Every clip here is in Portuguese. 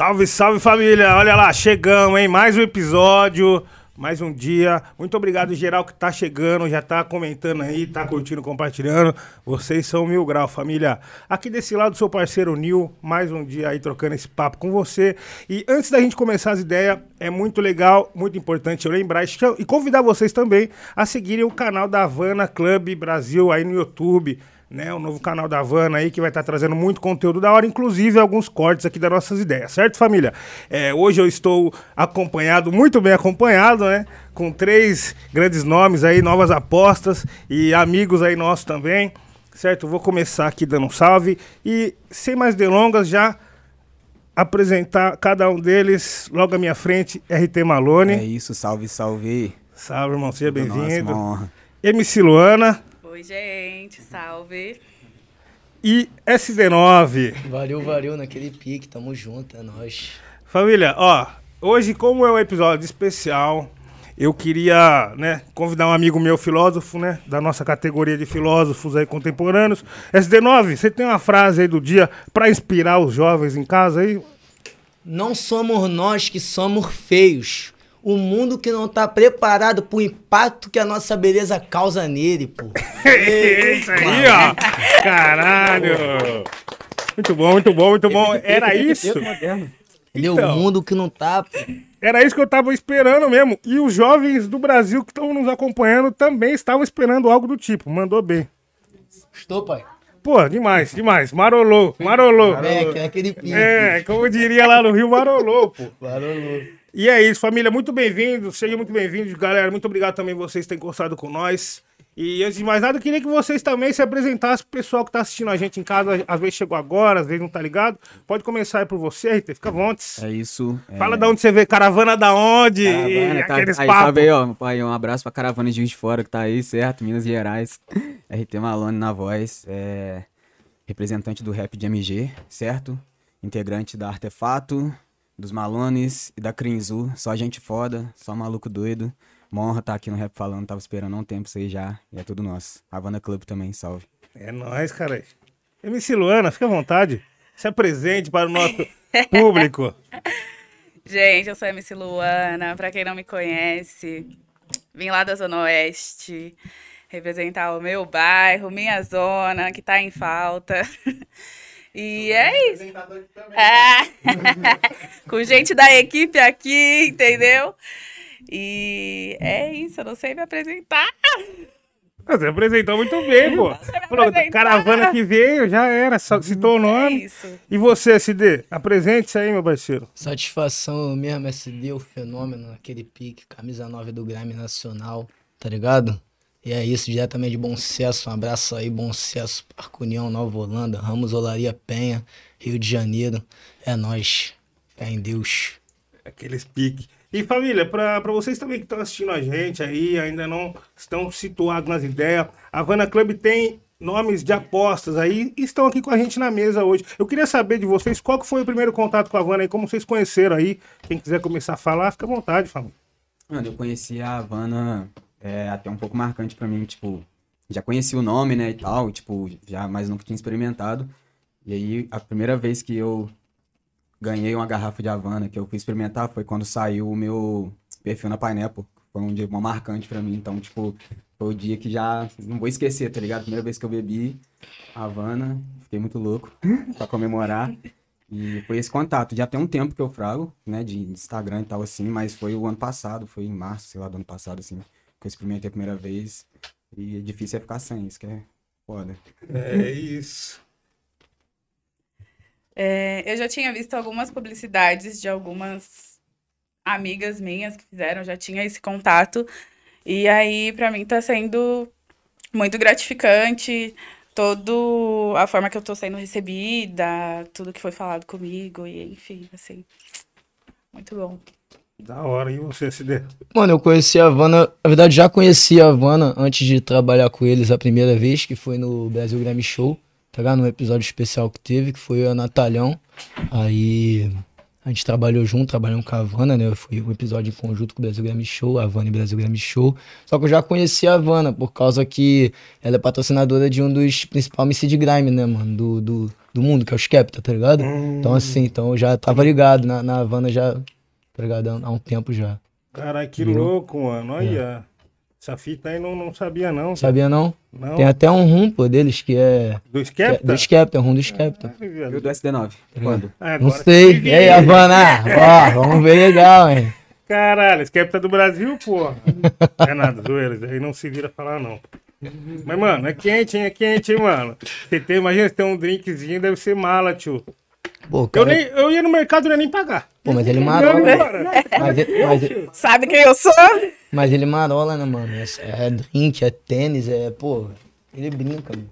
Salve, salve família! Olha lá, chegamos, hein? Mais um episódio, mais um dia. Muito obrigado, geral, que tá chegando, já tá comentando aí, tá curtindo, compartilhando. Vocês são mil grau, família. Aqui desse lado, seu parceiro Nil, mais um dia aí trocando esse papo com você. E antes da gente começar as ideias, é muito legal, muito importante eu lembrar e convidar vocês também a seguirem o canal da Havana Club Brasil aí no YouTube né? O novo canal da Havana aí que vai estar tá trazendo muito conteúdo da hora, inclusive alguns cortes aqui das nossas ideias, certo, família? É, hoje eu estou acompanhado, muito bem acompanhado, né? Com três grandes nomes aí, novas apostas e amigos aí nossos também, certo? Vou começar aqui dando um salve e sem mais delongas já apresentar cada um deles logo à minha frente, RT Malone. É isso, salve, salve. Salve, irmão, seja bem-vindo. MC Luana. Oi, gente, salve. E SD9. Valeu, valeu naquele pique, tamo junto, é nóis. Família, ó, hoje, como é um episódio especial, eu queria, né, convidar um amigo meu, filósofo, né, da nossa categoria de filósofos aí contemporâneos. SD9, você tem uma frase aí do dia para inspirar os jovens em casa aí? Não somos nós que somos feios o mundo que não tá preparado pro impacto que a nossa beleza causa nele, pô. isso aí, ó. Caralho. Muito bom, muito bom, muito bom. Era isso? Ele é o então. mundo que não tá. Era isso que eu tava esperando mesmo. E os jovens do Brasil que estão nos acompanhando também estavam esperando algo do tipo. Mandou bem. Estou, pai. Pô, demais, demais. Marolou, marolou. É, é aquele pinto. É, como diria lá no Rio, marolou, pô. Marolou. E é isso, família. Muito bem-vindos. Sejam muito bem-vindos, galera. Muito obrigado também vocês terem gostado com nós. E antes de mais nada, eu queria que vocês também se apresentassem pro pessoal que tá assistindo a gente em casa. Às vezes chegou agora, às vezes não tá ligado. Pode começar aí por você, RT. Fica à vontade. É isso. Fala é... da onde você vê. Caravana da onde? Caravana, tá... Aqueles aí, papos. aí, ó. Um abraço pra Caravana de Juiz de Fora que tá aí, certo? Minas Gerais. RT Malone na voz. É... Representante do rap de MG, certo? Integrante da Artefato dos Malones e da Crinzu. Só gente foda, só maluco doido. Uma honra estar tá aqui no Rap Falando, tava esperando há um tempo isso aí já. E é tudo nosso. Havana Club também, salve. É nóis, cara. MC Luana, fica à vontade. Se apresente para o nosso público. Gente, eu sou a MC Luana. Pra quem não me conhece, vim lá da Zona Oeste representar o meu bairro, minha zona, que tá em falta. E é isso. É. Com gente da equipe aqui, entendeu? E é isso, eu não sei me apresentar. Você apresentou muito bem, pô. Falou, caravana que veio, já era, só citou o é nome. É isso. E você, SD? Apresente-se aí, meu parceiro. Satisfação mesmo, SD, o fenômeno, aquele pique, camisa 9 do Grêmio Nacional, tá ligado? E é isso, diretamente de Bom Sucesso. Um abraço aí, Bom Sucesso, Parco União, Nova Holanda, Ramos Olaria Penha, Rio de Janeiro. É nós. Fé em Deus. Aqueles piques. E família, para vocês também que estão assistindo a gente aí, ainda não estão situados nas ideias, a Havana Club tem nomes de apostas aí e estão aqui com a gente na mesa hoje. Eu queria saber de vocês qual que foi o primeiro contato com a Havana e como vocês conheceram aí. Quem quiser começar a falar, fica à vontade, família. Mano, eu conheci a Havana é até um pouco marcante para mim, tipo, já conheci o nome, né, e tal, tipo, já, mas nunca tinha experimentado. E aí, a primeira vez que eu ganhei uma garrafa de Havana, que eu fui experimentar, foi quando saiu o meu perfil na Pineapple. Foi um dia uma marcante para mim, então, tipo, foi o dia que já não vou esquecer, tá ligado? Primeira vez que eu bebi Havana, fiquei muito louco para comemorar. E foi esse contato. Já tem um tempo que eu frago, né, de Instagram e tal assim, mas foi o ano passado, foi em março, sei lá, do ano passado, assim que eu experimentei a primeira vez. E é difícil é ficar sem, isso que é foda. É isso. É, eu já tinha visto algumas publicidades de algumas amigas minhas que fizeram, já tinha esse contato. E aí, para mim, tá sendo muito gratificante todo a forma que eu tô sendo recebida, tudo que foi falado comigo, e enfim, assim, muito bom. Da hora, e você, SD? Mano, eu conheci a Havana, na verdade já conheci a Havana antes de trabalhar com eles a primeira vez, que foi no Brasil Grammy Show, tá ligado? Num episódio especial que teve, que foi a Natalhão. Aí A gente trabalhou junto, trabalhamos com a Havana, né? Foi um episódio em conjunto com o Brasil Grammy Show, a Havana e Brasil Grammy Show. Só que eu já conhecia a Havana, por causa que ela é patrocinadora de um dos principais MC de grime, né, mano? Do, do, do mundo, que é o Skepta, tá ligado? Então, assim, então eu já tava ligado na, na Havana já, tá ligado? Há um tempo já. Caralho, que Viu? louco, mano. Olha. Essa fita aí não, não sabia, não. Sabia não? Não. Tem até um rum, pô, deles que é. Do é Skepta? do Skepta, é um rum do Skepta. E o do SD9? Quando? Ah, Não sei. E aí, Havana? Ó, vamos ver legal, hein? Caralho, Skepta do Brasil, porra. é nada, zoeira. Aí não se vira falar, não. Mas, mano, é quente, hein? É quente, hein, mano? Você tem, imagina, você tem um drinkzinho, deve ser mala, tio. Pô, Eu, cara, nem, eu ia no mercado, não ia nem pagar. pô mas ele Eu marola. embora. Mas, ele- mas, ele- Sabe quem eu sou? mas ele marola, né, mano? É, é drink, é tênis, é, pô. Ele brinca, mano.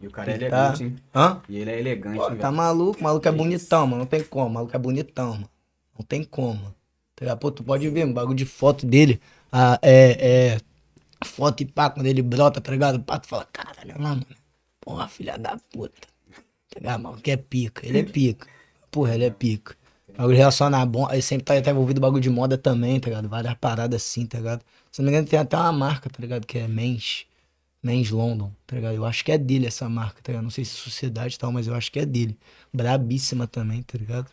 E o cara é Tá. elegante, hein? Hã? E ele é elegante, Pô, tá maluco, o maluco é bonitão, mano. Não tem como, o maluco é bonitão, mano. Não tem como. Tá? Pô, tu pode ver, um bagulho de foto dele. Ah, é, é. Foto e pá, quando ele brota, tá ligado? Pá, tu fala, caralho, olha lá, mano. Porra, filha da puta. Ligado, mano? Que é pica. Ele é pica. Porra, ele é pica. Bagulho relacionado a bom. Ele sempre tá, tá envolvido bagulho de moda também, tá ligado? Várias paradas assim, tá ligado? Se não me engano, tem até uma marca, tá ligado? Que é Men's. Men's London, tá ligado? Eu acho que é dele essa marca, tá ligado? Não sei se é sociedade e tal, mas eu acho que é dele. Brabíssima também, tá ligado?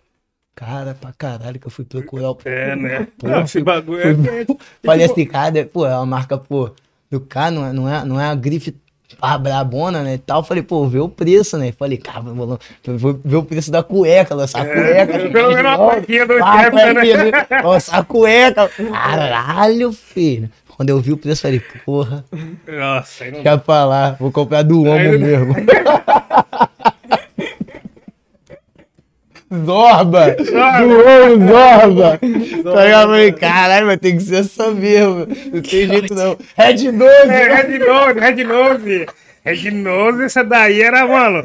Cara, pra caralho que eu fui procurar o. É, né? Porra, Não, esse bagulho é quente. Falei assim, cara, pô, é uma marca, pô, do cara, não é, não é, não é a grife pá, brabona, né, e tal. Falei, pô, vê o preço, né? Falei, cara, vou, ver o preço da cueca, lançar a cueca. É, pelo menos plaquinha do Skepta, né? plaquinha, Lançar a cueca. Caralho, filho. Quando eu vi o preço, falei, porra, Nossa, aí não pra lá, vou comprar do ombro mesmo. Zorba! Do ombro, Zorba! Tá ligado? Eu falei, caralho, vai ter que ser essa mesmo. Não tem jeito não. Red 12! É, Red Nose, Red Nose. Red Nose, essa daí era, mano.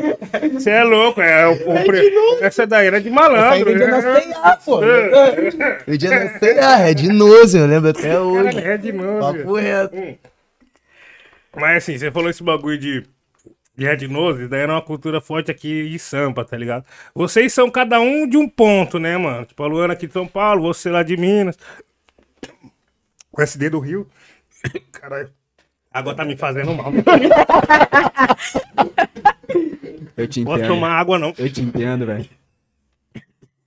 Você é louco, é o, o pre- Essa daí era de malandro. vendia na? C&A, pô. Vendia na C&A, Red 12, eu lembro até hoje. Caralho, Red Nose. Papo reto. Mas assim, você falou esse bagulho de, de Red Nose, daí era uma cultura forte aqui de Sampa, tá ligado? Vocês são cada um de um ponto, né, mano? Tipo, a Luana aqui de São Paulo, você lá de Minas. O SD do Rio. Caralho. A água tá me fazendo mal. Eu te Posso entendo. tomar água, não. Eu te entendo, velho.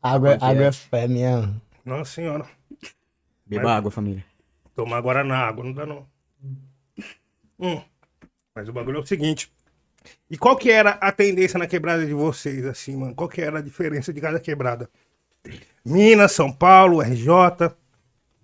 Água, Pode água é. é fé mesmo. Nossa senhora. Beba água, família. Tomar agora na água, não dá não. Hum. Mas o bagulho é o seguinte. E qual que era a tendência na quebrada de vocês, assim, mano? Qual que era a diferença de cada quebrada? Minas, São Paulo, RJ.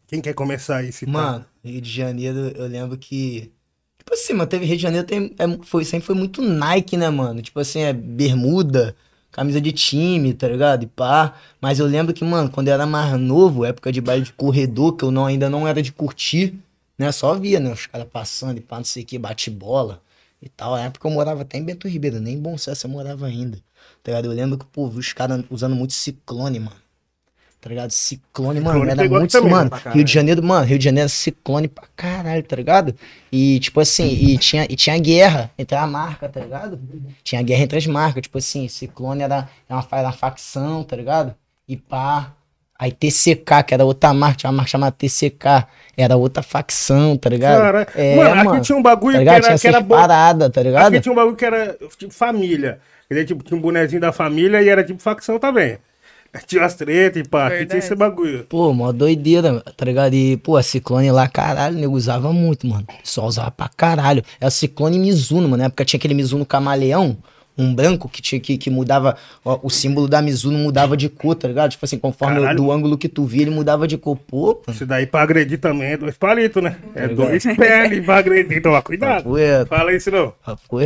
Quem quer começar aí? citar? Mano, Rio de Janeiro, eu lembro que. Tipo assim, mano, teve Rio de Janeiro, tem, é, foi, sempre foi muito Nike, né, mano? Tipo assim, é bermuda, camisa de time, tá ligado? E pá. Mas eu lembro que, mano, quando eu era mais novo, época de baile de corredor, que eu não, ainda não era de curtir, né? Só via, né? Os caras passando e pá, não sei o que, bate bola e tal. Na época eu morava até em Bento Ribeiro, nem em Bom Sucesso eu morava ainda. Tá ligado? Eu lembro que, pô, vi os caras usando muito ciclone, mano. Tá ligado? Ciclone, mano, Ciclone era muito. também, mano, caralho. Rio de Janeiro, mano, Rio de Janeiro ciclone pra caralho, tá ligado? E, tipo assim, e tinha, e tinha guerra entre a marca, tá ligado? Tinha guerra entre as marcas, tipo assim, ciclone era, era uma, era uma facção, tá ligado? E pá. Aí TCK, que era outra marca, tinha uma marca chamada TCK, era outra facção, tá ligado? Cara, É, mano, aqui mano, tinha um bagulho tá que era, Tinha que era paradas, tá ligado? Aqui tinha um bagulho que era tipo família. Dizer, tipo, tinha um bonezinho da família e era tipo facção também. Tinha as tretas e pá, aqui tinha esse bagulho. Pô, mó doideira, tá ligado? E, pô, a Ciclone lá, caralho, nego usava muito, mano. Só usava pra caralho. É a Ciclone Mizuno, mano. Na época tinha aquele Mizuno camaleão, um branco que tinha que, que mudava, ó, o símbolo da Mizuno mudava de cor, tá ligado? Tipo assim, conforme o- Caralho. do ângulo que tu via, ele mudava de cor. Pô. Isso daí pra agredir também é dois palitos, né? É ligado? dois ali pra agredir, toma cuidado. Papo Fala isso não. papo.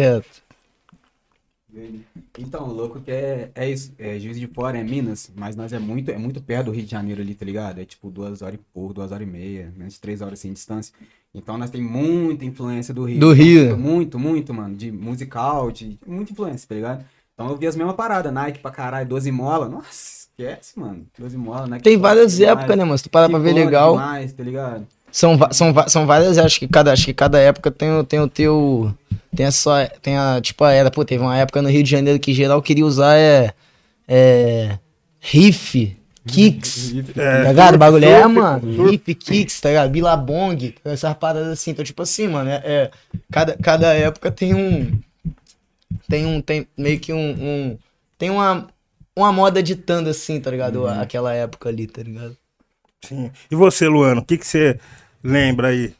Então, o louco que é, é isso. É Juiz de Fora, é Minas, mas nós é muito, é muito perto do Rio de Janeiro ali, tá ligado? É tipo duas horas e pouco, duas horas e meia, menos de três horas assim de distância. Então nós tem muita influência do Rio. Do Rio. Muito, muito, mano. De musical, de muita influência, tá ligado? Então eu vi as mesmas paradas, Nike pra caralho, 12 mola. Nossa, esquece, mano. 12 mola, Nike. Tem várias épocas, né, mano? Se tu parar pra ver legal. Demais, tá ligado? São, são, são várias, acho que cada, acho que cada época tem, o- tem o teu. Tem a sua. Tem a. Tipo, a era. Pô, teve uma época no Rio de Janeiro que geral queria usar é. É. Riff. Kicks. É, Tá ligado? O bagulho é, surf, mano. surf. Riff, kicks, tá ligado? Billabong, essas paradas assim. Então, tipo assim, mano, é, é- cada, cada época tem um. Tem um. Tem meio que um. um- tem uma. Uma moda ditando assim, tá ligado? Uhum. Aquela época ali, tá ligado? Sim. E você, Luano, o que, que você lembra aí?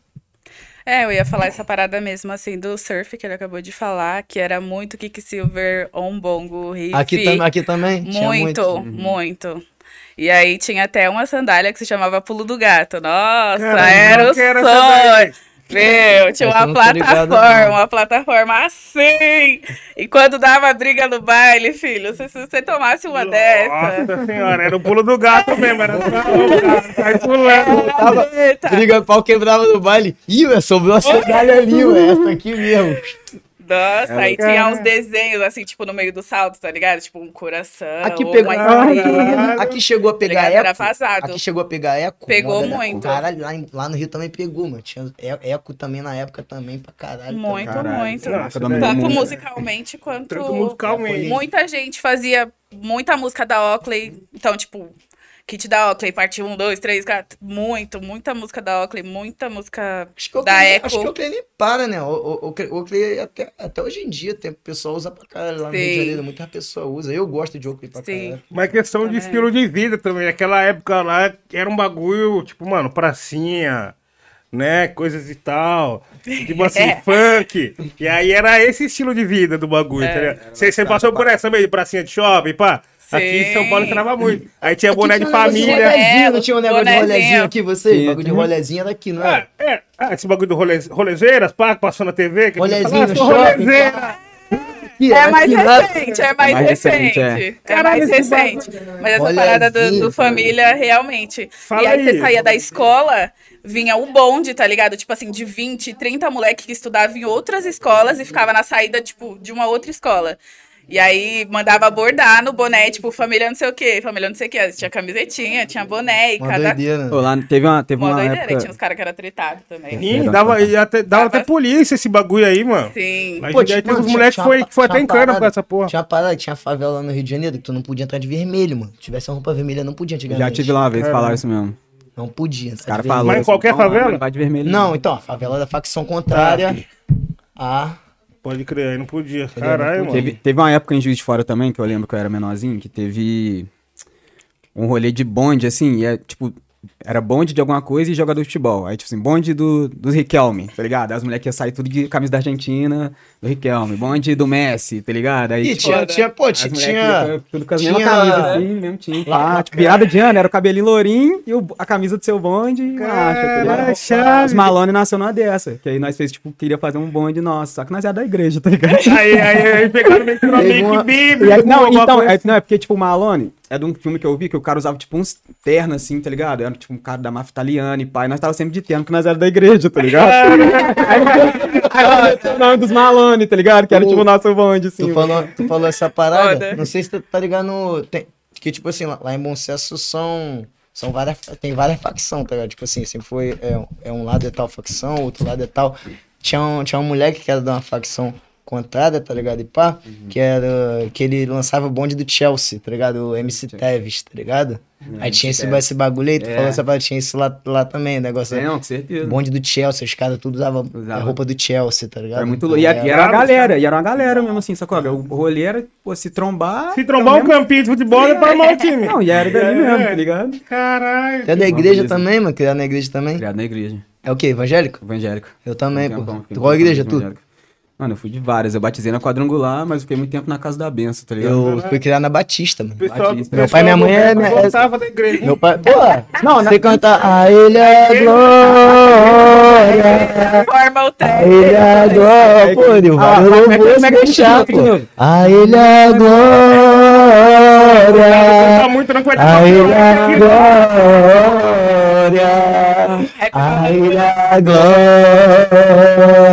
É, eu ia falar essa parada mesmo, assim, do surf que ele acabou de falar, que era muito Kicksilver, Ombongo, Riff. Aqui, tam, aqui também? tinha Muito, muito. E aí tinha até uma sandália que se chamava Pulo do Gato. Nossa, Caramba, era o sonho. Meu, tinha uma ligado, plataforma, não. uma plataforma assim. E quando dava briga no baile, filho, se se você tomasse uma dessa. Nossa senhora, era o pulo do gato mesmo, era só o gato sair pulando. Eita. Briga, pau quebrava no baile. Ih, ué, sobrou a sandália ali, ué. Essa aqui mesmo. Nossa, aí tinha uns desenhos assim, tipo, no meio do salto, tá ligado? Tipo, um coração. Aqui ou pegou. uma Aqui chegou a tá pegar? Era eco. vazado. Aqui chegou a pegar eco. Pegou muito. Caralho, lá, lá no Rio também pegou, mano. Tinha eco também na época também pra caralho. Muito, Caralho, muito. nossa, Tanto musicalmente quanto. Tanto musicalmente. Muita gente fazia muita música da Oakley. Então, tipo, Kit da Oakley, parte 1, 2, 3, 4. Muito, muita música da Oakley, muita música Acho que o da Oakley- Echo. Acho que o Oakley nem para, né? O, o, o, Oakley até, até hoje em dia tem, o pessoal usa pra caralho lá no Rio de Sim. Janeiro. Muita pessoa usa. Eu gosto de Oakley pra Sim. caralho. Mas questão de Também. estilo de vida também. Aquela época lá era um bagulho, tipo, mano, pracinha, né? Coisas e tal. Tipo assim, É. funk. E aí era esse estilo de vida do bagulho, É. tá ligado? Você você passou por essa meio de pracinha de shopping, pá? Aqui em São Paulo Sim. entrava muito. Aí tinha boné de Aqui tinha um negócio de família. rolezinho, não tinha um negócio de rolezinho aqui, você? Sim, bagulho de tinha. rolezinho era aqui, não Ah, é, ah, esse bagulho do role, rolezeiras, pá, que passou na TV. Que Rolezinho fala, ah, no sou shopping, rolezeira. Aqui, É mais lá- recente, é mais, mais recente, recente. é. É, mais recente. Mas essa Olha parada do, do família, realmente. Fala e aí, aí. você saía da escola, vinha o bonde, tá ligado? Tipo assim, de 20, 30 moleque que estudava em outras escolas e ficava na saída, tipo, de uma outra escola. E aí mandava bordar no boné, tipo, família não sei o quê, família não sei o quê. Tinha camisetinha, tinha boné e Uma cada. doideira. Pô, lá teve uma, teve Uma uma doideira. Época... tinha uns caras que eram tretados também. Sim, dava, e até, dava até polícia esse bagulho aí, mano. Sim. Mas Pô, aí teve uns moleques que foi, que foi até em cana com essa porra. Tinha parada, tinha favela lá no Rio de Janeiro que tu não podia entrar de vermelho, mano. Se tivesse uma roupa vermelha, não podia antigamente. Já tive lá uma vez que falaram isso mesmo. Não podia entrar Os caras falaram. Mas qualquer "Não, favela?" Não vai de vermelho. Não, então, a favela da facção contrária a... Pode crer, aí não podia. Caralho, mano. Teve, teve uma época em Juiz de Fora também, que eu lembro que eu era menorzinho, que teve um rolê de bonde, assim, e é, tipo, era bonde de alguma coisa e jogador de futebol. Aí, tipo assim, bonde do, dos Riquelme, tá ligado? As moleques iam sair tudo de camisa da Argentina, do Riquelme. Bonde do Messi, tá ligado? Aí, Ih, tipo, tinha, tinha, pô, tinha... tinha... tudo com as tinha- mesmas camisas, assim, mesmo time. Pá, lá- tipo, virada de ano, era o cabelinho lourinho e o- a camisa do seu bonde e tá? Caralho, chave. Os Malone nasceu numa dessa, que aí nós fez, tipo, queria fazer um bonde nosso, só que nós era da igreja, tá ligado? Aí, aí, aí pegaram meio que uma que bíblia. E não, então, é, não, é porque, tipo, o Malone é de um filme que eu vi que o cara usava, tipo, uns ternos, assim, tá ligado? Era, tipo, um cara da máfia italiana e pai. Nós tava sempre de terno, porque nós era da igreja, tá ligado? aí o nome dos Malone, tá ligado? Que era, tipo, o nosso bonde, assim. Tu falou, tu falou essa parada? Não sei se tu tá ligado no... Tem, que, tipo assim, lá, lá em Bom Sucesso são... São várias... Tem várias facções, tá ligado? Tipo assim, sempre foi... É, um- é um lado é tal facção, outro lado é tal... Tinha um, tinha um moleque que era de uma facção contrária, tá ligado? E pá, que era... Que ele lançava o bonde do Chelsea, tá ligado? O MC Teves, tá ligado? Aí tinha esse, esse bagulho aí, tu É. falou essa parada, tinha isso lá, lá também, o negócio... É, não, com certeza. Bonde do Chelsea, os caras tudo usavam Usava. a roupa do Chelsea, tá ligado? Era muito louco. E, era- e era uma galera, e era uma galera mesmo, assim, sacou? O rolê era, pô, se trombar... Se trombar um campinho de futebol, é pra armar o time. Não, e era dali É. mesmo, tá ligado? Caralho. Tu é da igreja também, mano? Criado na igreja também? Criado na igreja, É o quê? Evangélico? evangélico. Eu também, pô. Tu qual igreja, tu? evangélico. Mano, eu fui de várias. Eu batizei na quadrangular, mas eu fiquei muito tempo na casa da benção, tá ligado? Eu fui criado na Batista, mano. Pessoal, Batista. Meu pai e minha mãe é- pessoal é- gostava da igreja. Meu pai. Pô, não, você canta A Ele é Glória. Forma o A é Glória. Pô, Nil, Ah, eu como é que- é deixar, pô. A é Glória. Tá muito, vai A é aqui. Glória. A é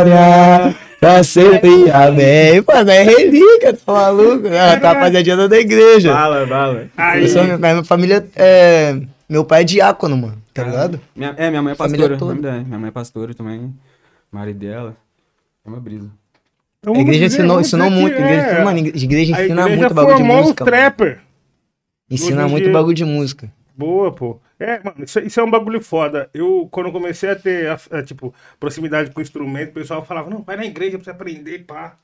Glória. Pra sempre, amém. Mano, é relíquia, tá maluco? Ah, tá rapaziadinha da igreja. Bala, bala. Aí, Eu sou, minha, minha família é. Meu pai é diácono, mano. Tá ligado? Minha, é, minha mãe é pastora. toda. verdade. Minha mãe é pastora também. Marido dela. É uma brisa. então A igreja dizer- ensinou, ensinou muito. que Igreja, é. mano, a igreja ensina igreja muito bagulho de música. trapper. Ensina muito dia. bagulho de música. Boa, pô. É, mano, isso, isso é um bagulho foda. Eu, quando eu comecei a ter, a- a, tipo, proximidade com o instrumento, o pessoal falava, não, vai na igreja pra você aprender, pá.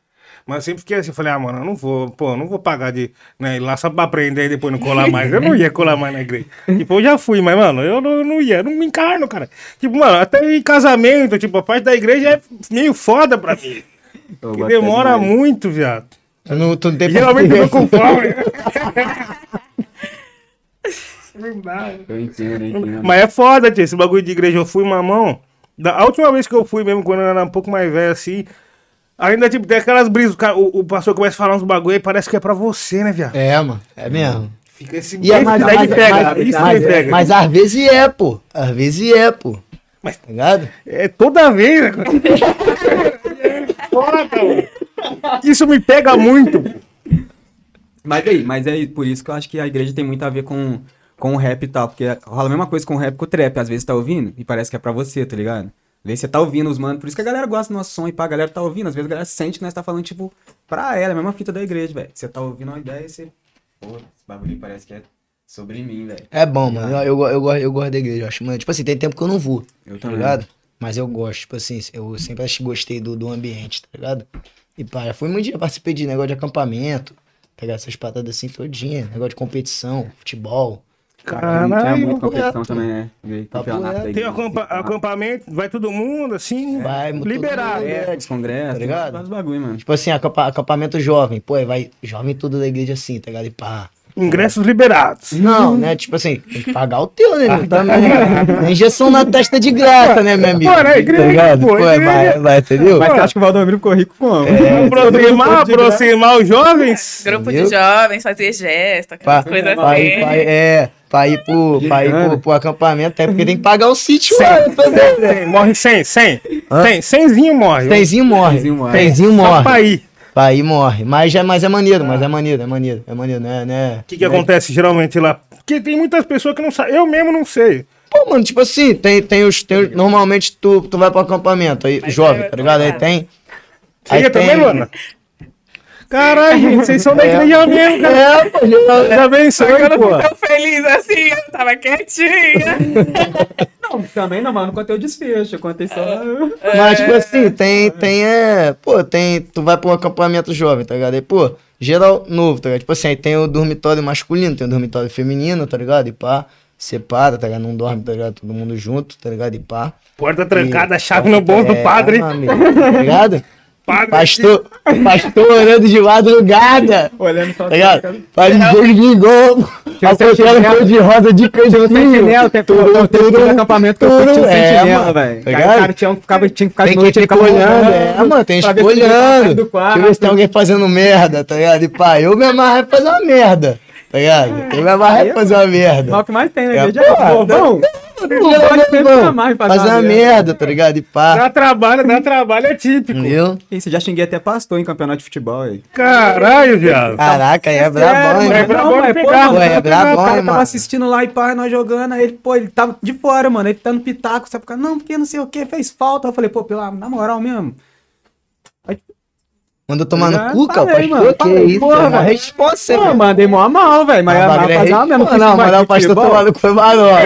Mas eu sempre fiquei assim, eu falei, ah, mano, eu não vou, pô, eu não vou pagar de, né, ir lá só pra aprender e depois não colar mais. Eu não ia colar mais na igreja. Tipo, eu já fui, mas, mano, eu não, eu não ia, eu não me encarno, cara. Tipo, mano, até em casamento, tipo, a parte da igreja é meio foda pra mim. Eu Que demora muito, viado. Tu não, tu não tem Geralmente eu tô com fome. Não dá. Eu entendo, eu entendo. Mas é foda, tia, esse bagulho de igreja. Eu fui, mamão. Da, a última vez que eu fui mesmo, quando eu era um pouco mais velho assim, ainda tipo, tem aquelas brisas. O, cara- o, o pastor começa a falar uns bagulho aí, parece que é pra você, né, viado? É, mano. É mesmo. Fica esse E é, mas, mas, pega, mas- isso mas- que pega. mas às vezes é, pô. Às vezes é, pô. Mas- Tá ligado? É toda vez, né? cara? É foda, mano. Isso me pega muito. pô. Mas aí, mas é por isso que eu acho que a igreja tem muito a ver com, com o rap e tal. Porque rola a mesma coisa com o rap com o trap. Às vezes tá ouvindo e parece que é pra você, tá ligado? Às vezes você tá ouvindo os manos. Por isso que a galera gosta do nosso som e pá, a galera tá ouvindo. Às vezes a galera sente que nós tá falando, tipo, pra ela, a mesma fita da igreja, velho. Você tá ouvindo uma ideia e você. Pô, esse bagulho parece que é sobre mim, velho. É bom, mano. Eu, eu, eu, gosto- eu gosto da igreja. Eu acho, mano. Tipo assim, tem tempo que eu não vou. Eu tá também. ligado? Mas eu gosto, tipo assim, eu sempre acho- gostei do, do ambiente, tá ligado? E pá, já fui muito dia, participei de negócio de acampamento, pegar essas paradas assim todinha, negócio de competição, futebol. Caralho. muita competição é, também, né? Campeonato reto. da Tem acampa- acampamento, vai todo mundo, assim, Vai, mundo, É. Os congressos, Tá ligado? vários bagulho, mano. Tipo assim, acampa- acampamento jovem, pô, vai jovem tudo da igreja assim, tá ligado? E pá. Ingressos liberados. Não, né? Tipo assim, tem que pagar o teu, né? Não tá, né? Injeção na testa de graça, né, meu amigo? Pô, né, igreja, tá ligado? pô, Pô, igreja. vai, vai, entendeu? Mas acha que o Valdomiro ficou rico como? É, aproximar, aproximar os jovens. Grupo Entendeu? de jovens, fazer gesto, aquelas coisas assim. é, pra ir pro, pra ir pro, pro acampamento, até porque tem que pagar o sítio lá. né, Cem, morre 100, 100. Hã? 100, 100zinho morre. Tenzinho morre. Tenzinho morre. Tenzinho Só pra ir. Ir morre. Mas, é, mas é maneiro, mas é maneiro, é maneiro. É maneiro, né? né? O que, que acontece geralmente lá? Porque tem muitas pessoas que não sabem. Eu mesmo não sei. Pô, mano, tipo assim, tem, tem os. Tem, normalmente tu, tu vai pro acampamento, aí, Mas jovem, é- tá ligado? Aí tem. Você Aí ia também, tem- Luana? Caralho, gente, vocês são da igreja mesmo, cara. É, pô, já- Já abençoe, Eu não pô. fico tão feliz assim, eu tava quietinha. Não, também não, mano. Não contei o desfecho. Eu contei só. Mas, tipo assim, tem, tem, é. Pô, tem. Tu vai pra um acampamento jovem, tá ligado? Aí, pô, geral novo, tá ligado? Tipo assim, aí tem o dormitório masculino, tem o dormitório feminino, tá ligado? E pá, separa, tá ligado? Não dorme, tá ligado? Todo mundo junto, tá ligado? E pá. Porta trancada, E- chave no bolso do É, padre. meu amigo, Tá ligado? Padre. Pastor, pastor orando de madrugada. Olhando só. Tá ligado? Faz Deus vingou. A porteira cor de rosa de cantinho. Sentinela, tem Tudo, tem tudo, um acampamento que eu fui, tinha um tudo, é, sentinela, velho. Tá o cara tinha, ficava, tinha que ficar Tem de que noite, ele ficar ficava olhando, olhando, é, mano, tem que tá olhando. do Deixa eu ver se tem alguém fazendo merda, tá ligado? E pá, eu me amarro é fazer uma merda, tá ligado? Eu me amarro é fazer uma Mas merda. o que mais tem, né? É, porra, Pô, bom, pode sempre Não, amar e fazer Fazer uma merda, tá ligado? E pá, Dá trabalho, dá trabalho, é típico. entendeu? Isso, já xinguei até pastor em campeonato de futebol aí. Caralho, viado. Caraca, aí é brabão, hein, mano, é mano. brabão mas, mano, Ué, é cara, brabão, o cara hein, tava mano. assistindo lá e pá, nós jogando, aí ele, pô, ele tava de fora, mano, ele tá no pitaco, sabe? Não, porque não sei o que, fez falta. Eu falei, pô, pela, na moral mesmo. Mandou tomar no cu, cara, falei, pastor, mano, que falei, isso, porra, é uma velho. resposta, Pô, velho. mandei mó a mal, velho, mas Ah, é fazer uma mesmo. Não, não, mas o pastor tomar no cu é marola.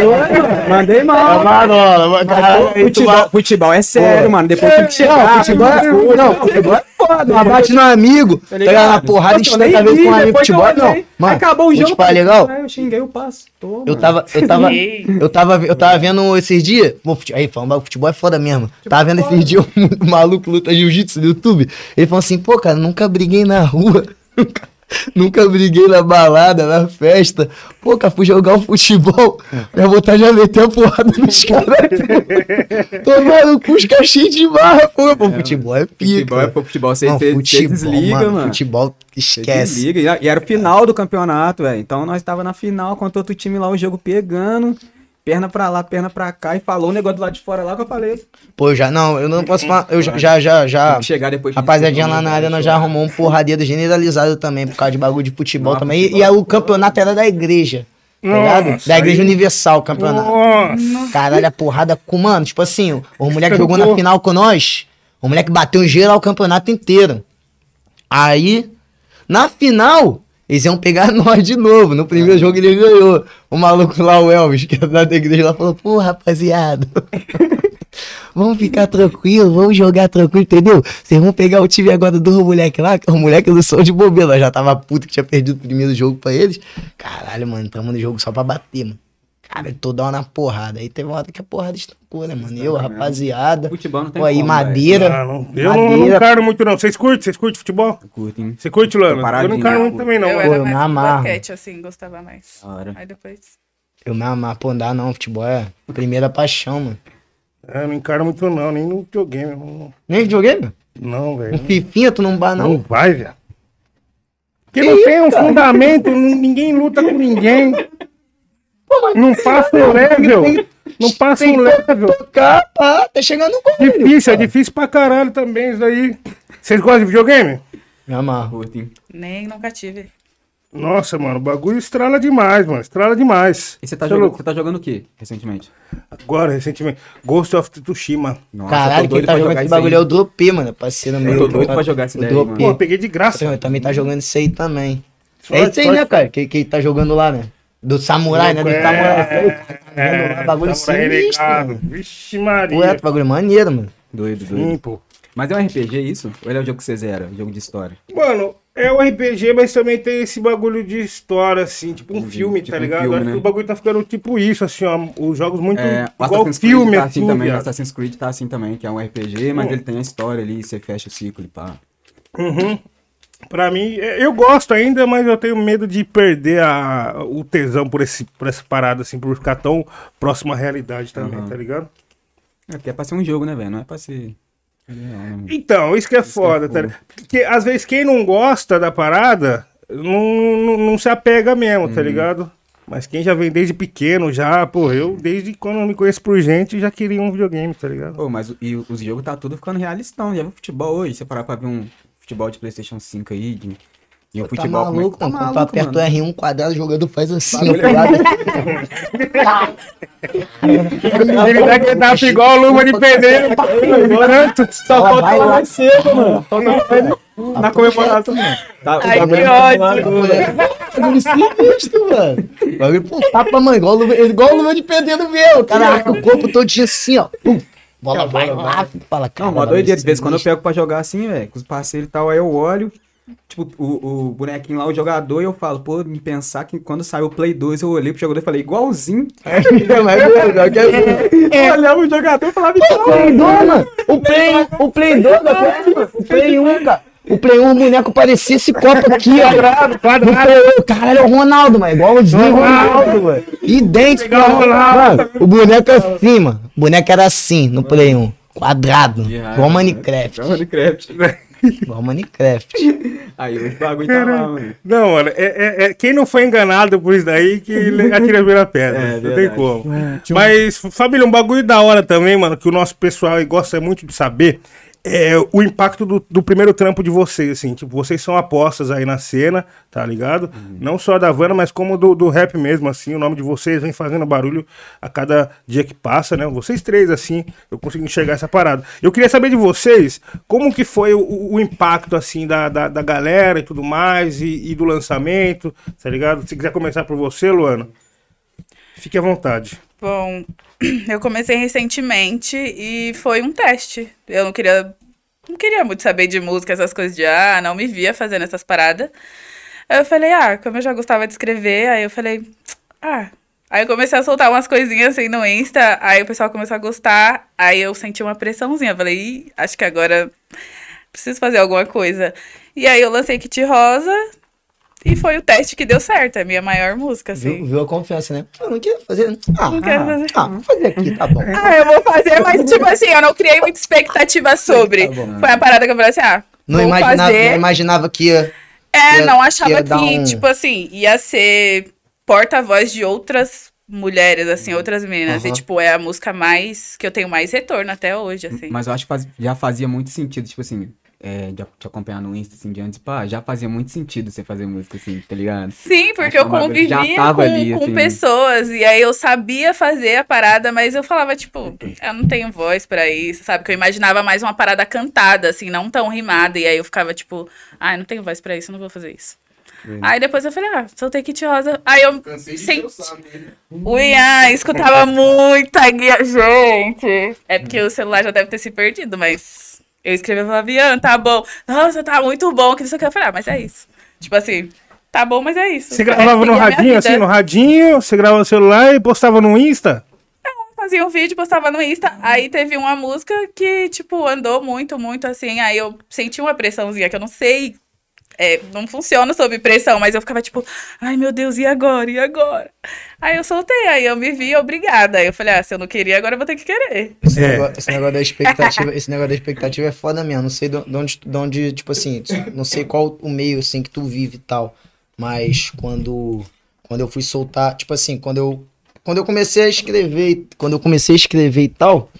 Mandei É mal. marola, caralho, aí tu Futebol, futebol é sério, Pô. mano. Depois tem que chegar. Não, futebol é, não, futebol é foda. Uma bate no amigo, tá ligado? Na porrada, às vezes vi, com um amigo. Futebol, não. Mano, Acabou o jogo. futebol é legal. Aí Eu xinguei o pastor. Eu mano. tava, eu tava, eu tava, eu tava vendo esses dias. Pô, aí, falando, futebol é foda mesmo. Tava vendo esses dias um maluco luta jiu-jitsu no YouTube. Ele falou assim, pô, cara, nunca briguei na rua. Nunca, nunca briguei na balada, na festa. Pô, cara, fui jogar um futebol. Minha vontade já meter a porrada nos caras. Tomando cu, os cheios de barra, pô. Pô, futebol é pica. Futebol é pô, futebol. Você Não, você- você futebol, desliga, mano, mano. Futebol, Você esquece. desliga. E a- E era o final do campeonato, velho. Então nós tava na final contra outro time lá, o jogo pegando. Perna pra lá, perna pra cá. E falou o negócio do lado de fora lá que eu falei. Pô, eu já, não, eu não posso falar. Eu já, já, já. já chegar depois de Rapaziadinha lá na né, arena já arrumou um porradeiro generalizado também, por causa de bagulho de futebol Não, também. E- futebol E, é aí o futebol. campeonato era da igreja. Tá Da igreja aí- universal, o campeonato. Nossa. Caralho, a porrada com, mano, tipo assim, o, o moleque jogou na final com nós, o moleque bateu em geral o campeonato inteiro. Aí, na final, Eles iam pegar nós de novo. No primeiro jogo ele ganhou. O maluco lá, o Elvis, que é da igreja lá, falou: pô, rapaziada. Vamos ficar tranquilo, vamos jogar tranquilo, entendeu? Vocês vão pegar o time agora do moleque lá, que é o moleque do som de bobeira. Já tava puto que tinha perdido o primeiro jogo pra eles. Caralho, mano, tamo no jogo só pra bater, mano. Cara, toda hora na porrada. Aí teve uma hora que a porrada estancou, né, mano? Eu, rapaziada. Futebol não tem Pô, aí como, madeira. Ah, não. Eu não, não Madeira. caro muito, não. Vocês curtem? Vocês curtem futebol? Curtem. Você curte, Lana? Eu não paradinho, caro né? muito também, não. eu eu me mais amarro. basquete, assim, gostava mais. Da hora. Aí depois. Eu me amar, pô, não dá não. Futebol é a primeira paixão, mano. É, eu não encaro muito, não. Nem no videogame. Não, Nem videogame? não velho. Um fifinha, tu não bar, Não não. vai, velho. Porque Que não tem um cara? fundamento, ninguém luta com ninguém. Não passa o level. Não passa um level. Tocar, pá, tá chegando no gol. Difícil, é difícil pra caralho também isso aí. Vocês gostam de videogame? Me amarro. Curtem. Nem nunca tive. Nossa, mano, o bagulho estrala demais, mano. Estrala demais. E você tá, é jogando, você tá jogando o quê, recentemente? Agora, recentemente, Ghost of Tsushima. Nossa, Caralho, quem tá jogando esse isso aí. bagulho é o Dropê, mano. Parceiro meu. tô doido tá- pra jogar esse o daí. Pô, eu peguei de graça. Eu também tá jogando isso aí também. Sorte, é isso aí, sorte. né, cara? Que, que tá jogando lá, né? Do samurai, né? Do É, samurai. Tá vendo lá, bagulho samurai sinistro. Vixe Maria. Ué, bagulho maneiro, mano. Doido, doido. Sim, pô. Mas é um RPG isso? Ou ele é um jogo que você zera? Jogo de história? Mano, é um RPG, mas também tem esse bagulho de história, assim, tipo um Entendi, filme, tipo tá um ligado? filme, Acho né? que o bagulho tá ficando tipo isso, assim, ó. Os jogos muito É, o igual Assassin's Creed filme, tá assim assim, também. O viado. Assassin's Creed tá assim também, que é um RPG, mas Hum. ele tem a história ali, você fecha o ciclo e pá. Uhum. Pra mim, é, eu gosto ainda, mas eu tenho medo de perder a, o tesão por, esse, por essa parada, assim, por ficar tão próximo à realidade também, Aham. tá ligado? É porque é pra ser um jogo, né, velho? Não é pra ser. Então, isso que é foda, tá foda. ligado? Porque às vezes quem não gosta da parada não, não, não se apega mesmo, Uhum. tá ligado? Mas quem já vem desde pequeno, já, pô, eu desde quando eu me conheço por gente já queria um videogame, tá ligado? Pô, mas e os jogos tá tudo ficando realistão. Já viu futebol hoje? Você parar pra ver um futebol de PlayStation 5 aí, de, e o Tá futebol como é maluco, que tá mano. Quando tu maluco, aperta o mano. R1 quadrado, o jogador faz assim, é. Ele dá que dá igual luva de pedreiro. Tanto. Só falta lá mais cedo, mano. Falta na comemoração. Tá, o Ai, que é ódio. Bagulho sinistro, mano. Bagulho, pô, tapa, mano. Igual luva, igual luva de pedreiro mesmo. O cara arca o corpo todinho assim, ó. Pum. Bola vai lá, fala, cara. Não, uma doideira. De vez quando eu pego pra jogar assim, velho, com os parceiros e tal, aí eu olho, tipo, o, o bonequinho lá, o jogador, e eu falo, pô, me pensar que quando saiu o Play 2, eu olhei pro jogador e falei, igualzinho. É, mas é é- Eu olhava o jogador e falava, O Play 2, mano. O Play, o Play 2, mano. O Play 1, cara. O Play 1, o boneco parecia esse copo aqui, ó. Quadrado, quadrado. 1, Caralho, é o Ronaldo, mano. Igualzinho o Ronaldo, mano. Idêntico, Igual o Ronaldo. mano. O boneco é assim, mano. O boneco era assim no Play 1. Quadrado. Yeah, Igual Minecraft. Igual Minecraft. Igual Minecraft. Aí o bagulho tá lá, mano. Não, mano, é, é- é- quem não foi enganado por isso daí que atira a primeira pedra. É, não tem como. Mas, família, um bagulho da hora também, mano, que o nosso pessoal aí gosta muito de saber. É o impacto do, do primeiro trampo de vocês, assim. Tipo, vocês são apostas aí na cena, tá ligado? Não só da Havana, mas como do, do rap mesmo, assim. O nome de vocês vem fazendo barulho a cada dia que passa, né? Vocês três, assim, eu consigo enxergar essa parada. Eu queria saber de vocês, como que foi o, o impacto, assim, da, da, da galera e tudo mais, e, e do lançamento, tá ligado? Se quiser começar por você, Luana, fique à vontade. Bom, eu comecei recentemente e foi um teste. Eu não queria, não queria muito saber de música, essas coisas de ah, não me via fazendo essas paradas. Aí eu falei, ah, como eu já gostava de escrever, aí eu falei, ah. Aí eu comecei a soltar umas coisinhas assim no Insta, aí o pessoal começou a gostar, aí eu senti uma pressãozinha. Eu falei, Ih, acho que agora preciso fazer alguma coisa. E aí eu lancei Kit Rosa e foi o teste que deu certo, é a minha maior música, assim. Viu, viu a confiança, né? Eu não quero fazer. Ah, Não quero fazer. ah, vou fazer aqui, tá bom. Ah, eu vou fazer, mas tipo assim, eu não criei muita expectativa sobre. Tá bom. Foi a parada que eu falei assim, ah, Não vou imaginava, fazer. não imaginava que ia. É, ia- não achava que, um- tipo assim, ia ser porta-voz de outras mulheres, assim, outras meninas. E, Aham. tipo, é a música mais, que eu tenho mais retorno até hoje, assim. Mas eu acho que faz- já fazia muito sentido, tipo assim, é, de te acompanhar no Insta, assim, de antes, pá, já fazia muito sentido você fazer música, assim, tá ligado? Sim, porque eu convivia com, ali, com assim. pessoas, e aí eu sabia fazer a parada, mas eu falava, tipo, eu não tenho voz pra isso, sabe? Que eu imaginava mais uma parada cantada, assim, não tão rimada, e aí eu ficava, tipo, ai, não tenho voz pra isso, não vou fazer isso. Aí depois eu falei, ah, soltei Kit Rosa. Aí eu Cansei dele. o Ian escutava muita guia, gente. É porque o celular já deve ter se perdido, mas eu escrevia e falava, Ian, tá bom. Nossa, tá muito bom. Que não sei o que eu falei, ah, mas é isso. Tipo assim, tá bom, mas é isso. Você gravava no radinho, assim, no radinho, você gravava no celular e postava no Insta? Fazia um vídeo, postava no Insta. Aí teve uma música que, tipo, andou muito, muito assim. Aí eu senti uma pressãozinha que eu não sei. É, não funciona sob pressão, mas eu ficava tipo, ai meu Deus, e agora? E agora? Aí eu soltei, aí eu me vi obrigada. Aí eu falei, ah, se eu não queria, agora eu vou ter que querer. Esse, É. negócio, esse negócio da expectativa, esse negócio da expectativa é foda mesmo. Não sei de de onde, de onde, tipo assim, não sei qual o meio assim que tu vive e tal. Mas quando, quando eu fui soltar, tipo assim, quando eu, quando eu comecei a escrever, e- quando eu comecei a escrever e tal,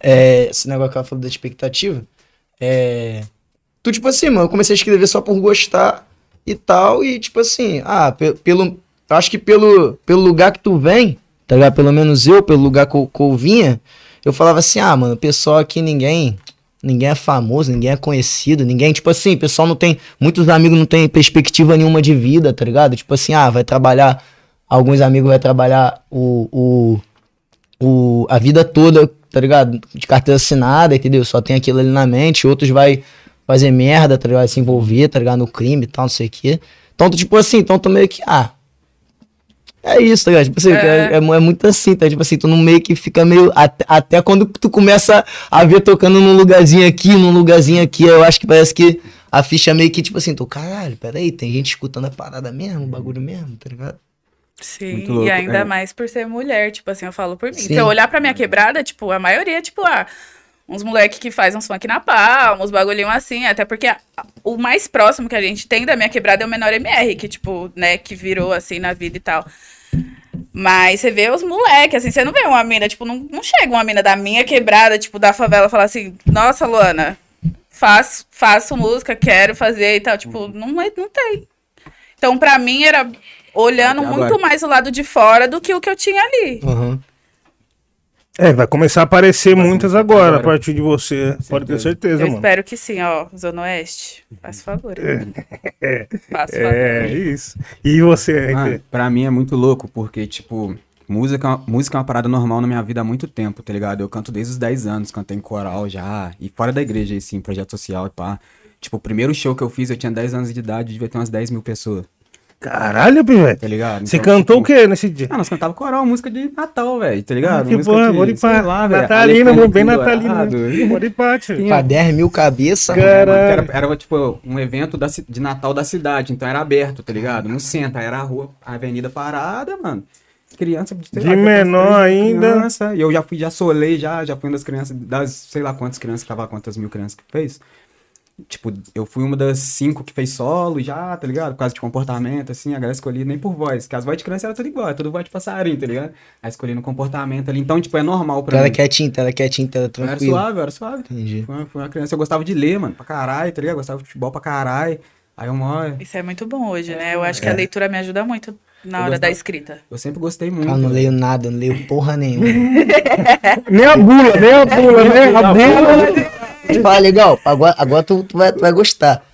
é, esse negócio que ela falou da expectativa, é, tu tipo assim, mano, eu comecei a escrever só por gostar e tal, e tipo assim, ah, pe- pelo, acho que pelo, pelo lugar que tu vem, tá ligado? Pelo menos eu, pelo lugar que eu, que eu vinha, eu falava assim, ah, mano, pessoal aqui ninguém, ninguém é famoso, ninguém é conhecido, ninguém, tipo assim, pessoal não tem, muitos amigos não tem perspectiva nenhuma de vida, tá ligado? Tipo assim, ah, vai trabalhar, alguns amigos vai trabalhar o, o, o, a vida toda, tá ligado? De carteira assinada, entendeu? Só tem aquilo ali na mente, outros vai fazer merda, tá ligado? Se envolver, tá ligado? No crime e tal, não sei o quê. Então, tu, tipo assim, então tu meio que, ah, é isso, tá ligado? Tipo assim, É. é, é, é muito assim, tá? Tipo assim, tu não meio que fica meio. Até, até quando tu começa a ver tocando num lugarzinho aqui, num lugarzinho aqui, eu acho que parece que a ficha meio que, tipo assim, tu, caralho, peraí, tem gente escutando a parada mesmo, o bagulho mesmo, tá ligado? Sim, louco, e ainda é. mais por ser mulher, tipo assim, eu falo por mim. Sim. Se eu olhar pra minha quebrada, tipo, a maioria, tipo, ah, uns moleque que faz uns funk na palma, uns bagulhinho assim, até porque a- o mais próximo que a gente tem da minha quebrada é o menor MR, que, tipo, né, que virou assim na vida e tal. Mas você vê os moleques, assim, você não vê uma mina, tipo, não, não chega uma mina da minha quebrada, tipo, da favela, falar assim, nossa, Luana, faço, faço música, quero fazer e tal. Tipo, não, é- não tem. Então, pra mim, era olhando Até muito agora. mais o lado de fora do que o que eu tinha ali. Aham. É, vai começar a aparecer muitas começar agora, agora. a partir de você. Pode ter certeza, eu mano. espero que sim, ó. Zona Oeste, faz favor. Faz favor. É, isso. E você, Ah, pra mim é muito louco, porque, tipo, música, música é uma parada normal na minha vida há muito tempo, tá ligado? Eu canto desde os 10 anos, cantei em coral já, e fora da igreja, assim, projeto social e pá. Tipo, o primeiro show que eu fiz, eu tinha 10 anos de idade, devia ter umas 10 mil pessoas, Caralho, Pivete. tá ligado? Você Então, cantou tipo, o que nesse dia? Ah, nós cantava coral, música de Natal, velho, tá ligado? Ah, que música boa, de, sei lá, velho, Natalina, mano, bem. Natalina. Bora ir pra, tio. Sim, Pra 10 mil cabeças, Cara- mano, que era, era, tipo um evento da de Natal da cidade, então era aberto, tá ligado? No centro, era a rua, a avenida parada, mano. Criança sei De lá, menor ainda. criança, e eu já fui, já solei, já, já fui uma das crianças, das sei lá quantas crianças, tava quantas mil crianças que fez. Tipo, eu fui uma das cinco que fez solo já, tá ligado? Por causa de comportamento, assim, a galera escolhi nem por voz, porque as vozes de criança era tudo igual, é tudo voz de passarinho, tá ligado? Aí escolhi no comportamento ali, então, tipo, é normal pra Tu era mim. quietinho, tu era quietinho, tu era Eu era suave, eu era suave. Entendi. Foi uma, foi uma criança, eu gostava de ler, mano, pra caralho, tá ligado? Eu gostava de futebol pra caralho. Aí uma Isso é muito bom hoje, né? Eu acho que a leitura me ajuda muito na Eu hora da gostava- escrita. Eu sempre gostei muito. Ah, não velho. leio nada, não leio porra nenhuma. Nem a bula, nem a bula, né? A bula. Fala, legal, agora, agora tu, tu vai, tu vai gostar.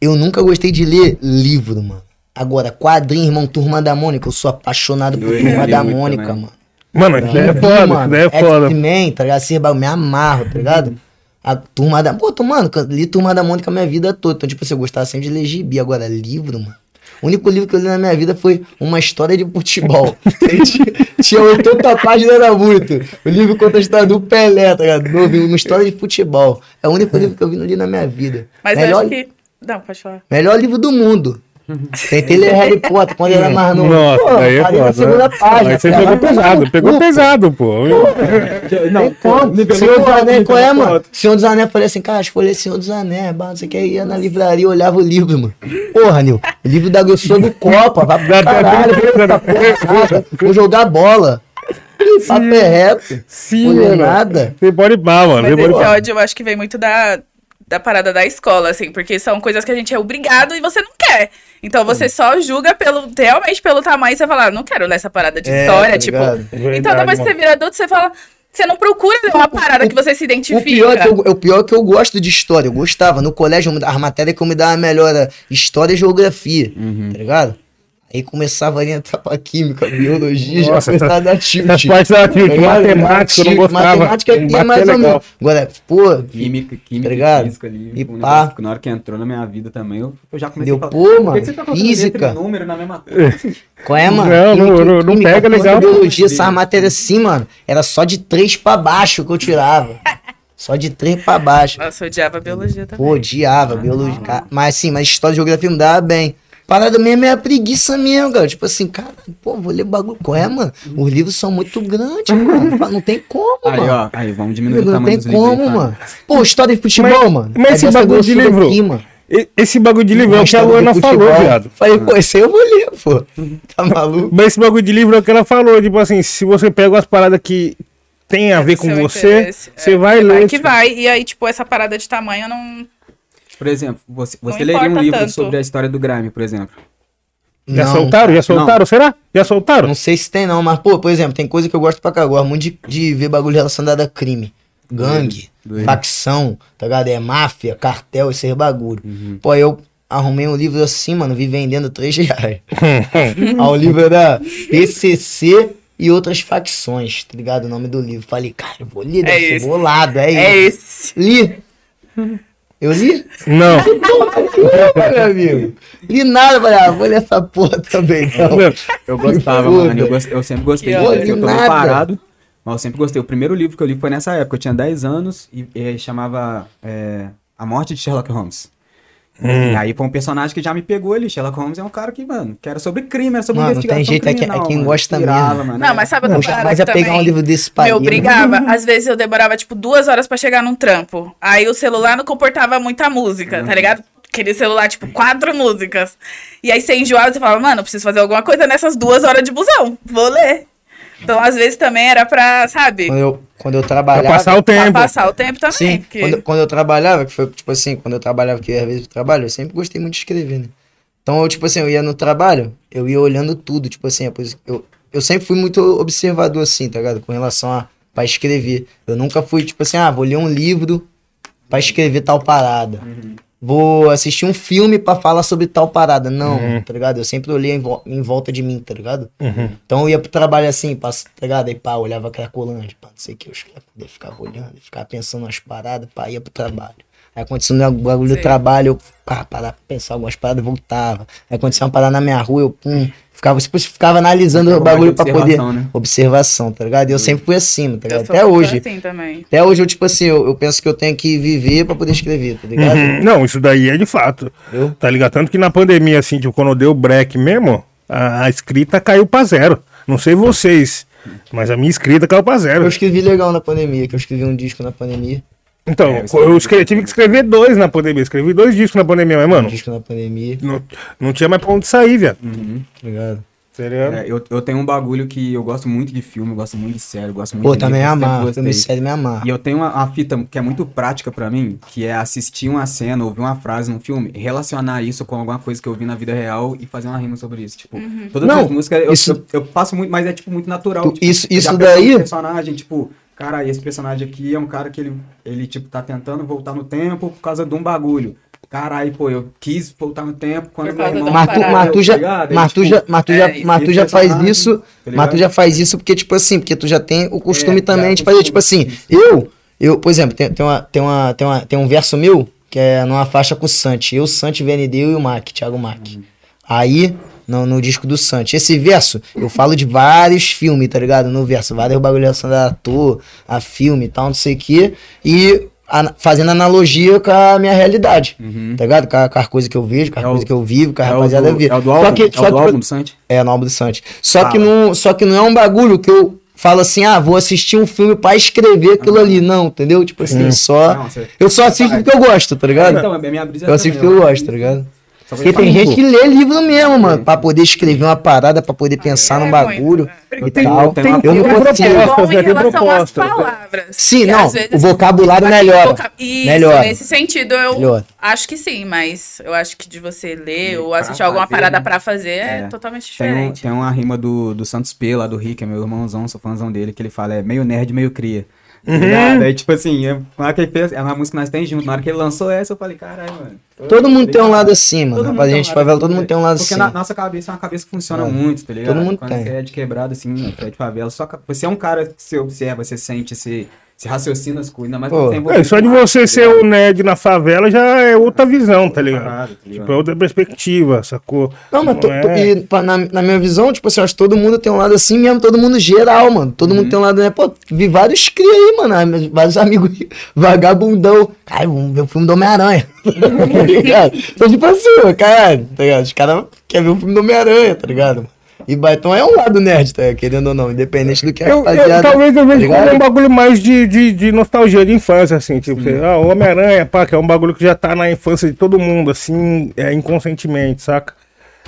Eu nunca gostei de ler livro, mano. Agora, quadrinho, irmão, Turma da Mônica, eu sou apaixonado por Eu Turma da Mônica, também. mano. Mano, é foda, mano, é foda. X-Men, tá ligado? Assim, eu me amarro, tá ligado? A Turma da... Pô, tô, mano, li Turma da Mônica a minha vida toda. Então, tipo assim, eu gostava sempre de ler gibi. Agora, livro, mano. O único livro que eu li na minha vida foi Uma História de Futebol. tinha, tinha 80 páginas, era muito. O livro conta a história do Pelé, tá ligado? Novo, Uma História de Futebol. É o único livro que eu vi no li na minha vida. Mas eu melhor, acho que. Não, pode falar. melhor livro do mundo. Tentei ler Harry Potter quando era mais novo. Nossa, Pô, é parei na foda. segunda página. Aí você cara. pegou pesado, pegou Pô, pesado, pô. Não, Tem como. nivelou Senhor dos Anéis, qual é, mano? Senhor dos Anéis, falei assim, cara, acho que foi ler Senhor dos Anéis, não sei o que, ia na livraria, olhava o livro, mano. Porra, Nil, o livro da sou do Copa, vai pro caralho, essa porra, vou jogar bola. Papo é reto, Sim, mano. nada. Você pode ir pá, mano. Mas Você pode esse ódio eu acho que vem muito da, da parada da escola, assim, porque são coisas que a gente é obrigado e você não quer. Então você só julga pelo, realmente pelo tamanho e você fala, ah, não quero ler essa parada de É, história, tá tipo. então Verdade, depois que você mano. vira adulto, você fala, Você não procura uma parada que você se O identifica. pior, é que eu, o pior é que eu gosto de história, eu gostava. No colégio, as matérias que eu me dava melhor era história e geografia, tá ligado? Aí começava a entrar pra química, biologia, já Nossa, começava a dar tilt. partes da tilt, matemática, eu não gostava. Matemática aqui é mais ou legal. menos. Agora, pô, Química, química Tá ligado? física ali. E um pá. na hora que entrou na minha vida também, eu, eu já comecei Deu, a falar. pô, "Por que mano, você tá física." número na mesma coisa? qual é, mano? Não, não, não- não pega física, legal. Biologia, essa matéria assim, mano, era só de três pra baixo que eu tirava. Só de três pra baixo. Nossa, eu odiava biologia também. Pô, odiava biologia. cara. Mas assim, mas história e geografia me dava bem. Parada mesmo é a preguiça mesmo, cara. Tipo assim, cara, pô, vou ler bagulho. Qual é, mano? Os livros são muito grandes, mano. Não tem como, Aí, mano. ó, aí, vamos diminuir o Não tamanho tem dos livros. como, tá? mano. Pô, história de futebol, Mas- mano. mas É esse bagulho de livro, aqui, mano. Esse bagulho de livro é o que a Luana falou, viado. Falei, pô, esse aí eu vou ler, pô. Tá maluco? Mas esse bagulho de livro é o que ela falou. Tipo assim, se você pega as paradas que tem a ver com você, você É, vai ler. que tipo, vai. E aí, tipo, essa parada de tamanho não. Por exemplo, você, Não você leria um livro tanto. sobre a história do Grime, por exemplo. Já Não, soltaram? Já soltaram? Será? Já soltaram? Não sei se tem não, mas, pô, por exemplo, tem coisa que eu gosto pra cá. Eu gosto muito de, de ver bagulho relacionado a crime. Gangue, Doido. facção, tá ligado? É máfia, cartel, esses bagulho. Uhum. Pô, eu arrumei um livro assim, mano, vi vendendo 3 reais. O livro era PCC e outras facções, tá ligado? O nome do livro. Falei, cara, eu vou ler, deve ser esse. bolado, é, É isso. esse. Li. Eu li? Não. Meu amigo. Li nada, falei, ah, vou ler essa porra também, então. Eu gostava, mano. Eu, gost- eu sempre gostei. Que ódio. Eu tô meio parado, mas eu sempre gostei. O primeiro livro que eu li foi nessa época. Eu tinha 10 anos e, e chamava é, A Morte de Sherlock Holmes. Hum. E aí foi um personagem que já me pegou ali. Sherlock Holmes é um cara que, mano, que era sobre crime, era sobre Mano, não tem investigação jeito, é quem- é criminal, quem mano. gosta Pirava, mesmo. Mano, Não, é. mas sabe Não, outra parada jamais que é pegar um livro desse pai. obrigava. Às vezes eu demorava, tipo, duas horas pra chegar num trampo. Aí o celular não comportava muita música, tá ligado? Aquele celular, tipo, quatro músicas. E aí você enjoava e você falava, mano, eu preciso fazer alguma coisa nessas duas horas de busão. Vou ler. Então, às vezes também era pra, sabe? Quando eu, quando eu Pra trabalhava. passar o Pra tempo. passar o tempo também. Sim, porque- quando, quando eu trabalhava, que foi tipo assim, quando eu trabalhava, que às vezes eu trabalho, eu sempre gostei muito de escrever, né? Então, eu, tipo assim, eu ia no trabalho, eu ia olhando tudo, tipo assim, eu, eu sempre fui muito observador, assim, tá ligado? Com relação a pra escrever. Eu nunca fui, tipo assim, ah, vou ler um livro pra escrever tal parada. Vou assistir um filme pra falar sobre tal parada. Não, tá ligado? Eu sempre olhei em, vo- em volta de mim, tá ligado? Uhum. Então eu ia pro trabalho assim, passa, tá ligado? Aí pá, olhava aquela colante, pá, não sei o que, eu ia ficava olhando, ficava pensando nas paradas, pá, ia pro trabalho. Aí acontecia um bagulho do trabalho, eu pá, parava pra pensar algumas paradas, voltava. Aí acontecia uma parada na minha rua, eu pum, ficava, depois ficava analisando o bagulho pra poder. observação, né? Observação, tá ligado? E eu sempre fui assim, tá ligado? Até hoje. assim também. Até hoje eu, tipo assim, eu, eu penso que eu tenho que viver pra poder escrever, tá ligado? Uhum. Não, isso daí é de fato. Entendeu? Tá ligado? Tanto que na pandemia, assim, tipo, quando deu o break mesmo, a, a escrita caiu pra zero. Não sei vocês, mas a minha escrita caiu pra zero. Eu escrevi legal na pandemia, que eu escrevi um disco na pandemia. Então, É, eu escrevi- tive que escrever dois na pandemia. Escrevi dois discos na pandemia, mas, Um mano, disco na pandemia, não, não tinha mais pra onde sair, velho. tá ligado? Tá ligado? É, eu, eu tenho um bagulho que eu gosto muito de filme, eu gosto muito de série, eu gosto muito Pô, de também livro, eu sempre amar, filme série me amar. E eu tenho uma, uma fita que é muito prática pra mim, que é assistir uma cena, ouvir uma frase num filme, relacionar isso com alguma coisa que eu vi na vida real e fazer uma rima sobre isso. Tipo, todas Não, as músicas eu, isso- eu, eu faço muito, mas é tipo muito natural. Tu- tipo, isso- isso pego um daí- personagem, tipo, cara, esse personagem aqui é um cara que ele, ele tipo, tá tentando voltar no tempo por causa de um bagulho. Caralho, pô, eu quis voltar no tempo quando meu irmão... de uma Mas tu, parada. mas tu já, Tá ligado? Aí, mas tu tipo, já, mas tu já, é, mas tu esse já faz isso, tá mas ligado? tu já faz isso porque, tipo assim, porque tu já tem o costume É, também de fazer, tipo assim, isso. eu, eu, por exemplo, tem, tem, uma, tem, uma, tem, uma, tem um verso meu que é numa faixa com o Santi, eu, Santi, VND e o Mac, Thiago Mac. Uhum. Aí, no, no disco do Santi, esse verso, eu falo de vários filmes, tá ligado? No verso, vários bagulho relacionados a ator, a filme e tal, não sei o quê, e ana- fazendo analogia com a minha realidade, tá ligado? Com, a- com as coisas que eu vejo, com as Uhum. É o- coisas que eu vivo, com a É o rapaziada do, é o do Só álbum, que- é só o do que- álbum do Santi? é, Nobre do Santos. Só que, Fala. não, só que não é um bagulho que eu falo assim, ah, vou assistir um filme pra escrever aquilo ali. Não, entendeu? Tipo assim, só. Não, você- Eu só assisto porque eu gosto, tá ligado? Então, é minha brisa eu assisto porque também, eu gosto, tá ligado? Porque tem gente que lê livro mesmo, mano, pra poder escrever uma parada, pra poder pensar É num bagulho. muito, e Tem- tal. tem eu não consigo. proposta. bom em Tem relação às proposta. palavras. Sim, não, às vezes- o vocabulário melhora. voca- Isso, Melhora. nesse sentido eu Melhora. acho que sim, mas eu acho que de você ler E ou assistir alguma fazer, parada né? pra fazer é, É. totalmente Tem, um, diferente. tem uma rima do, do Santos P, lá do Rick, é meu irmãozão, sou fãzão dele, que ele fala, é meio nerd, meio cria. Tá ligado? Aí, tipo assim, na hora que ele fez, é uma música que nós temos junto. Na hora que ele lançou essa, eu falei, caralho, mano. Todo mundo tem um lado assim, mano. Todo Rapaz, a gente favela, todo mundo tem um lado Porque na nossa cabeça é uma cabeça que funciona É. muito, tá ligado? Todo mundo Quando tem. você é de quebrado, assim, você é de favela, só você é um cara que você observa, você sente, você, você raciocina as coisas, ainda mais Pô. quando É, só de você arte, ser tá o ligado? nerd na favela já é outra visão, tá ligado? Parado, tá ligado? Tipo, é outra perspectiva, sacou? Não, mas to- to- é- e, pa- na, na minha visão, tipo assim, eu acho que todo mundo tem um lado assim mesmo, todo mundo geral, mano. Todo Uhum. mundo tem um lado, né? Pô, vi vários cria aí, mano. ah, Vários amigos vagabundão. Cara, vamos ver o filme do Homem-Aranha. tá ligado? Então, tipo assim, caralho, tá ligado? Os caras querem ver o filme do Homem-Aranha, tá ligado? E Batom é um lado nerd, tá? Querendo ou não, independente do que a Eu, eu- rapaziada. talvez eu tá veja como um bagulho mais de, de, de nostalgia de infância, assim, tipo, você, ah, o Homem-Aranha, pá, que é um bagulho que já tá na infância de todo mundo, assim, é, inconscientemente, saca?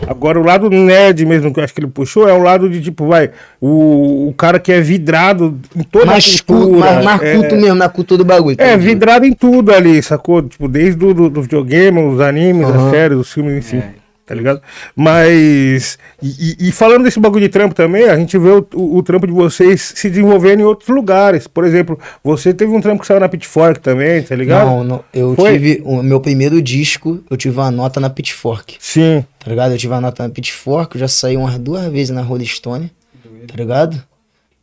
Agora, o lado nerd mesmo que eu acho que ele puxou é o lado de, tipo, vai, o, o cara que é vidrado em toda mais a culto, cultura. mais, mais é, culto mesmo, na cultura do bagulho. tá É, vidrado em tudo ali, sacou? Tipo, desde do, do, do videogame, os animes, Aham. as séries, os filmes, enfim. É. Tá ligado? Mas. E, e- falando desse bagulho de trampo também, a gente vê o, o- o trampo de vocês se desenvolvendo em outros lugares. Por exemplo, você teve um trampo que saiu na Pitchfork também, tá ligado? Não, não, eu Foi? tive o meu primeiro disco, eu tive uma nota na Pitchfork. Sim. tá ligado? Eu tive a nota na Pitchfork, eu já saí umas duas vezes na Rolling Stone, tá ligado?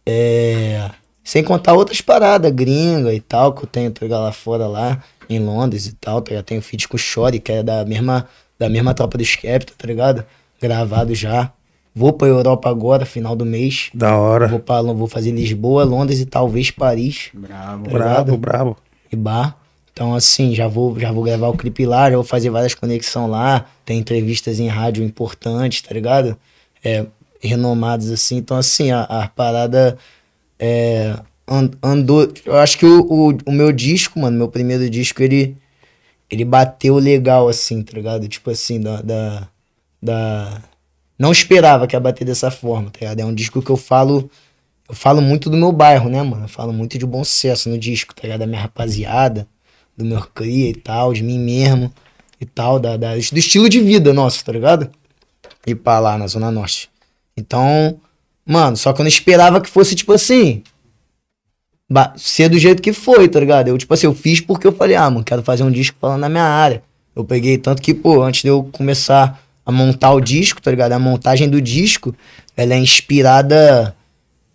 É... Sem contar outras paradas, gringa e tal, que eu tenho, tá ligado? Lá fora, lá em Londres e tal, tá ligado? Tenho feat com o Shori, que é da mesma, da mesma tropa do Skepta, tá ligado? Gravado já. Vou pra Europa agora, final do mês. Da hora. Vou, pra, vou fazer Lisboa, Londres e talvez Paris Bravo. Brabo, brabo. e bar. Então, assim, já vou, já vou gravar o clipe lá, já vou fazer várias conexões lá. Tem entrevistas em rádio importantes, tá ligado? É, renomadas, assim. Então, assim, a, a parada é, an- andou. Eu acho que o, o, o meu disco, mano, meu primeiro disco, ele, ele bateu legal, assim, tá ligado? Tipo assim, da. da, da... Não esperava que ia bater dessa forma, tá ligado? É um disco que eu falo. Eu falo muito do meu bairro, né, mano? Eu falo muito de bom sucesso no disco, tá ligado? Da minha rapaziada, do meu cria e tal, de mim mesmo e tal, da, da- do estilo de vida nosso, tá ligado? E pra lá, na Zona Norte. Então, mano, só que eu não esperava que fosse, tipo assim, ser do jeito que foi, tá ligado? Eu, tipo assim, eu fiz porque eu falei, ah, mano, quero fazer um disco falando na minha área. Eu peguei tanto que, pô, antes de eu começar a montar o disco, tá ligado? A montagem do disco, ela é inspirada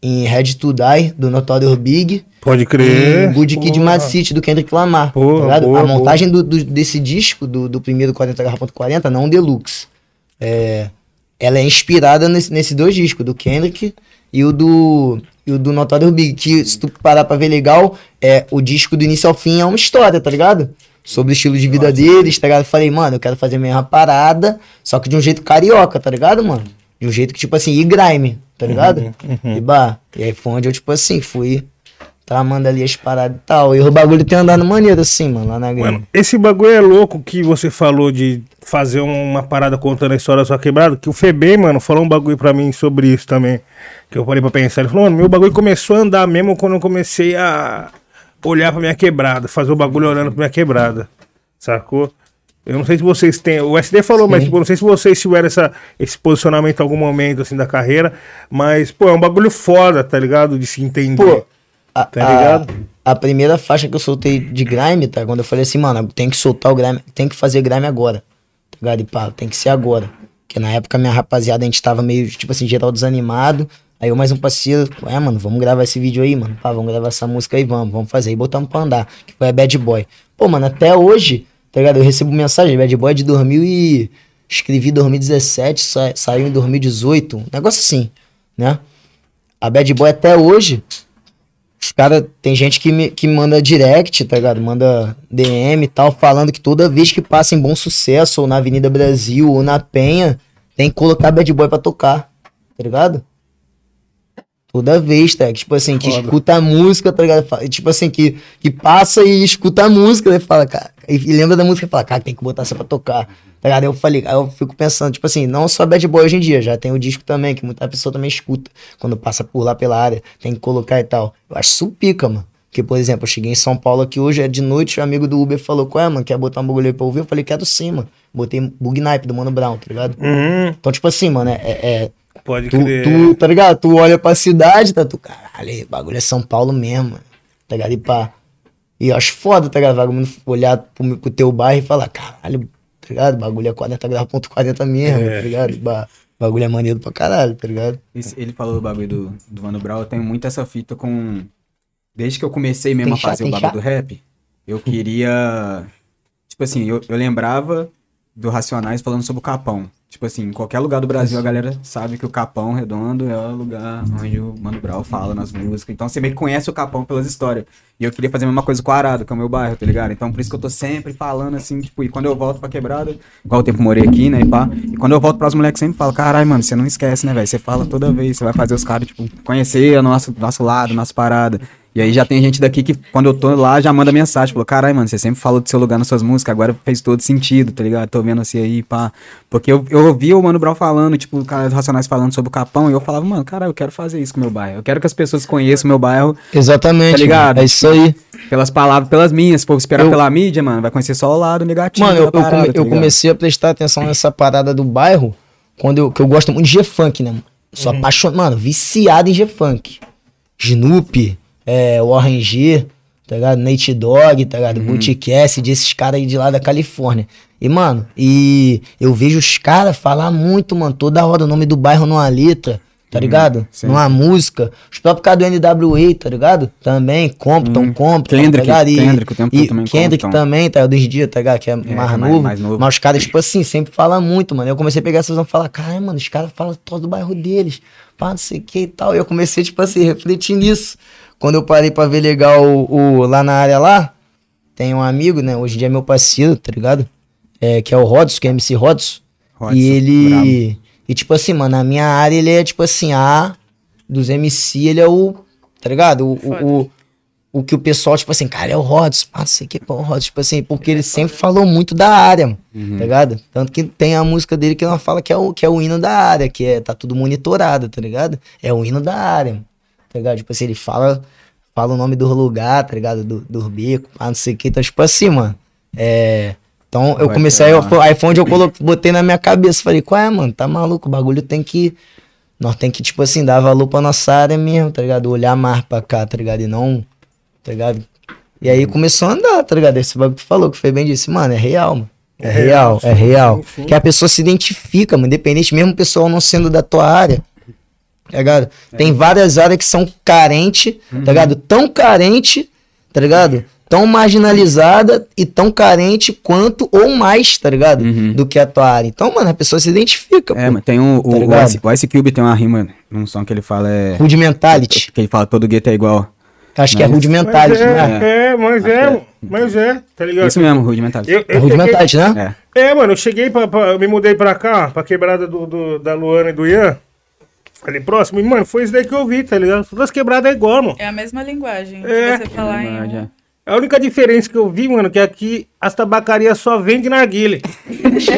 em Red to Die, do Notorious Big, Pode e crer. Good Kid, Porra. Mad City, do Kendrick Lamar, Porra, tá boa, a montagem do, do- desse disco, do, do primeiro 40 garrafa 40, não Deluxe, é, ela é inspirada nesse- nesses dois discos, do Kendrick e o do, e o do Notorious Big, que se tu parar pra ver legal, é, o disco do início ao fim é uma história, tá ligado? Sobre o estilo de vida deles, tá ligado? Eu falei, mano, eu quero fazer a mesma parada, só que de um jeito carioca, tá ligado, mano? De um jeito que, tipo assim, e grime, tá ligado? E bah, e aí foi onde eu, tipo assim, fui tramando ali as paradas e tal. E o bagulho tem andado maneiro assim, mano, lá na grime. Mano, esse bagulho é louco que você falou de fazer uma parada contando a história da sua quebrada, que o Febem, mano, falou um bagulho pra mim sobre isso também, que eu parei pra pensar. Ele falou, mano, meu bagulho começou a andar mesmo quando eu comecei a olhar pra minha quebrada, fazer o bagulho olhando pra minha quebrada, sacou? Eu não sei se vocês têm, o SD falou, mas Sim. tipo, eu não sei se vocês tiveram essa, esse posicionamento em algum momento, assim, da carreira, mas, pô, é um bagulho foda, tá ligado? De se entender. Pô, a, Tá ligado? A, a primeira faixa que eu soltei de grime, tá? Quando eu falei assim, mano, tem que soltar o grime, tem que fazer grime agora. Tá ligado? E pá, tem que ser agora. Porque na época minha rapaziada, a gente tava meio, tipo assim, geral desanimado. Aí eu mais um parceiro, é, mano, vamos gravar esse vídeo aí, mano. Pá, vamos gravar essa música aí, vamos, vamos fazer. E botamos pra andar. Que foi a Bad Boy. Pô, mano, até hoje, tá ligado? Eu recebo mensagem, Bad Boy é de 2000 e... Escrevi em 2017, sa- saiu em 2018. Um negócio assim, né? A Bad Boy até hoje, os tem gente que me, que manda direct, tá ligado? Manda DM e tal, falando que toda vez que passa em bom sucesso, ou na Avenida Brasil, ou na Penha, tem que colocar Bad Boy pra tocar, tá ligado? Toda vez, tá? Tipo assim, que Foda. escuta a música, tá ligado? Tipo assim, que, que passa e escuta a música, né? Fala, cara, e lembra da música e fala, cara, tem que botar essa pra tocar. Tá ligado? Eu falei, aí eu fico pensando, tipo assim, não só bad boy hoje em dia, já tem o disco também, que muita pessoa também escuta quando passa por lá pela área, tem que colocar e tal. Eu acho isso pica, mano. Porque, por exemplo, eu cheguei em São Paulo aqui hoje, é de noite, o amigo do Uber falou, qual é, mano, quer botar um bagulho aí pra ouvir? Eu falei, quero sim, mano. Botei Bug Nipe do Mano Brown, tá ligado? Uhum, Então, tipo assim, mano, é- é pode Tu, crer. tu, tá ligado? Tu olha pra cidade, tá? Tu, caralho, bagulho é São Paulo mesmo, mano. Tá ligado? E pá. E eu acho foda, tá ligado? Vagabundo olhar pro, pro teu bairro e falar, caralho, tá ligado? Bagulho é 40 graus, ponto 40 mesmo, É. tá ligado? Ba- bagulho é maneiro pra caralho, tá ligado? Esse- Ele falou do bagulho do, do Mano Brown, eu tenho muito essa fita com. Desde que eu comecei mesmo Tem a chá, fazer o bagulho chá? do rap, eu queria. Tipo assim, eu, eu lembrava do Racionais falando sobre o Capão. Tipo assim, em qualquer lugar do Brasil a galera sabe que o Capão Redondo é o lugar onde o Mano Brown fala nas músicas. Então você meio que conhece o Capão pelas histórias. E eu queria fazer a mesma coisa com o Arado, que é o meu bairro, tá ligado? Então por isso que eu tô sempre falando assim, tipo, e quando eu volto pra quebrada, igual o tempo morei aqui, né, e pá. E quando eu volto pros moleques sempre falo, caralho, mano, você não esquece, né, velho? Você fala toda vez, você vai fazer os caras, tipo, conhecer o nosso, nosso lado, nossa parada. E aí já tem gente daqui que, quando eu tô lá, já manda mensagem. Falou, caralho, mano, você sempre falou do seu lugar nas suas músicas, agora fez todo sentido, tá ligado? Tô vendo você aí, pá. Porque eu, eu ouvia o Mano Brown falando, tipo, o cara do Racionais falando sobre o Capão, e eu falava, mano, caralho, eu quero fazer isso com o meu bairro. Eu quero que as pessoas conheçam o meu bairro Exatamente. Tá ligado? mano. É isso aí. pelas palavras, pelas minhas. Se for esperar Eu- pela mídia, mano, vai conhecer só o lado negativo Mano, eu, da eu parada, come- tá eu comecei a prestar atenção nessa parada do bairro quando eu, que eu gosto muito de G-Funk, né? mano? Sou apaixonado, mano, viciado em G-Funk. Snoop, é, Warren G, tá ligado? Nate Dogg, tá ligado? Uhum. Boot Cassidy, esses caras aí de lá da Califórnia. E, mano, e eu vejo os caras falar muito, mano, toda hora o nome do bairro numa letra, tá ligado? Uhum. sim. Numa música. Os próprios caras do NWA, tá ligado? Também, Compton, Compton, Uhum. Kendrick, tá ligado? E- Kendrick, o tempo e também Kendrick Compton. também, tá? Dos dias, tá ligado? Que é, mais, mais- novo, mais novo. Mas os caras, tipo assim, sempre falam muito, mano. Eu comecei a pegar essa visão e falar, cara, mano, os caras falam todo do bairro deles, pá, não sei o que e tal. E eu comecei, tipo assim, a refletir nisso. Quando eu parei pra ver legal o, o- lá na área lá, tem um amigo, né? Hoje em dia é meu parceiro, tá ligado? É, que é o Rodson, que é MC Rodson. Rodson, E ele. brabo. E tipo assim, mano, na minha área ele é tipo assim, a dos MC, ele é o. Tá ligado? O, Foda. o, o, o que o pessoal, tipo assim, cara, é o Rodson, pá, não sei o que, pô, o Rodson, tipo assim, porque ele sempre falou muito da área, mano, tá ligado? Tanto que tem a música dele que ela fala que é o, que é o hino da área, que é, tá tudo monitorado, tá ligado? É o hino da área, mano, tá ligado? Tipo assim, ele fala, fala o nome do lugar, tá ligado? Do, do beco, pá, não sei o que, então, tipo assim, mano, é. Então eu Vai comecei, aí, eu, aí foi onde eu coloquei, botei na minha cabeça, falei, qual é, mano, tá maluco, o bagulho tem que. Nós tem que, tipo assim, dar valor pra nossa área mesmo, tá ligado? Olhar mais pra cá, tá ligado? E não, tá ligado? E aí começou a andar, tá ligado? Esse bagulho que tu falou, que foi bem disso, mano, é real, mano. É, É real, real, é real. sim, sim. Que a pessoa se identifica, mano, independente, mesmo o pessoal não sendo da tua área. Tá ligado? Tem várias áreas que são carentes, tá ligado? Tão carente, tá ligado? Tão marginalizada e tão carente quanto ou mais, tá ligado? Uhum. Do que a tua área. Então, mano, a pessoa se identifica, É, pô. mas tem um, Tá o, o? Ice, o Ice Cube tem uma rima num som que ele fala é. Rudimentality. Que ele fala todo gueto é igual. Acho que é Mas- rudimentality, Mas né? é, é, mas é, é. mas é, tá ligado? Isso mesmo, rudimentar. Eu, É eu rudimentality, né? É. É, mano, eu cheguei pra, pra- eu me mudei pra cá, pra quebrada do, do- da Luana e do Ian. Ali próximo, e, mano, foi isso daí que eu vi, tá ligado? Todas as quebradas é igual, mano. É a mesma linguagem. É. Você falar em. É. A única diferença que eu vi, mano, que aqui as tabacarias só vendem narguile.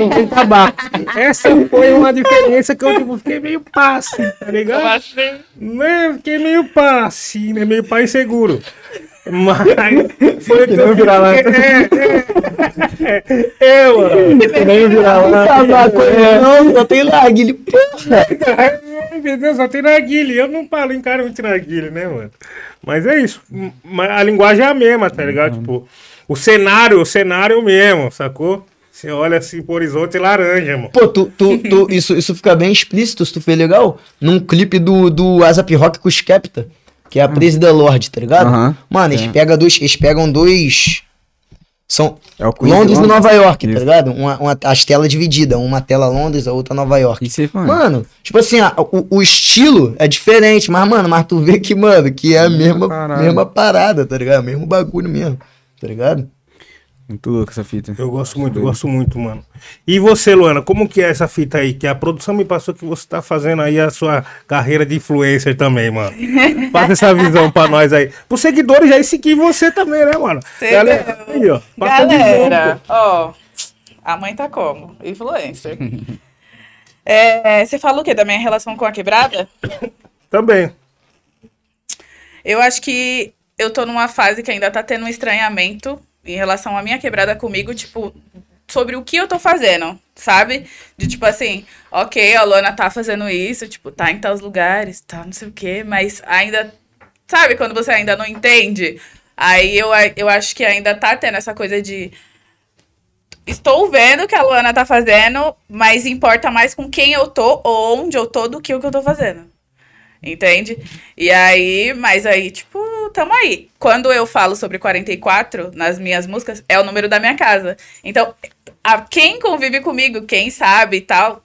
Não tem tabaco. Essa foi uma diferença que eu tipo, fiquei meio passe, tá ligado? Né? Fiquei meio passe, né? Meio pai seguro. Mas foi que eu virar lá. É, é, é, é, mano. Nem virar lá. Tabaco, não, só tem larguilho, porra. Meu Deus, só tem narguile. Eu não falo em cara muito narguile, né, mano? Mas é isso. A linguagem é a mesma, tá ligado? Tipo, o cenário, o cenário é o mesmo, sacou? Você olha assim pro horizonte e laranja, mano. Pô, tu, tu, tu- isso, isso fica bem explícito, se tu fez legal, num clipe do, do Asap Rock com o Skepta, que é a Praise the Lord, tá ligado? Aham, Mano, eles, é. pegam dois, eles pegam dois... São É Londres e Nova York, tá Isso. ligado? Uma, uma, as telas divididas, uma tela Londres, a outra Nova York. Isso aí, mano. Mano, tipo assim, a- o, o estilo é diferente, mas, mano, mas tu vê que, mano, que é a mesma, mesma parada, tá ligado? Mesmo bagulho mesmo, tá ligado? Muito louco essa fita. Eu gosto muito, eu gosto muito, mano. E você, Luana, como que é essa fita aí? Que a produção me passou que você tá fazendo aí a sua carreira de influencer também, mano. Passa essa visão pra nós aí. Os seguidores já seguir você também, né, mano? Sei Galera, não. aí, ó. Galera, ó. A mãe tá como? Influencer. É, você falou o quê? Da minha relação com a quebrada? Também. Eu acho que eu tô numa fase que ainda tá tendo um estranhamento em relação à minha quebrada comigo, tipo, sobre o que eu tô fazendo, sabe? De tipo assim, ok, a Luana tá fazendo isso, tipo, tá em tais lugares, tá não sei o quê, mas ainda. Sabe quando você ainda não entende? Aí eu, eu acho que ainda tá tendo essa coisa de. Estou vendo o que a Luana tá fazendo, mas importa mais com quem eu tô ou onde eu tô do que o que eu tô fazendo. Entende? E aí, mas aí, tipo, tamo aí. Quando eu falo sobre 44 nas minhas músicas, é o número da minha casa. Então, a, quem convive comigo, quem sabe e tal,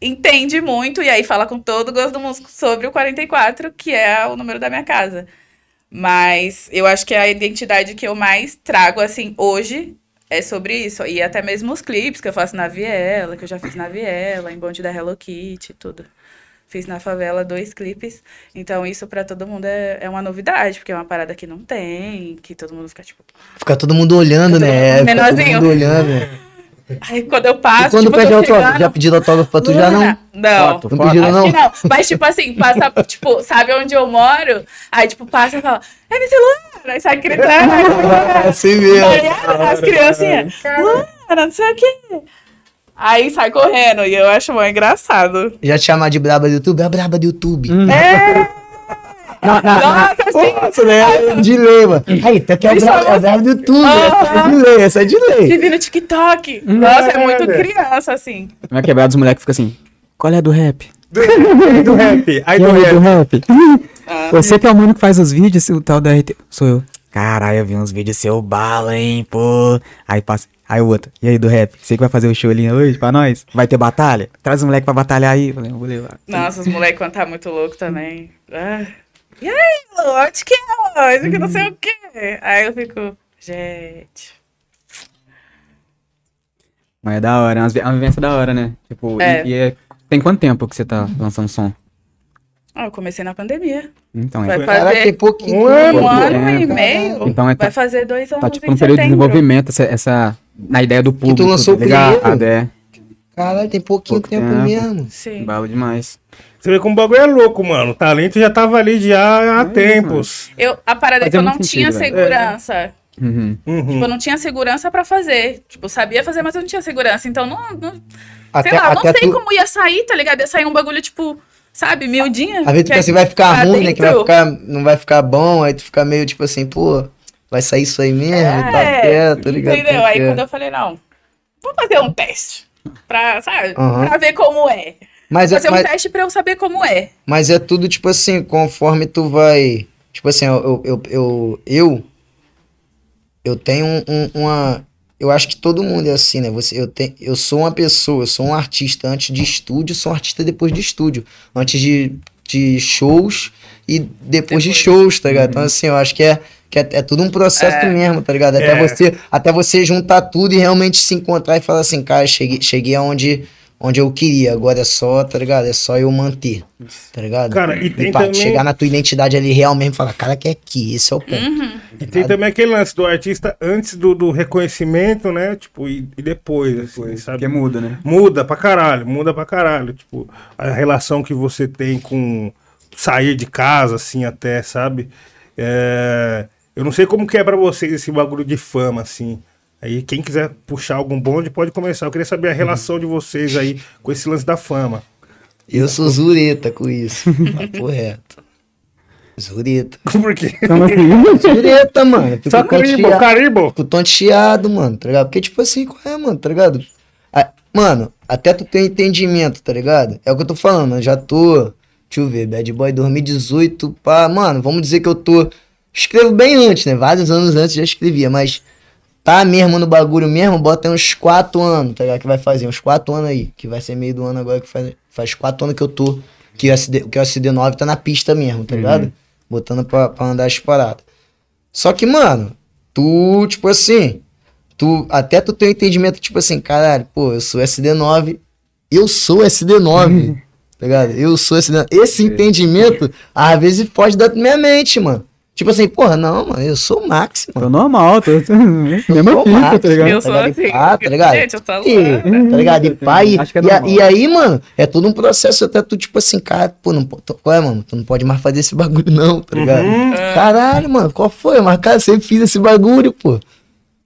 entende muito e aí fala com todo o gosto do músico sobre o 44, que é o número da minha casa. Mas eu acho que a identidade que eu mais trago, assim, hoje é sobre isso. E até mesmo os clipes que eu faço na Viela, que eu já fiz na Viela, em Bonde da Hello Kitty, tudo. Fiz na favela dois clipes. Então, isso para todo mundo é, é uma novidade, porque é uma parada que não tem, que todo mundo fica tipo. Fica todo mundo olhando, né? Fica todo mundo olhando. Né? Aí quando eu passo. E quando tipo, pede autógrafo, chegando... já pediu autógrafo pra tu já não? Não. Foto, não pediu, não? não. Mas, tipo assim, passa, tipo, sabe onde eu moro? Aí, tipo, passa e fala, é MC Luana, aí sai gritando. É assim mesmo. Aí, as criancinhas, Luana, não sei o quê. Aí sai correndo, e eu acho muito engraçado. Já te chamar de braba do YouTube? É a braba do YouTube. Hum. É! Não, não, Nossa, não. Nossa, né? É mano. Aí, tu quer o brabo do YouTube. Essa é de lei, essa é de lei. Vive no TikTok. Nossa, é muito criança, assim. Não é quebrado, os moleques ficam assim, qual é do rap? Do, do rap. Aí do, do rap. Ah, Você que é o mano que faz os vídeos, o tal da RT. Sou eu. Caralho, eu vi uns vídeos seu bala, hein, pô. Aí passa. Aí o outro, e aí do rap, você que vai fazer o show ali hoje pra nós? Vai ter batalha? Traz os moleques pra batalhar aí. Falei, vou levar. Nossa, os moleques quando tá muito louco também. Ah. E aí, Lu, onde que é hoje? Que não sei o quê. Aí eu fico, gente. Mas é da hora, é uma vivência da hora, né? Tipo, é. E, e é... tem quanto tempo que você tá lançando som? Ah, eu comecei na pandemia. Então, vai é. fazer Caraca, tem pouquinho. Um ano, um ano e meio. Então, é, vai fazer dois anos Tá tipo um período de desenvolvimento, essa, essa, na ideia do público. Que tu lançou tá primeiro. É. Caralho, tem pouquinho Pouco tempo, tempo. mesmo. Sim. Bala demais. Você vê como o bagulho é louco, mano. O talento já tava ali já há É, tempos. Eu, a parada é que eu não muito tinha sentido, velho. segurança. Uhum. Uhum. Tipo, eu não tinha segurança pra fazer. Tipo, eu sabia fazer, mas eu não tinha segurança. Então, não, não Até, sei lá, não sei tu, como ia sair, tá ligado? Ia sair um bagulho, tipo, sabe, miudinha. Às vezes tu que pensa que vai ficar ruim, né? Que vai dentro. ficar, não vai ficar bom, aí tu fica meio tipo assim, pô, vai sair isso aí mesmo, É, tá quieto, tá ligado? Entendeu? Tá Aí quando eu falei, não, vou fazer um teste. Pra, sabe? Aham. Pra ver como é. Mas, Vou é, fazer um mas, teste pra eu saber como é. mas é tudo tipo assim, conforme tu vai. Tipo assim, eu. Eu, eu, eu, eu tenho um- um- uma. Eu acho que todo mundo é assim, né? Você, eu, te, eu sou uma pessoa, eu sou um artista antes de estúdio, sou um artista depois de estúdio. Antes de, de shows e depois, de Depois. shows, tá ligado? Então, assim, eu acho que é, que é, é tudo um processo É. mesmo, tá ligado? Até, É. você, até você juntar tudo e realmente se encontrar e falar assim, cara, cheguei, cheguei aonde, onde eu queria. Agora é só, tá ligado? É só eu manter, tá ligado? Cara, e tem pá, também- chegar na tua identidade ali real mesmo e falar, cara, que é aqui, esse é o ponto. Uhum. E tem também aquele lance do artista antes do, do reconhecimento, né? Tipo, e, e depois, assim, sabe? Porque muda, né? Muda pra caralho, muda pra caralho. Tipo, a relação que você tem com sair de casa, assim, até, sabe? É, Eu não sei como que é pra vocês esse bagulho de fama, assim. Aí, quem quiser puxar algum bonde, pode começar. Eu queria saber a relação de vocês aí com esse lance da fama. Eu sou zureta com isso. Papo reto. Zureta. Por quê? Zureta, mano. Fico Só carimbo, tonteado- carimbo. Fico tonteado, mano, tá ligado? Porque, tipo assim, qual é, mano, tá ligado? Mano, até tu ter um entendimento, tá ligado? É o que eu tô falando, eu já tô. Deixa eu ver, Bad Boy 2018, pá. Mano, vamos dizer que eu tô. Escrevo bem antes, né? Vários anos antes já escrevia, mas tá mesmo no bagulho mesmo, bota aí uns 4 anos, tá ligado? Que vai fazer uns 4 anos aí. Que vai ser meio do ano agora, que faz, faz 4 anos que eu tô. Que o, SD, que o SD9 tá na pista mesmo, tá ligado? Botando pra, pra andar as paradas. Só que, mano, tu, tipo assim, tu até tu tem um entendimento, tipo assim, caralho, pô, eu sou SD9, eu sou SD9, tá ligado? Eu sou SD9. Esse entendimento, às vezes, foge da minha mente, mano. Tipo assim, porra, não, mano, eu sou o Max, Tô mano. normal, tô. Mesma fita, Max, tá ligado? Eu sou ligado? assim. Ah, tá ligado? Gente, eu sou E, Luana. tá ligado? E Acho que é e e aí, mano, é tudo um processo até tu, tipo assim, cara, pô, não pode, qual é, mano? Tu não pode mais fazer esse bagulho, não, tá ligado? Uhum. Caralho, mano, qual foi? Mas, cara, sempre fiz esse bagulho, pô.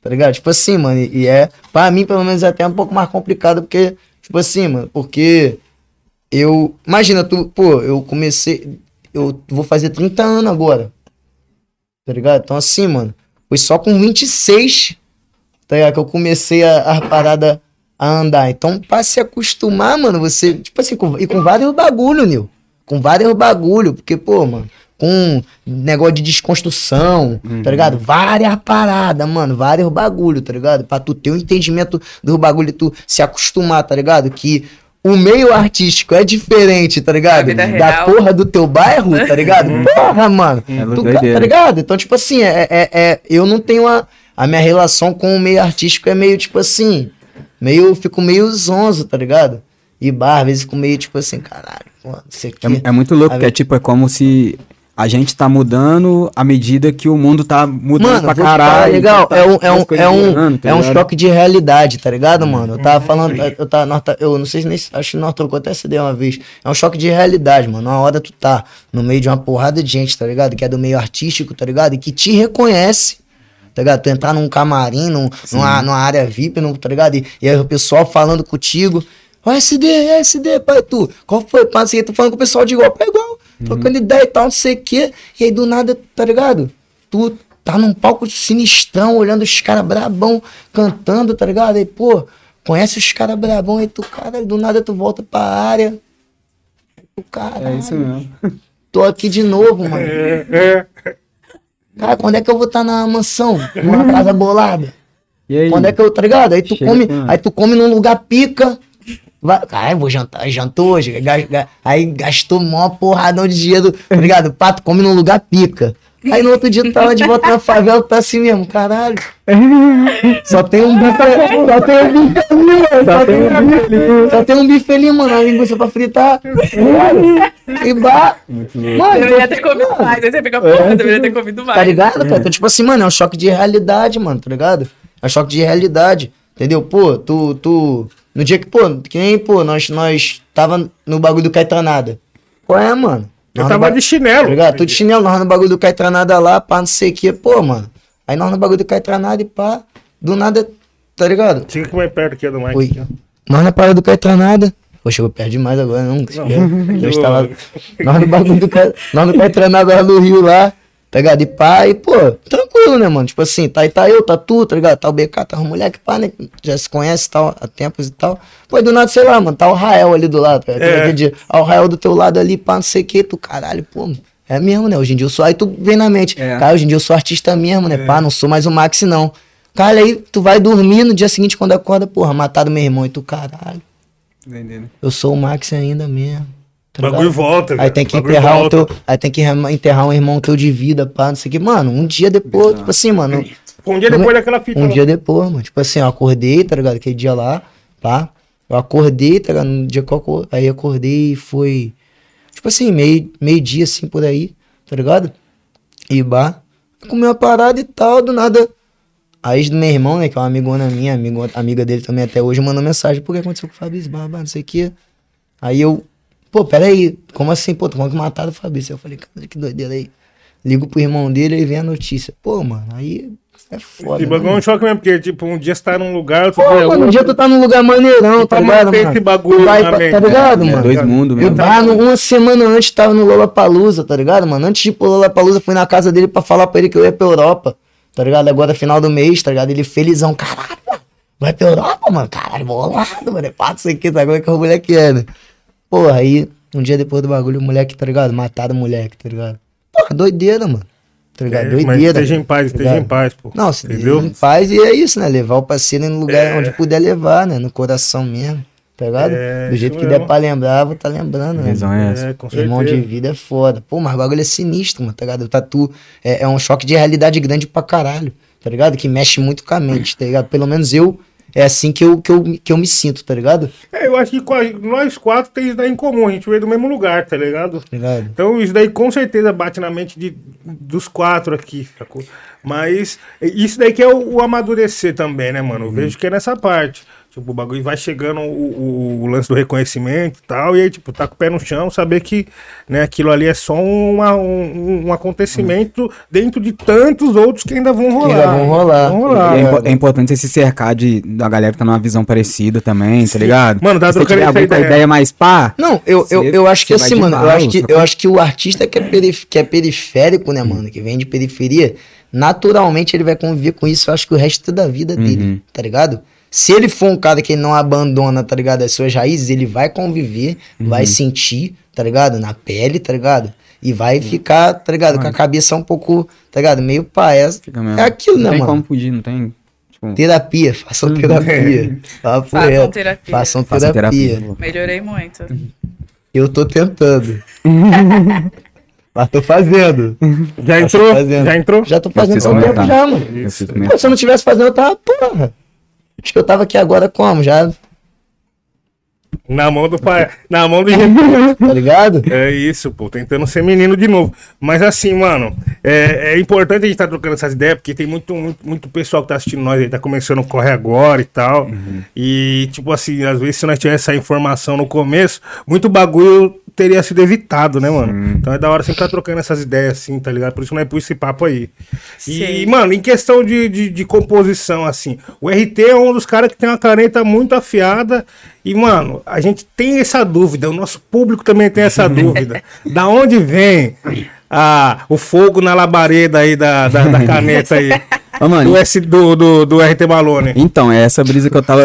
Tá ligado? Tipo assim, mano, e, e é, pra mim, pelo menos, é até um pouco mais complicado, porque, tipo assim, mano, porque eu, imagina, tu, pô, eu comecei, eu vou fazer 30 anos agora, tá ligado? Então, assim, mano, foi só com 26, tá ligado? Que eu comecei a, a parada a andar. Então, pra se acostumar, mano, você, tipo assim, com, e com vários bagulho, Nil. Com vários bagulho, porque, pô, mano, com negócio de desconstrução, tá ligado? Várias paradas, mano, vários bagulho, tá ligado? Pra tu ter o entendimento do bagulho e tu se acostumar, tá ligado? Que o meio artístico é diferente, tá ligado? Da real. porra do teu bairro, tá ligado? Porra, mano. É Tu, tá ligado? Então, tipo assim, é, é, é- eu não tenho a, a minha relação com o meio artístico é meio, tipo assim, meio, fico meio zonzo, tá ligado? E bar, às vezes fico meio, tipo assim, caralho, mano, isso aqui... É, é muito louco, porque é tipo, é como se a gente tá mudando à medida que o mundo tá mudando Mano, pra caralho. legal, tá- é um, é um, é um, mudando, tá é um choque de realidade, tá ligado, mano? Eu tava falando, eu, tava, nós tá- eu não sei se nem, acho que nós trocou até essa ideia uma vez. É um choque de realidade, mano. Uma hora tu tá no meio de uma porrada de gente, tá ligado? Que é do meio artístico, tá ligado? E que te reconhece. Tá ligado? Tu entrar num camarim, num, numa, numa área VIP, num, tá ligado? E, e aí o pessoal falando contigo. Ó, SD, SD, pai, tu. Qual foi? Assim, tu falando com o pessoal de igual, pá, Trocando ideia e tal, não sei o quê. E aí do nada, tá ligado? Tu tá num palco sinistrão, olhando os caras brabão cantando, tá ligado? Aí, pô, conhece os caras brabão, aí tu, cara, do nada tu volta pra área. Tu, cara, É isso mesmo. tô aqui de novo, mano. É, Cara, quando é que eu vou estar na mansão? Numa casa bolada? E aí? Quando é que eu, tá ligado? Aí tu Chega come, com- aí tu come num lugar pica. Vai, cara, eu vou jantar, jantou hoje. Aí gastou mó porradão de dinheiro, tá ligado? Pá, tu come num lugar pica. Aí no outro dia tu tava de volta na favela, tu tá assim mesmo, caralho. Só tem um bife, só tem um bife ali, mano. Só tem um bife, só tem um bife ali, mano. A linguiça pra fritar. E bah. Mano, Deveria ter comido mais. Aí você fica, porra, deveria ter comido mais. Tá ligado, cara? Então, tipo assim, mano, é um choque de realidade, mano, tá ligado? É um choque de realidade, entendeu? Pô, tu, tu... No dia que, pô, que nem, pô, nós, nós tava no bagulho do Caetranada. Qual é, mano? Eu Nós tava no de chinelo. Tá ligado? Tu de chinelo, nós no bagulho do Caetranada lá, pá, não sei o que, pô, mano. Aí nós no bagulho do Caetranada e pá, do nada, tá ligado? Fica aqui mais perto aqui do Mike. Oi. Nós na parada do Caetranada. Pô, chegou perto demais agora, não. Eu eu- estava. Nós no bagulho do Ca- Nós no Caetranada lá no Rio lá, tá ligado? E pá, e pô, tranquilo, né, mano? Tipo assim, tá aí, tá eu, tá tu, tá ligado? Tá o BK, tá o moleque, pá, né? Já se conhece tal, há tempos e tal. Pô, e do nada, sei lá, mano, tá o Rael ali do lado, tá ligado? É. Dia, ah, o Rael do teu lado ali, pá, não sei o que, tu, caralho, pô. É mesmo, né? Hoje em dia eu sou. Aí tu vem na mente, É. cara, hoje em dia eu sou artista mesmo, né? Pá, não sou mais o Max, não. Cara, aí tu vai dormir no dia seguinte, quando acorda, porra, mataram meu irmão e tu, caralho. Entendendo? Eu sou o Max ainda mesmo. O tá bagulho ligado? volta. Aí velho. tem que bagulho enterrar o volta. teu. Aí tem que enterrar um irmão teu de vida, pá, não sei o que. Mano, um dia depois, tipo assim, mano. Um dia depois daquela fita. Um lá. dia depois, mano. Tipo assim, eu acordei, tá ligado? Aquele dia lá, pá. Eu acordei, tá ligado? No dia que eu acor- Aí acordei e foi. Tipo assim, meio, meio dia assim por aí, tá ligado? E bah. Comeu uma parada e tal, do nada. A ex do meu irmão, né? Que é uma amigona minha, amigo, amiga dele também até hoje, mandou mensagem. Por que aconteceu com o Fabrício? Bah, bah, não sei o quê. Aí eu, pô, peraí, como assim? Pô, tô falando que mataram o Fabrício. Eu falei, cara, que doideira aí. Ligo pro irmão dele e vem a notícia. Pô, mano, aí é foda. Esse né, bagulho é um choque mesmo, porque, tipo, um dia você tá num lugar, outro Pô, é um dia tu tá num lugar maneirão, tá Pra ligado, mano? esse bagulho Tu vai na pra- mente, tá ligado, É mano? dois mundos Eu mesmo. tava no- uma semana antes, tava no Lollapalooza, tá ligado, mano? Antes de ir pro Lollapalooza, fui na casa dele pra falar pra ele que eu ia pra Europa, tá ligado? Agora, final do mês, tá ligado? Ele felizão, caralho, vai pra Europa, mano? Caralho, bolado, mano. Passa isso aqui, tá? Como é que o moleque é, né? Porra, aí, um dia depois do bagulho, o moleque, tá ligado? Mataram o moleque, tá ligado? Porra, doideira, mano. Tá ligado? É, mas doideira. esteja em paz, tá esteja em paz, pô. Não, se Entendeu? em paz e é isso, né? Levar o parceiro no lugar É. onde puder levar, né? No coração mesmo, tá ligado? É, Do jeito que mesmo. der pra lembrar, vou tá lembrando, né? Visão é essa. É, Irmão de vida é foda. Pô, mas o bagulho é sinistro, mano, tá ligado? O tatu é, é um choque de realidade grande pra caralho, tá ligado? Que mexe muito com a mente, tá ligado? Pelo menos eu, É assim que eu, que eu, que eu me sinto, tá ligado? É, eu acho que nós quatro tem isso daí em comum, a gente veio do mesmo lugar, tá ligado? Ligado? Então isso daí com certeza bate na mente de, dos quatro aqui, sacou? Mas isso daí que é o, o amadurecer também, né, mano? Eu vejo que é nessa parte. Tipo, o bagulho vai chegando o, o- o lance do reconhecimento e tal, e aí, tipo, tá com o pé no chão, saber que né, aquilo ali é só uma- um, um acontecimento dentro de tantos outros que ainda vão rolar. ainda vão rolar. Vão rolar. É, é importante você se cercar de, da galera que tá numa visão parecida também, tá ligado? Mano, dá trocando essa alguém com a ideia. ideia mais pá, Não, eu, eu, Você- eu acho que assim, mano, eu acho que, eu acho que o artista que é, perif que é periférico, né, mano, que vem de periferia, naturalmente ele vai conviver com isso, eu acho que o resto da vida dele, Uhum. tá ligado? Se ele for um cara que não abandona, tá ligado, as suas raízes, ele vai conviver, Uhum. vai sentir, tá ligado, na pele, tá ligado? E vai ficar, tá ligado, com a cabeça um pouco, tá ligado, meio pá, é, é aquilo, não né, tem mano? como fugir, não tem. Tipo, Terapia, façam terapia. Papo Façam reto. terapia. Façam faça terapia. terapia. Melhorei muito. Eu tô tentando. Mas tô fazendo. Já entrou? fazendo. Já entrou? Já tô fazendo um começar. já, mano. Pô, se eu não tivesse fazendo, eu tava, porra. Acho que eu tava aqui agora como? Já, Na mão do pai. Na mão do tá ligado? É isso, pô, tentando ser menino de novo. Mas assim, mano, é, é importante a gente estar trocando essas ideias, porque tem muito, muito, muito pessoal que tá assistindo nós aí, tá começando a correr agora e tal. E, tipo assim, às vezes se nós tivesse essa informação no começo, muito bagulho teria sido evitado, né, mano? Então é da hora sempre estar trocando essas ideias assim, tá ligado? Por isso nós pus esse papo aí. E, Sim. mano, em questão de, de, de composição, assim, o RT é um dos caras que tem uma caneta muito afiada. E, mano, a gente tem essa dúvida, o nosso público também tem essa dúvida. Da onde vem a, o fogo na labareda aí da, da, da caneta aí? Ô, mano, Do, S, do, do, do RT Balone. então, é essa brisa que eu tava.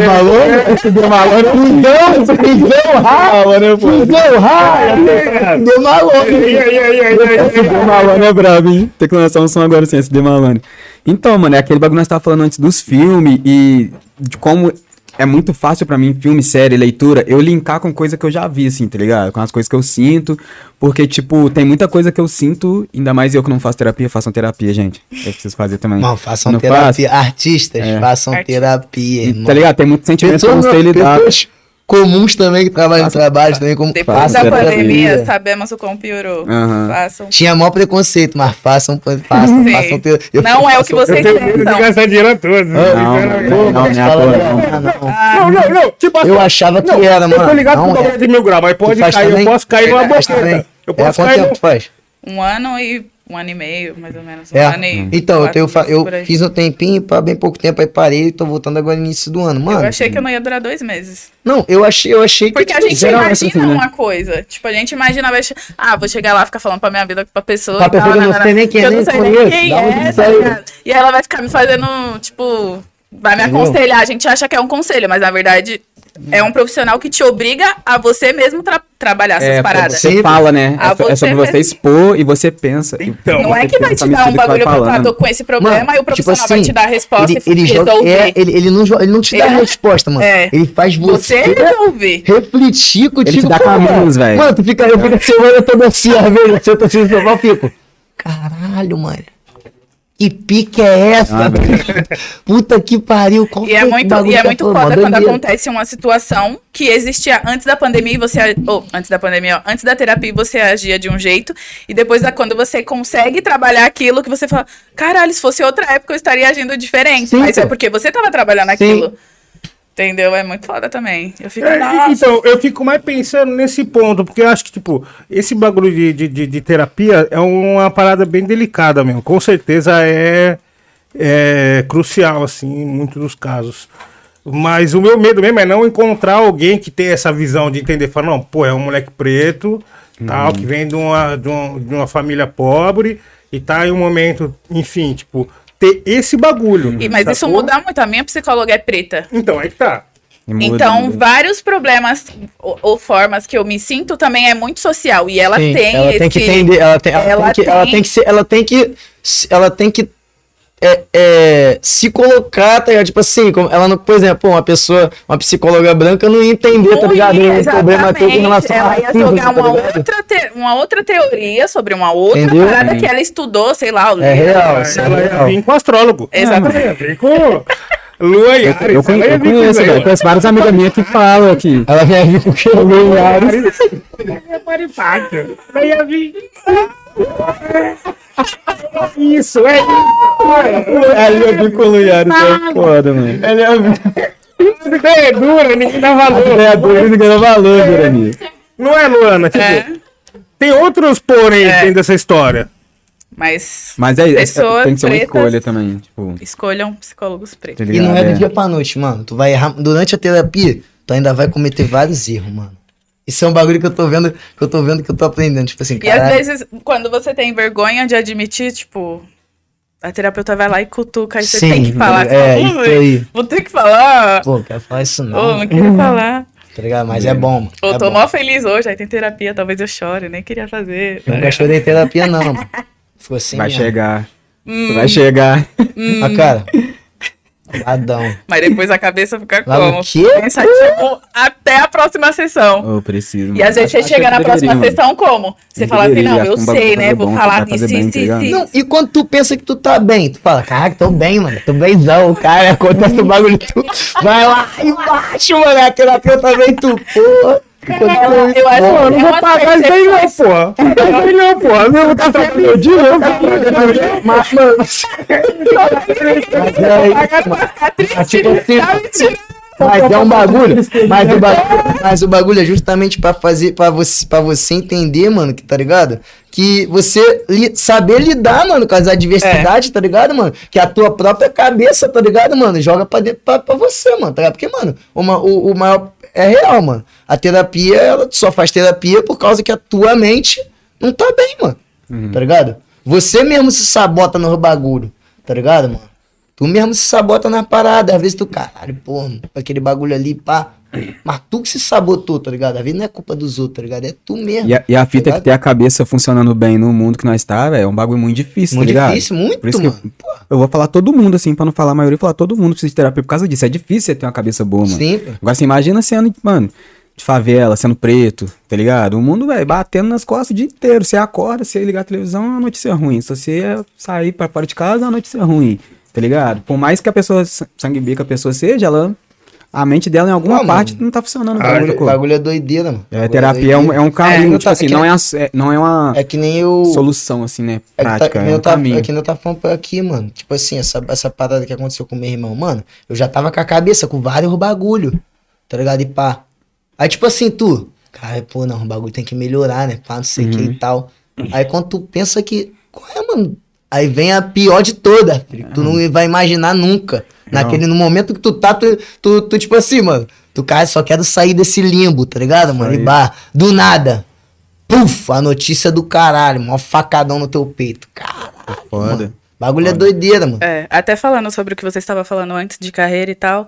Valor? SD Balone. Fusão, fusão, raio, fusão, raio, deu malone. Aí, aí, aí, aí, aí, SD Malone é brabo, hein? Tem que lançar um som agora assim, SD Malone. Então, mano, é aquele bagulho que nós tava falando antes dos filmes e de como é muito fácil pra mim, filme, série, leitura, eu linkar com coisa que eu já vi, assim, tá ligado? Com as coisas que eu sinto. Porque, tipo, tem muita coisa que eu sinto, ainda mais eu que não faço terapia, façam terapia, gente. Eu preciso fazer também. Não, façam Não terapia. Artistas, É. façam terapia, irmão. Tá ligado? Tem muito sentimento pra Pessoas, você lidar. pessoas comuns também que trabalham em trabalho também como Depois Façam da terapia. pandemia, sabemos o quão piorou. Aham. Façam. Tinha maior preconceito, mas façam, façam, Sim. façam eu Não é o que vocês pensam. gastar dinheiro a todos. Não, não, não, não, não é não. Ah, não. Não, não, não. Tipo assim, Eu achava que era, Eu tô mano. ligado com Não o bagulho é. de mil graus, mas pode cair. Eu posso cair numa Faz também. boqueta. Eu É, posso quanto cair tempo no... tu faz? Um ano e um ano e meio, mais ou menos. Um É. ano e Então, eu, quatro tenho, eu por aí. fiz um tempinho, pra bem pouco tempo, aí parei e tô voltando agora no início do ano. Mano, Eu achei que eu não ia durar dois meses. não, eu achei, eu achei Porque que. a gente geral é imagina assim, né? uma coisa. Tipo, a gente imagina, vai che- ah, vou chegar lá, ficar falando pra minha vida, pra pessoa. Pra e tal, pessoa que eu não nanana, sei nem quem que é, eu nem conheço, quem é, tá? E ela vai ficar me fazendo, tipo, vai me aconselhar. A gente acha que é um conselho, mas na verdade é um profissional que te obriga a você mesmo tra- trabalhar essas É, paradas. você fala, né? É, so- é você sobre você mesmo. expor e você pensa. Então, Não é que vai te dar um vai bagulho tô com esse problema Mano, e o profissional tipo vai assim, te dar a resposta Ele, e ele, joga, resolver. é, ele, ele, não, ele não te dá Ele- a resposta, mano. É. Ele faz Você você, resolver. refletir contigo. te dá caminhos, mano. velho. Mano, tu fica, eu fico a semana toda assim, às vezes, eu tô assim no sofá, eu fico. Caralho, mano. Que pique é essa? Ah, Puta que pariu. Qual E é muito, e é muito foda quando acontece uma situação que existia antes da pandemia e você. Ou, antes da pandemia, ó, antes da terapia você agia de um jeito. E depois da quando você consegue trabalhar aquilo que você fala, caralho, se fosse outra época eu estaria agindo diferente. Sim, Mas é porque você tava trabalhando aquilo. Entendeu? É muito foda também. Eu fico, É, então, eu fico mais pensando nesse ponto, porque eu acho que, tipo, esse bagulho de, de, de- de terapia é uma parada bem delicada mesmo. Com certeza é, é crucial, assim, em muitos dos casos. Mas o meu medo mesmo é não encontrar alguém que tenha essa visão de entender, falar, não, pô, é um moleque preto, tal, que vem de uma, de, uma, de uma família pobre e tá em um momento, enfim, tipo, ter esse bagulho. E- mas isso muda muito. A minha psicóloga é preta. Então, aí que tá. Muda, Então, muda. vários problemas ou, ou formas que eu me sinto também é muito social. E ela Sim, tem ela esse. tem que entender, ela tem, ela ela tem que, ela tem- tem que ser, ela tem que, ela tem que é, é, se colocar, tá ligado? Tipo assim, como ela não, por exemplo, uma pessoa, uma psicóloga branca não ia entender, tá Não ligado? ia, O problema todo em relação ela a ia racismo, jogar tá uma outra, te- uma outra teoria sobre uma outra Entendeu? parada Sim. que ela estudou, sei lá. o É real, Ela, é ela ia real. vir com o astrólogo. Exatamente. Ela ia vir com... Lua e Eu, Ares. eu, conhe- eu com conheço, velho. ó. Conheço várias amigas minhas que falam aqui. Ela vem vir com o quê? É marifácio. Ela ia vir. Isso, é isso. Ela ia vir com o Luiares, é foda, mano. Ela ia vir. É dura, ninguém dá valor. É doido, ninguém dá valor, Jeremias. Não é, Luana? Tipo, É, tem outros porém É. dentro dessa história. Mas Mas é, é, Pessoas tem que ser uma escolha também, tipo, escolham psicólogos tá pretos. E não é do dia pra noite, mano. Tu vai errar. Durante a terapia, tu ainda vai cometer vários erros, mano. Isso é um bagulho que eu tô vendo, que eu tô vendo que eu tô aprendendo. Tipo assim, E às caralho. vezes, quando você tem vergonha de admitir, tipo, a terapeuta vai lá e cutuca, aí você tem que falar. É, "Pô, isso aí. Vou ter que falar. Pô, quero falar isso Pô, não. não queria falar. Tá ligado? Mas é bom, mano. Ou é tô bom. mó feliz hoje, aí tem terapia, talvez eu chore, nem queria fazer. Eu nunca chorei em terapia, não, mano. Ficou assim Vai mesmo. chegar. Hum. Vai chegar. Ah, cara. Adão. Mas depois a cabeça fica Lá como? o quê? Pensativo até a próxima sessão. Eu preciso. E às vezes você chega na que próxima deveria, sessão como? Você Eu fala assim, não, eu que sei, pra né? Vou bom, falar bem, isso, tá isso, e quando tu pensa que tu tá bem, tu fala, caraca, tô bem, mano. Tô bemzão, cara. Acontece o bagulho, tu vai lá embaixo, mano. A terapeuta vem tu, porra. Isso, Eu acho porra. Pô, eu não É vou pagar isso aí não, porra. Não vou pagar isso aí não, porra. Eu vou estar trocando meu eu Mas, mano, Mas é É. Mas é um bagulho, mas o bagulho, mas o bagulho é justamente pra fazer, para você, para você entender, mano, que tá ligado? Que você li- saber lidar, mano, com as adversidades, tá ligado, mano? Que a tua própria cabeça, tá ligado, mano, joga pra, dentro, pra, pra você, mano, tá ligado? Porque, mano, uma, o, o maior é real, mano. A terapia, ela só faz terapia por causa que a tua mente não tá bem, mano. Uhum. Tá ligado? Você mesmo se sabota no bagulho, tá ligado, mano? Tu mesmo se sabota na parada. Às vezes tu, caralho, porra, aquele bagulho ali, pá. Mas tu que se sabotou, tá ligado? Às vezes não é culpa dos outros, tá ligado? É tu mesmo. E a, e a fita é Tá que ter a cabeça funcionando bem no mundo que nós tá, velho, é um bagulho muito difícil, Muito tá ligado? difícil, muito, Por isso que mano. eu, eu vou falar todo mundo, assim, pra não falar a maioria, falar todo mundo precisa de terapia por causa disso. É difícil você ter uma cabeça boa, mano. Sim. Agora você imagina sendo, mano, de favela, sendo preto, tá ligado? O mundo, velho, batendo nas costas o dia inteiro. Você acorda, você ligar a televisão, é uma notícia ruim. Se você sair pra fora de casa, é uma notícia ruim, tá ligado? Por mais que a pessoa, sangue bica a pessoa seja, ela... A mente dela em alguma Pô, parte mano. não tá funcionando. O bagulho, bagulho é doideira, mano. É, terapia é um, é um caminho, É, tipo tá- assim, é que- não é, uma, é- não é uma É que nem eu. solução, assim, né, É que, tá, prática, que é um eu tava, caminho. é que nem eu tava falando por aqui, mano. Tipo assim, essa, essa parada que aconteceu com meu irmão, mano, eu já tava com a cabeça com vários bagulho, tá ligado? E pá. Aí, tipo assim, tu, cara, pô, não, o bagulho tem que melhorar, né? Pá, não sei o que Uhum. e tal. Aí quando tu pensa que, qual é, mano? Aí vem a pior de toda, filho. Tu não vai imaginar nunca. Naquele, no momento que tu tá, tu, tu, tu, tipo assim, mano, tu, cara, só quero sair desse limbo, tá ligado, mano? E bah, do nada. Puf, a notícia do caralho, mó facadão no teu peito. Caralho. Foda. mano. Bagulho é Foda. doideira, mano. É, até falando sobre o que você estava falando antes de carreira e tal,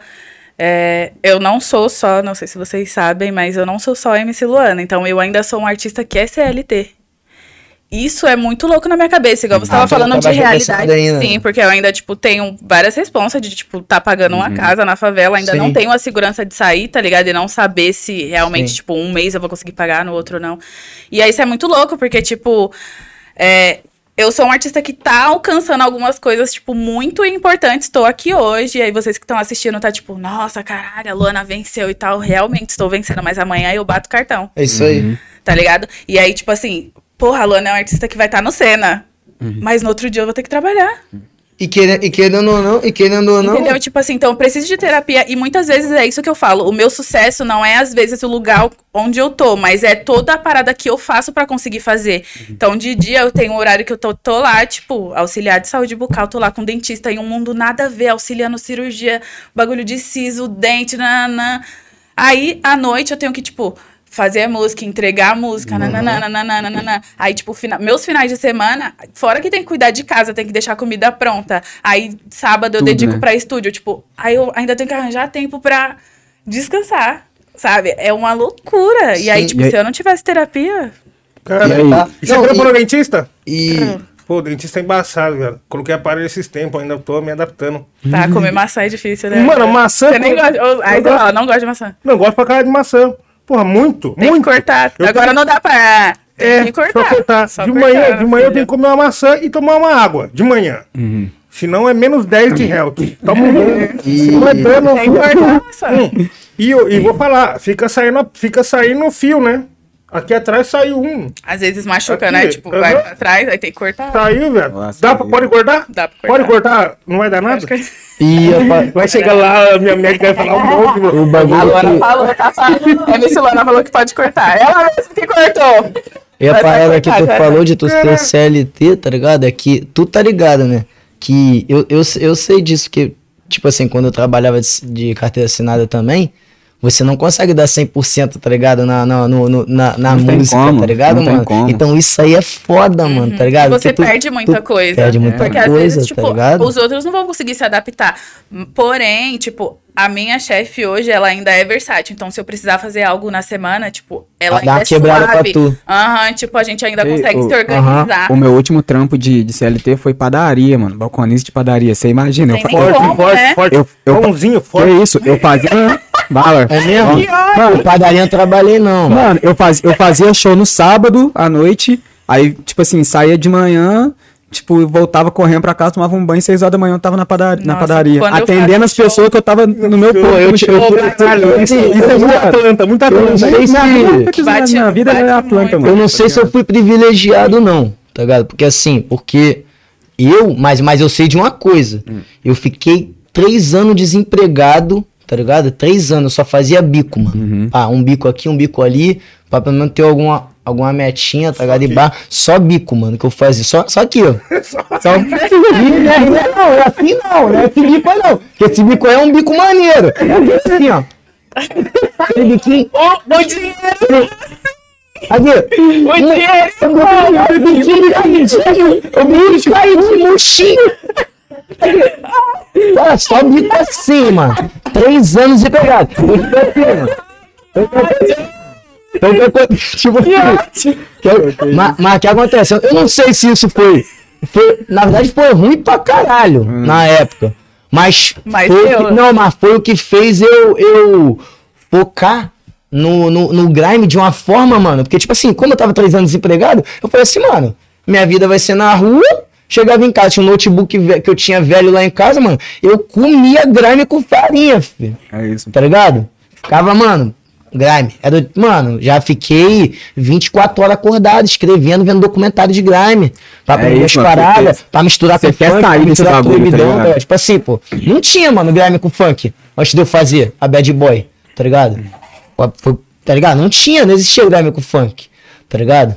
é, eu não sou só, não sei se vocês sabem, mas eu não sou só MC Luana, então eu ainda sou um artista que é CLT. Isso é muito louco na minha cabeça, igual você Ah, estava já falando de realidade. né? Sim, porque eu ainda, tipo, tenho várias responsas de, tipo, tá pagando uma casa na favela, ainda não Sim. tenho a segurança de sair, tá ligado? E não saber se realmente, Sim. tipo, um mês eu vou conseguir pagar, no outro não. E aí isso é muito louco, porque, tipo, é, eu sou um artista que tá alcançando algumas coisas, tipo, muito importantes. Estou aqui hoje, e aí vocês que estão assistindo tá tipo, nossa, caralho, a Luana venceu e tal. Realmente estou vencendo, mas amanhã eu bato cartão, É isso aí. tá ligado? E aí, tipo assim, porra, a Luana é um artista que vai estar no Senna. Mas no outro dia eu vou ter que trabalhar. E, querendo, e querendo ou não, e querendo ou não. Entendeu? Tipo assim, então eu preciso de terapia. E muitas vezes é isso que eu falo. O meu sucesso não é, às vezes, o lugar onde eu tô, mas é toda a parada que eu faço pra conseguir fazer. Então, de dia eu tenho um horário que eu tô, tô lá, tipo, auxiliar de saúde bucal, tô lá com dentista em um mundo nada a ver, auxiliando cirurgia, bagulho de siso, dente, nananã. Aí, à noite, eu tenho que, tipo. Fazer a música, entregar a música, nananã, nananã, nananã. Aí, tipo, fina- meus finais de semana, fora que tem que cuidar de casa, tem que deixar a comida pronta. Aí, sábado eu Tudo, dedico né? pra estúdio, tipo, aí eu ainda tenho que arranjar tempo pra descansar, sabe? É uma loucura. E aí, Sim. tipo, E aí- se eu não tivesse terapia, Cara, E aí? Tá? E você Não, procurou e, dentista? e- Pô, o dentista é embaçado, cara. Coloquei aparelho esses tempos, ainda tô me adaptando. tá, comer maçã é difícil, né? Mano, maçã. Você nem pô, gosta. eu você fala, não gosto de maçã. Não, gosto pra cara de maçã. Porra, muito, Tem muito. que cortar. Eu Agora tenho- não dá pra. Tem É, que cortar. só cortar. Só de cortar, manhã, de manhã eu tenho que comer uma maçã e tomar uma água. De manhã. Uhum. Senão é menos 10 de health. Toma um dano. Se não é dano. Tem que cortar, sabe? Hum. E, eu- e vou falar, fica saindo, fica saindo fio, né? Aqui atrás saiu um. Às vezes machuca, Aqui, né? Tipo, vai aham. pra trás, aí tem que cortar. Saiu, velho. Nossa, Dá pra, pode cortar? Dá pra Pode cortar. cortar? Não vai dar nada? Acho que- E a, Vai chegar lá, a minha médica vai falar um monte. o A bagulho Luana que, falou, tá falando. A Miss Luana falou que pode cortar. Ela mesmo que cortou. e a Vai, vai parada que cortar, tu vai, falou vai. de tu ser CLT, tá ligado? É que tu tá ligado, né? Que eu, eu, eu sei disso, que, tipo assim, quando eu trabalhava de, de carteira assinada também, você não consegue dar 100%, tá ligado? Na, na, no, no- na, na Não tem música, como, tá ligado, não tem mano? como. Então isso aí é foda, mano, tá ligado? Você Porque tu- perde muita tu coisa. Perde muita Porque às coisa, vezes, tipo, tá ligado? os outros não vão conseguir se adaptar. Porém, tipo, a minha chefe hoje, ela ainda é versátil. Então, se eu precisar fazer algo na semana, tipo, ela Dá ainda é quebrada pra suave. tu. Aham, tipo, a gente ainda Ei, consegue ô, se organizar. O meu último trampo de, de CLT foi padaria, mano. Balconista de padaria. Você imagina. Eu, Tem eu, Forte, como, forte, né? forte. Eu- eu- Pãozinho que forte. isso? Eu fazia. Bala. É mesmo? Mano, Padaria eu não trabalhei não, mano. Mano, eu, faz, eu fazia show no sábado à noite, aí, tipo assim, saía de manhã, tipo, voltava correndo pra casa, tomava um banho, seis horas da manhã eu tava na, pada- na Nossa, padaria. quando eu Atendendo as show- pessoas que eu tava no meu eu show. Caralho, isso, é muita planta, muita Eu não planta. sei se... Minha vida, é muito. mano. Eu não sei se eu fui privilegiado, não, tá ligado? Porque assim, porque eu, mas, mas eu sei de uma coisa. Eu fiquei três anos desempregado, tá ligado? Três anos, eu só fazia bico, mano. Ah, um bico aqui, um bico ali, pra pelo menos ter alguma, alguma metinha, tá ligado? E bar, só bico, mano, que eu fazia. Só, só aqui, ó. Só... Né, e não é não, é assim não, não é esse bico aí não. Porque esse bico aí é um bico maneiro. É assim, ó. Aquele biquinho. O, o dinheiro! Aqui. O dinheiro! O biquinho caidinho. O bico caidinho, murchinho. Olha só bico assim, mano. Três anos de pegada. Eu fico assim, mano. Então, o que acontece? Tipo assim. que eu- Mas mas o que acontece? Eu não sei se isso foi. foi na verdade, foi ruim pra caralho na época. Mas, Mas foi o deu. que, não, mas foi o que fez eu, eu focar no, no, no grime de uma forma, mano. Porque, tipo assim, como eu tava três anos desempregado, eu falei assim, mano, minha vida vai ser na rua. Chegava em casa, tinha um notebook que eu tinha velho lá em casa, mano. Eu comia grime com farinha, filho É isso. tá ligado? Ficava, mano, grime. Era, mano, já fiquei 24 horas acordado, escrevendo, vendo documentário de grime. Pra É aprender as isso, mano, paradas, pra misturar você com funk, sair misturar bagulho, proibidão, tá? Tipo assim, pô. Não tinha, mano, grime com funk antes de eu fazer a Bad Boy, tá ligado? Foi, tá ligado? Não tinha, não existia grime com funk, tá ligado?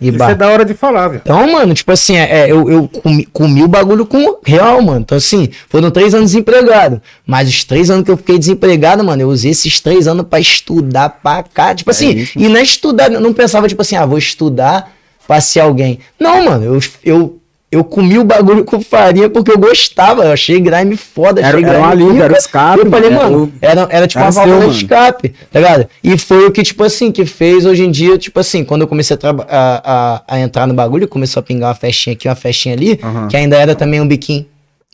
E Isso é da hora de falar, velho. Então, mano, tipo assim, é, é, eu, eu comi, comi o bagulho com real, mano. Então, assim, foram três anos desempregado. Mas os três anos que eu fiquei desempregado, mano, eu usei esses três anos pra estudar pra cá. Tipo assim, isso. e não é estudar, não pensava, tipo assim, ah, vou estudar pra ser alguém. Não, mano, eu, eu, eu comi o bagulho com farinha porque eu gostava. Eu achei grime foda, Era- achei era grime uma liga, era o escape, Eu falei, era mano, o- era, era tipo era uma seu, válvula de escape, tá ligado? E foi o que, tipo assim, que fez hoje em dia, tipo assim, quando eu comecei a, a, a, a entrar no bagulho, começou a pingar uma festinha aqui, uma festinha ali, Aham. que ainda era também um biquinho.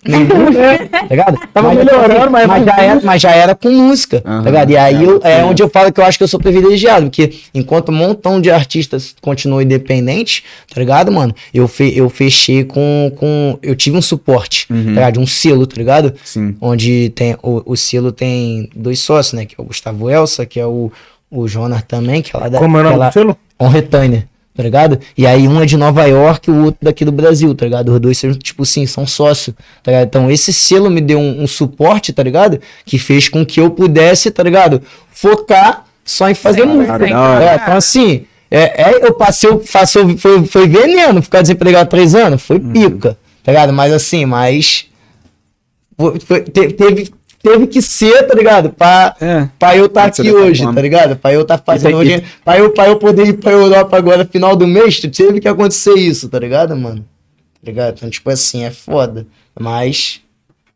Meio tá ligado? Tava mas, melhorando, mas- mas, já era, mas já era com música, Aham, tá ligado? E aí eu- é sim. onde eu falo que eu acho que eu sou privilegiado, porque enquanto um montão de artistas continuam independentes, tá ligado, mano? Eu, fe, eu fechei com, com. Eu tive um suporte, Uhum. tá ligado? Um selo, tá ligado? Sim. onde tem o, o selo tem dois sócios, né? Que é o Gustavo Elsa, que é o, o Jonas também, que é lá da Como é o nome lá- do selo? On Retainer, tá ligado? E aí um é de Nova York e o outro daqui do Brasil, tá ligado? Os dois são, tipo assim, são sócios, tá ligado? Então esse selo me deu um, um suporte, tá ligado? Que fez com que eu pudesse, tá ligado? Focar só em fazer Sim, música. da hora. É, então assim, é, é, eu passei, eu passei, foi, foi veneno ficar desempregado três anos, foi Uhum. pica, tá ligado? Mas assim, mas foi- foi- te- teve, teve que ser, tá ligado? Pra, É. pra eu estar ser aqui hoje, tá ligado? Pra eu estar fazendo tem- hoje, pra eu, pra eu poder ir pra Europa agora, final do mês, teve que acontecer isso, tá ligado, mano? Tá ligado? Então, tipo assim, é foda. Mas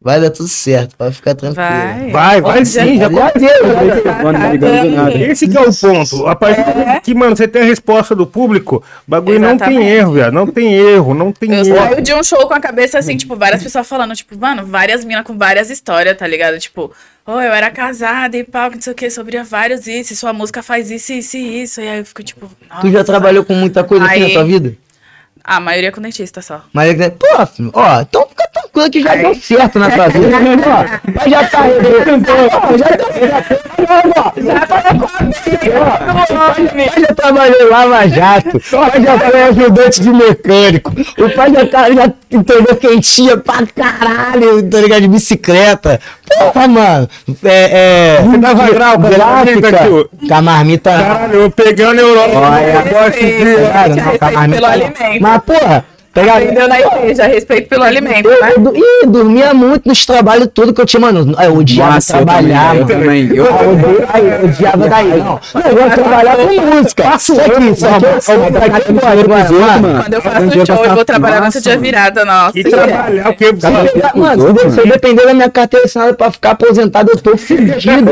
vai dar tudo certo, pode ficar tranquilo. Vai. Vai, vai sim, já ligando do nada. Esse que é o ponto. A partir do momento que, mano, você tem a resposta do público, o bagulho não tem Exatamente. erro, velho. Não tem erro, não tem Eu erro. saio de um show com a cabeça assim, tipo, várias pessoas falando, tipo, mano, várias minas com várias histórias, tá ligado? Tipo, oh, eu era casada e pau, que não sei o que, sobre vários isso, e sua música faz isso, isso e isso. E aí eu fico, tipo, Tu já trabalhou com muita coisa aqui na Aí- tua vida? A maioria com dentista só. Mas, é filho, ó, então fica tranquilo. que já deu certo na tua vida. Ó, Mas já tá Ó, Já deu certo. Ó, Já tá já trabalhou em Lava Jato. O pai já foi ajudante de mecânico. O pai já, tá, já entendeu quentinha pra caralho, tá ligado? De bicicleta. Porra, mano. É. é Você dava grau gráfica. tio? Com a marmita. Caralho, eu peguei a neurose. Olha, Gosto de- Cara. Mas, porra, pegava. Aprendeu na igreja, respeito pelo alimento, Eu, né? eu, ih, dormia muito nos trabalhos tudo que eu tinha, mano. Eu odiava Nossa, eu trabalhar, também, eu mano. também. Eu- Ah, eu odiava- ai, eu odiava daí, não. Não, eu de trabalhar com música. Isso aqui, isso aqui é uma categoria, mano. Quando eu faço Um show, eu vou trabalhar massa, dia mano. virada, nossa. E trabalhar o quê? Mano, se eu depender da minha carteira assinada pra ficar aposentado, eu tô fudido.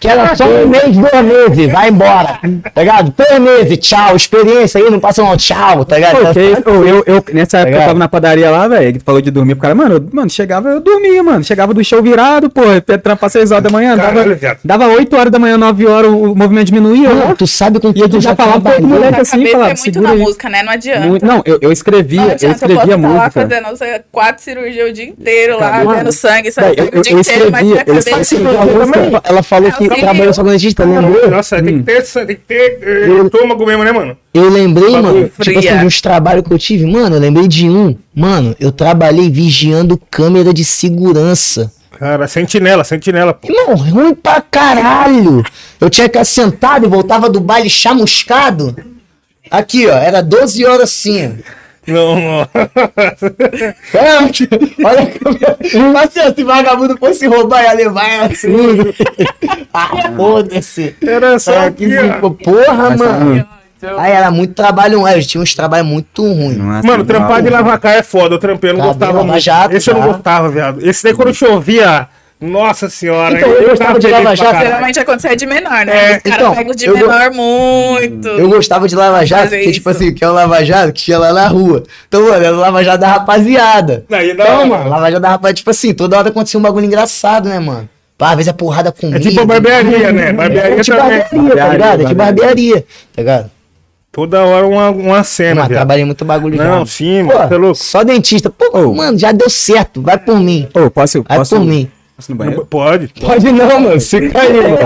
que era só um mês, dois meses, vai embora. Tá ligado? Três meses, tchau. Experiência aí, não passa não, tchau, tá ligado? Eu, eu, nessa época eu tava na padaria lá, velho, que falou de dormir pro cara, mano, eu, mano, chegava, eu dormia, mano, chegava do show virado, pô, trampar 6 horas da manhã, Caralho, dava, dava 8 horas da manhã, 9 horas, o, movimento diminuía, né? tu sabe com E que eu tu já já falava pra trabalhou? moleque assim, falava, é muito segura na aí. música, né? Não adianta. Muito- não, eu, eu Não escrevia, eu adianta, eu posso escrevia lá música. fazendo não sei, quatro cirurgias o dia inteiro lá, vendo sangue, sabe? Eu- o dia eu inteiro, mas minha escrevia, eu cabeça... escrevia Ela falou que trabalhou só com dentista, lembrou? Nossa, tem que ter, tem que ter estômago mesmo, né, mano? Eu lembrei, mano, tipo assim, de uns trabalhos que eu tive. Mano, eu lembrei de um. Mano, eu trabalhei vigiando câmera de segurança. Cara, sentinela, sentinela, pô. Irmão, ruim pra caralho. Eu tinha que ficar sentado e voltava do baile chamuscado. Aqui, ó, era 12 horas assim. Não, não. É, olha a câmera. Assim, se vagabundo fosse roubar, ia levar ela assim. ah, foda-se. Era só Ah, aqui, ó. Porra, Essa- mano. Aí era muito trabalho, aí, tinha uns trabalhos muito ruins. Nossa, Mano, trampar de lavacar é foda. Eu trampei, eu não Tá gostava muito. Jato, Esse eu não tá. gostava, viado. Esse daí quando chovia, nossa senhora. Então, eu gostava de Lava Jato. Geralmente acontece de menor, né? É, Os caras então, pegam de eu menor muito. Eu gostava de Lava Jato, porque, tipo assim, que é o Lava Jato que tinha lá na rua. Então, mano, era o Lava Jato da rapaziada. Aí, da Então, mano, Lava Jato da rapaziada, tipo assim, toda hora acontecia um bagulho engraçado, né, mano? Pá, às vezes é porrada comigo. É tipo a barbearia, né? Barbearia É tipo também. barbearia, tá ligado? É tipo barbearia, tá ligado? Toda hora uma, uma cena, Mano, viado. trabalhei muito bagulho já. Não, sim, Pô, mano, tá louco? Só dentista. Pô, Ô. mano, já deu certo. Vai por mim. Ô, posso, Vai posso, por mim. posso no banheiro? Pode. Pode não, mano. Fica aí, mano.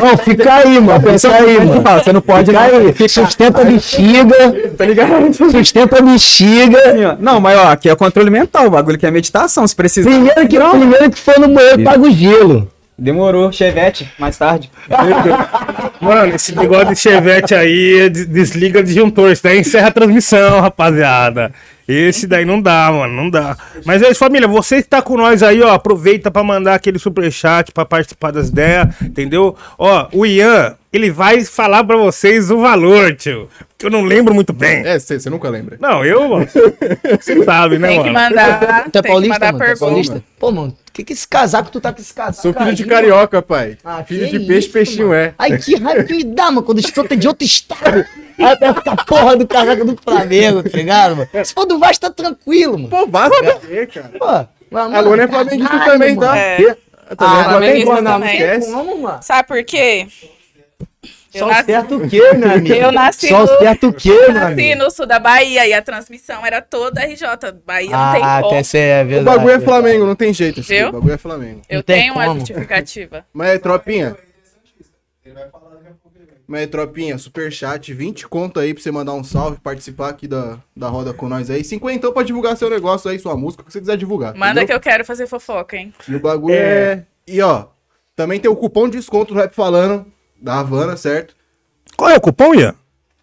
Não, fica aí, mano. Fica aí, mano. Você não pode, Fica não. aí. Sustenta a bexiga. Tá ligado? Sustenta a bexiga. Não, mas ó, aqui é controle mental, o bagulho que é meditação, se precisar. Primeiro que, primeiro que for no banheiro, paga o gelo. Demorou, Chevette, mais tarde. Mano, esse negócio de chevette aí, des- desliga o disjuntor. Isso daí encerra a transmissão, rapaziada. Esse daí não dá, mano, não dá. Mas é isso, família, você que tá com nós aí, ó, aproveita pra mandar aquele superchat pra participar das ideias, entendeu? Ó, o Ian, ele vai falar pra vocês o valor, tio. Que eu não lembro muito bem. É, você nunca lembra. Não, eu, mano. Você sabe, né, Tem que mano? mandar, Tu é tem que paulista, mandar mano? É pergunta. paulista? Pô, mano, que que esse casaco tu tá com esse casaco? Sou filho de carioca, pai. Ah, filho de peixe, isso, peixinho mano. é. Ai, que raiva que me dá, mano, quando escuta de outro estado. Aí pega a porra do casaco do Flamengo, tá ligado, mano? Se for do Vasco, tá tranquilo, mano. Pô, basta ver, cara. Pô, mas, A Luana é caralho, flamenguista também, tá? mano. É. Também é Ah, flamenguista flamenguista, não também. esquece. Como, mano? Sabe por quê? Eu Só nasci- certo o quê, meu amigo? Eu nasci Só no- certo o quê, Eu meu nasci no sul da Bahia e a transmissão era toda RJ. Bahia não tem Ah, como. até é O verdade. bagulho é verdade. Flamengo, não tem jeito. Viu? O bagulho é Flamengo. Eu Não tem tenho uma como. justificativa. Mas, tropinha. Mas, tropinha, superchat, 20 conto aí pra você mandar um salve, participar aqui da, da roda com nós aí. 50 então pra divulgar seu negócio aí, sua música, o que você quiser divulgar. Manda entendeu? que eu quero fazer fofoca, hein? E o bagulho é... E ó, também tem o cupom de desconto do Rap Falando, da Havana, certo? Qual é o cupom, Ian?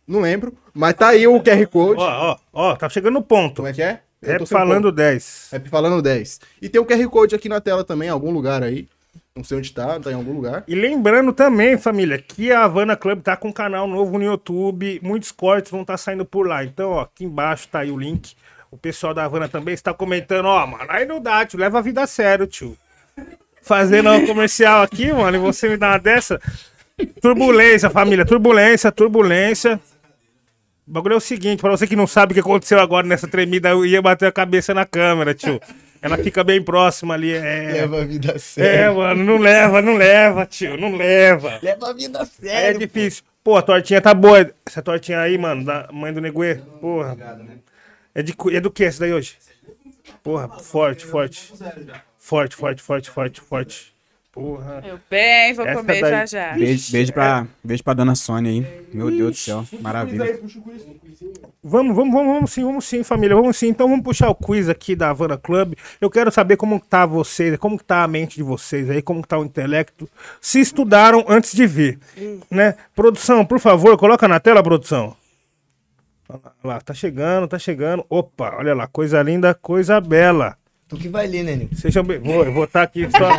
Não lembro. Mas tá aí o QR Code. Ó, ó, ó, tá chegando no ponto. Como é que é? Rap falando 10. Rap falando 10. E tem o QR Code aqui na tela também, em algum lugar aí. Não sei onde tá, tá em algum lugar. E lembrando também, família, que a Havana Club tá com um canal novo no YouTube. Muitos cortes vão estar saindo por lá. Então, ó, aqui embaixo tá aí o link. O pessoal da Havana também está comentando, ó, mano, aí não dá, tio, leva a vida a sério, tio. Fazendo um comercial aqui, mano, e você me dá uma dessa. Turbulência, família, turbulência, turbulência. O bagulho é o seguinte, pra você que não sabe o que aconteceu agora nessa tremida, eu ia bater a cabeça na câmera, tio. Ela fica bem próxima ali, é... Leva a vida a É, mano, não leva, não leva, tio, não leva. Leva a vida a É difícil. Pô, a tortinha tá boa. Essa tortinha aí, mano, da mãe do Neguê, porra. É, de, é do que essa daí hoje? Porra, forte, forte. Forte, forte, forte, forte, forte. Porra. Meu bem, vou Essa comer daí- já já. Beijo, beijo, pra, beijo pra dona Sônia aí. Meu Deus do céu, maravilha. Vamos, vamos, vamos, vamos sim, vamos sim, família, vamos sim. Então vamos puxar o quiz aqui da Havana Club. Eu quero saber como tá vocês, como tá a mente de vocês aí, como tá o intelecto. Se estudaram antes de vir, né? Produção, por favor, coloca na tela, produção. Olha lá, tá chegando, tá chegando. Opa, olha lá, coisa linda, coisa bela. Tu que vai ler, né, Nico? Sejam bem... Vou, eu vou estar aqui só...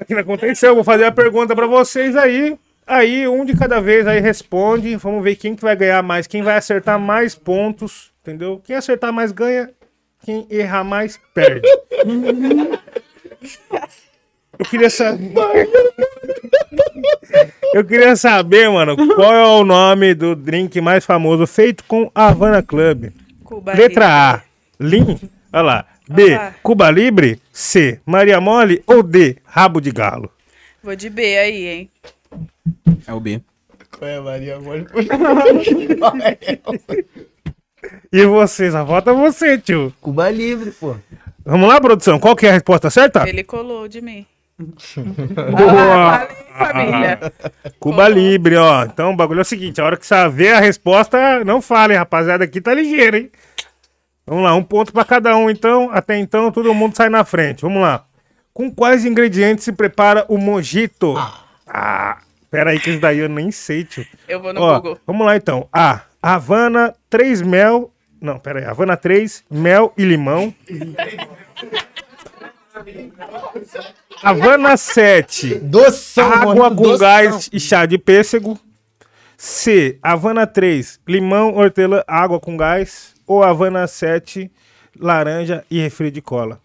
aqui na contenção, vou fazer a pergunta pra vocês aí. Aí, um de cada vez aí responde. Vamos ver quem que vai ganhar mais, quem vai acertar mais pontos, entendeu? Quem acertar mais ganha, quem errar mais perde. Eu queria saber. Eu queria saber, mano, qual é o nome do drink mais famoso feito com Havana Club? Cuba Letra A, Lean. Olha lá. B, Olá. Cuba Libre. C, Maria Mole. Ou D, Rabo de Galo. Vou de B aí, hein? É o B. Qual é, Maria? Mole? E você, só falta você, tio. Cuba Livre, pô. Vamos lá, produção. Qual que é a resposta certa? Ele colou de mim. Boa. Família. Cuba Libre, ó. Então o bagulho é o seguinte: a hora que você ver a resposta, não fale, rapaziada. Aqui tá ligeiro, hein? Vamos lá, um ponto pra cada um, então. Até então, todo mundo sai na frente. Vamos lá. Com quais ingredientes se prepara o mojito? Ah, pera aí, que isso daí eu nem sei, tio. Eu vou no Ó, Google. vamos lá então. A. Havana 3 mel. Não, pera aí. Havana 3, mel e limão. Havana 7, Doção, água mano, com doção. gás e chá de pêssego. C. Havana 3, limão, hortelã, água com gás. Ou Havana 7, laranja e refri de cola.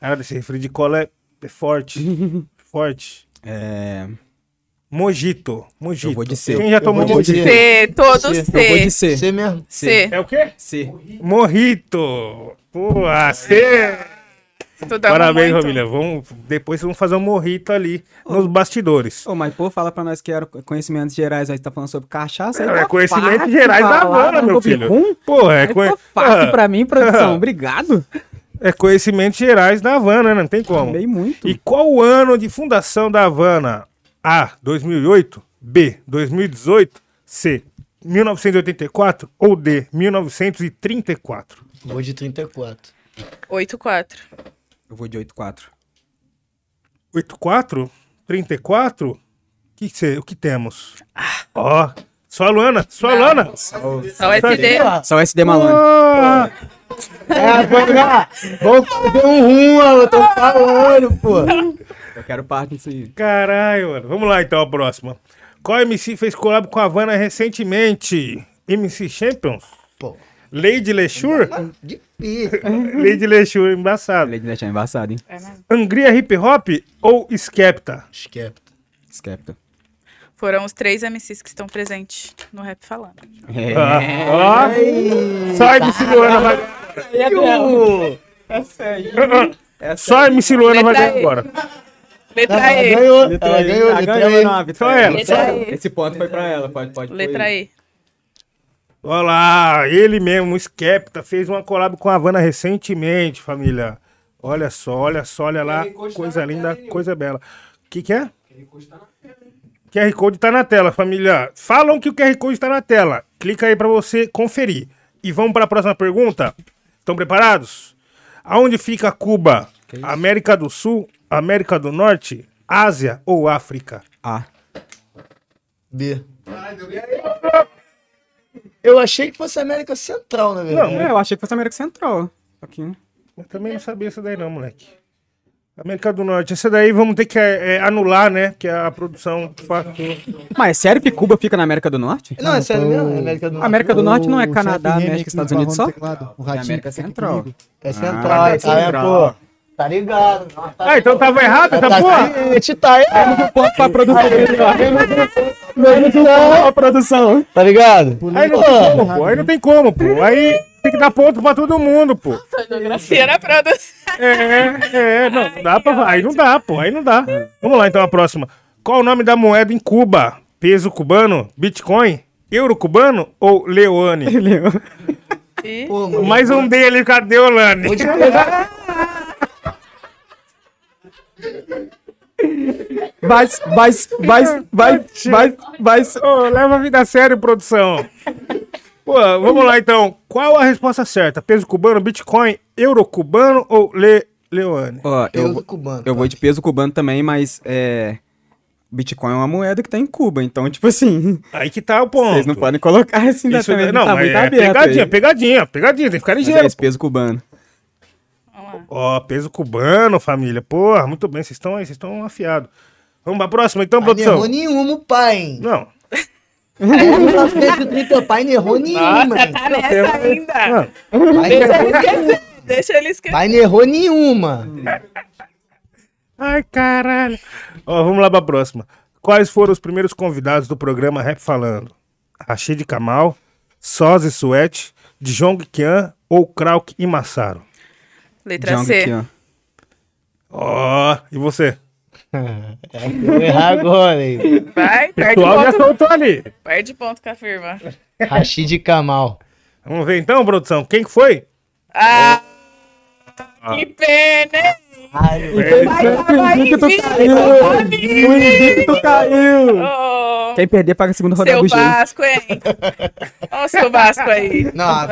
Cara, esse refri de cola é, é forte. forte. É. Mojito. Mojito. Eu vou de C. Quem já tomou de mojito? C, todos Eu vou de C. C. Mesmo. C. É o quê? C. Morrito. Pô, a C. Estudamos Parabéns, muito. família. Vamos, depois vamos fazer um morrito ali nos bastidores. Ô, mas pô, fala pra nós que era conhecimentos gerais aí, você tá falando sobre cachaça aí. É tá conhecimento fácil gerais da Havana, não meu filho. Pô, é, tá fácil Ah, pra mim, produção. Obrigado. é conhecimentos gerais da Havana, né? não tem como. Amei muito. E qual o ano de fundação da Havana? A. 2008. B. 2018. C. 1984 ou D. 1934. Vou de 34. 8-4. Eu vou de 8-4. 84? 34? Que cê- o que temos? Ó, só a Luana, só a Luana. Só o SD. Só o SD malandro. Ah, É, vamos fazer um rum, eu tô falando, pô. Eu quero parte disso aí. caralho, mano. Vamos lá então, a próxima. Qual MC fez collab com a Havana recentemente? MC Champions? Pô, Lady Lechur? difícil. Lady Lechur, embaçado. Lady deixar embaçado, hein? É mesmo. Angria Hip Hop ou Skepta? Skepta. Skepta. Foram os três MCs que estão presentes no Rap Falando. É. Ah, ó. Só MC Luana vai. Só MC Luana vai Letra ganhar agora. Letra Ela E. ganhou, Letra ela E. ganhou, Ah, letra ganhou, E. não, a vitória. Só ela, Letra Só- E. Esse ponto foi pra ela, pode, pode. Letra foi. E. Olha lá, ele mesmo, o Skepta, fez uma collab com a Havana recentemente, família. Olha só, olha só, olha lá. Coisa linda, coisa bela. O que, que é? QR Code tá na tela, família. Falam que o QR Code está na tela. Clica aí pra você conferir. E vamos para a próxima pergunta? Estão preparados? Aonde fica Cuba? América do Sul, América do Norte, Ásia ou África? A. B. Eu achei que fosse América Central, na verdade. Não, É, eu achei que fosse América Central. Aqui. Eu também não sabia isso daí não, moleque. América do Norte. Essa daí vamos ter que é, é, anular, né? Que a produção passou. Mas é sério que Cuba fica na América do Norte? Não, é sério mesmo? É América do Norte. América do Norte não é Canadá, México, Estados Unidos só? O É ratinho América fica aqui Central. É Central, Ah, é, é Central. pô. Tá ligado. Tá Ah, então tava errado essa tá porra? ciente, tá aí. Ponto pra produção. Tá, produção. tá ligado? Aí não tem como, pô. Aí não tem como, pô. Aí tem que dar ponto pra todo mundo, pô. Geografia na produção. É, é, não, não dá pra. Aí não dá, pô. Aí não dá. Vamos lá, então, a próxima. Qual o nome da moeda em Cuba? Peso cubano, Bitcoin, euro cubano ou Leone? Pô, mano. Mais um dele, cadê o Lani? Vou te pegar. Vai, vai, vai, vai, vai, vai. Ô, leva a vida a sério, produção. Pô, vamos lá então. Qual a resposta certa? Peso cubano, Bitcoin, euro cubano ou Le Leone? Ó, eu, Peso vou- cubano. eu vou de peso cubano também, mas é. Bitcoin é uma moeda que tá em Cuba, então, tipo assim, Aí que tá o ponto. vocês não podem colocar assim Isso, também. não, tá mas muito é pegadinha, aí. pegadinha, pegadinha, tem que ficar Mas ligeiro. é esse peso cubano. Lá. Ó, peso cubano, família. Porra, muito bem, vocês estão aí, vocês estão afiados. Vamos pra próxima então, Pai não produção. errou nenhuma, o pai? Não. É, 1930, o pai não errou nenhuma, Nossa, hein? tá nessa ainda. Não. Pai não errou nenhuma. Deixa ele esquecer. Pai não errou nenhuma. Ai, caralho. Ó, vamos lá pra próxima. Quais foram os primeiros convidados do programa Rap Falando? Rashid Kamal, Soze Suete, Djong Kian ou Krauk e Massaro? Letra Jong C. aqui, ó. Ó, e você? É, vou errar agora, hein? Vai, perde pessoal já ponto. soltou ali. Perde ponto com a firma. Rashid Kamal. Vamos ver então, produção. Quem que foi? Ah, que pena, tava invicto. O invicto caiu! Ô, Quem perder paga a segunda rodada Seu do jogo. Vasco, hein? Olha o seu Vasco aí. Não,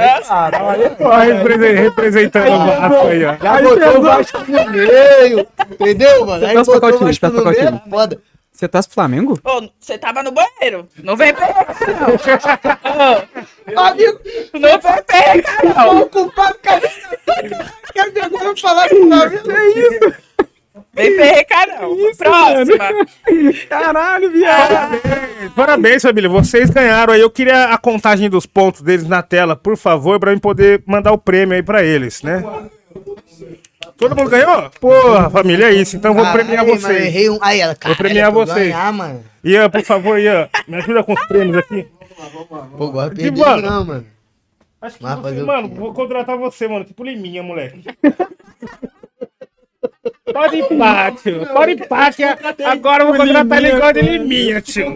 represen- representando o Vasco aí, ó. já botou o Vasco no meio. Entendeu, mano? Aí botou o? Vasco no meio, time? foda. Você tá pro Flamengo? Ô, você tava no banheiro. Não vem pegar, não. Amigo, não vem pegar, não. o culpado caiu. Quer ver agora eu falar com o Flamengo? É isso. Vem perrecar, não. Próxima. Caralho, viado! Parabéns, família. Vocês ganharam aí. Eu queria a contagem dos pontos deles na tela, por favor, pra mim poder mandar o prêmio aí pra eles, né? Todo mundo ganhou? Porra, família, é isso. Então eu vou premiar mano, vocês. errei um. Aí ela, cara. premiar vocês. Ganhar, mano. Ian, por favor, Ian, me ajuda com os prêmios aqui. Pô, gosto de Que perder, mano? não, mano. Acho que Mas você, mano, vou contratar você, mano. Tipo Liminha, moleque. Pode empate, tio. Pode empate. Agora eu vou contratar ele igual de Liminha, tio.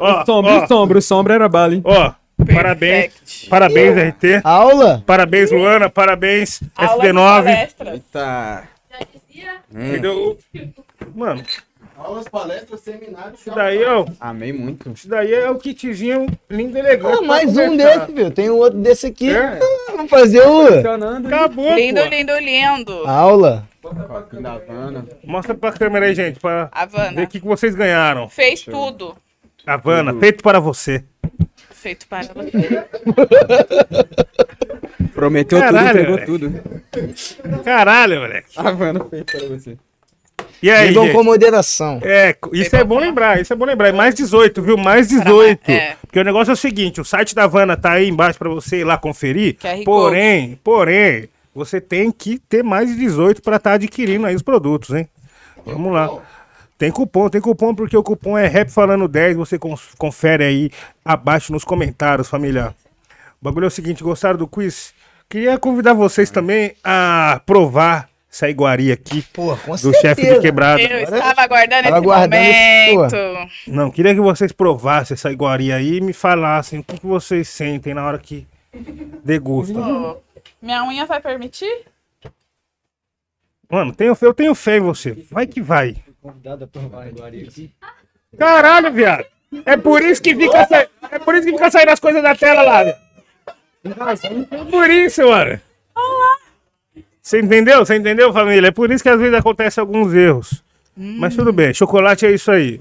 Ó, Sombra, ó, o sombra, o sombra era bala, hein? ó, parabéns. Perfect. Parabéns, RT. Aula? Parabéns, Luana. Parabéns, Aula de FD9. palestra. Tá. Entendeu? Mano, Aulas, palestras, seminários. isso daí, ó. Amei muito. Isso daí é o kitzinho lindo e elegante. Ah, mais um desse, viu? Tem um outro desse aqui. É. Vamos fazer o. Acabou, Lindo, pô. lindo, lindo. Aula. Mostra pra câmera aí, gente, pra ver Havana. o que, que vocês ganharam. Fez tudo. Havana, feito para você. Feito para você. Prometeu Caralho, tudo, entregou tudo. Caralho, moleque. Havana feito pra você. E aí, gente? com moderação. É, isso é bom lembrar, isso é bom lembrar. É mais 18, viu? Mais 18. É. Porque o negócio é o seguinte, o site da Havana tá aí embaixo pra você ir lá conferir. QR Porém, porém, você tem que ter mais de 18 pra estar adquirindo aí os produtos, hein? Vamos lá. Tem cupom, tem cupom porque o cupom é Rap Falando 10, você confere aí abaixo nos comentários, família. O bagulho é o seguinte, gostaram do quiz? Queria convidar vocês também a provar essa iguaria aqui Pô, com do certeza. chefe de quebrada. Eu estava aguardando esse aguardando esse- momento. Não, queria que vocês provassem essa iguaria aí e me falassem o que, que vocês sentem na hora que degustam. Minha unha vai permitir? Mano, tenho, eu tenho fé em você. Vai que vai. Caralho, viado. É por isso que fica, sa... é por isso que fica saindo as coisas da tela lá, viado. É por isso, mano. Você entendeu? Você entendeu, família? É por isso que às vezes acontecem alguns erros. Mas tudo bem, chocolate é isso aí.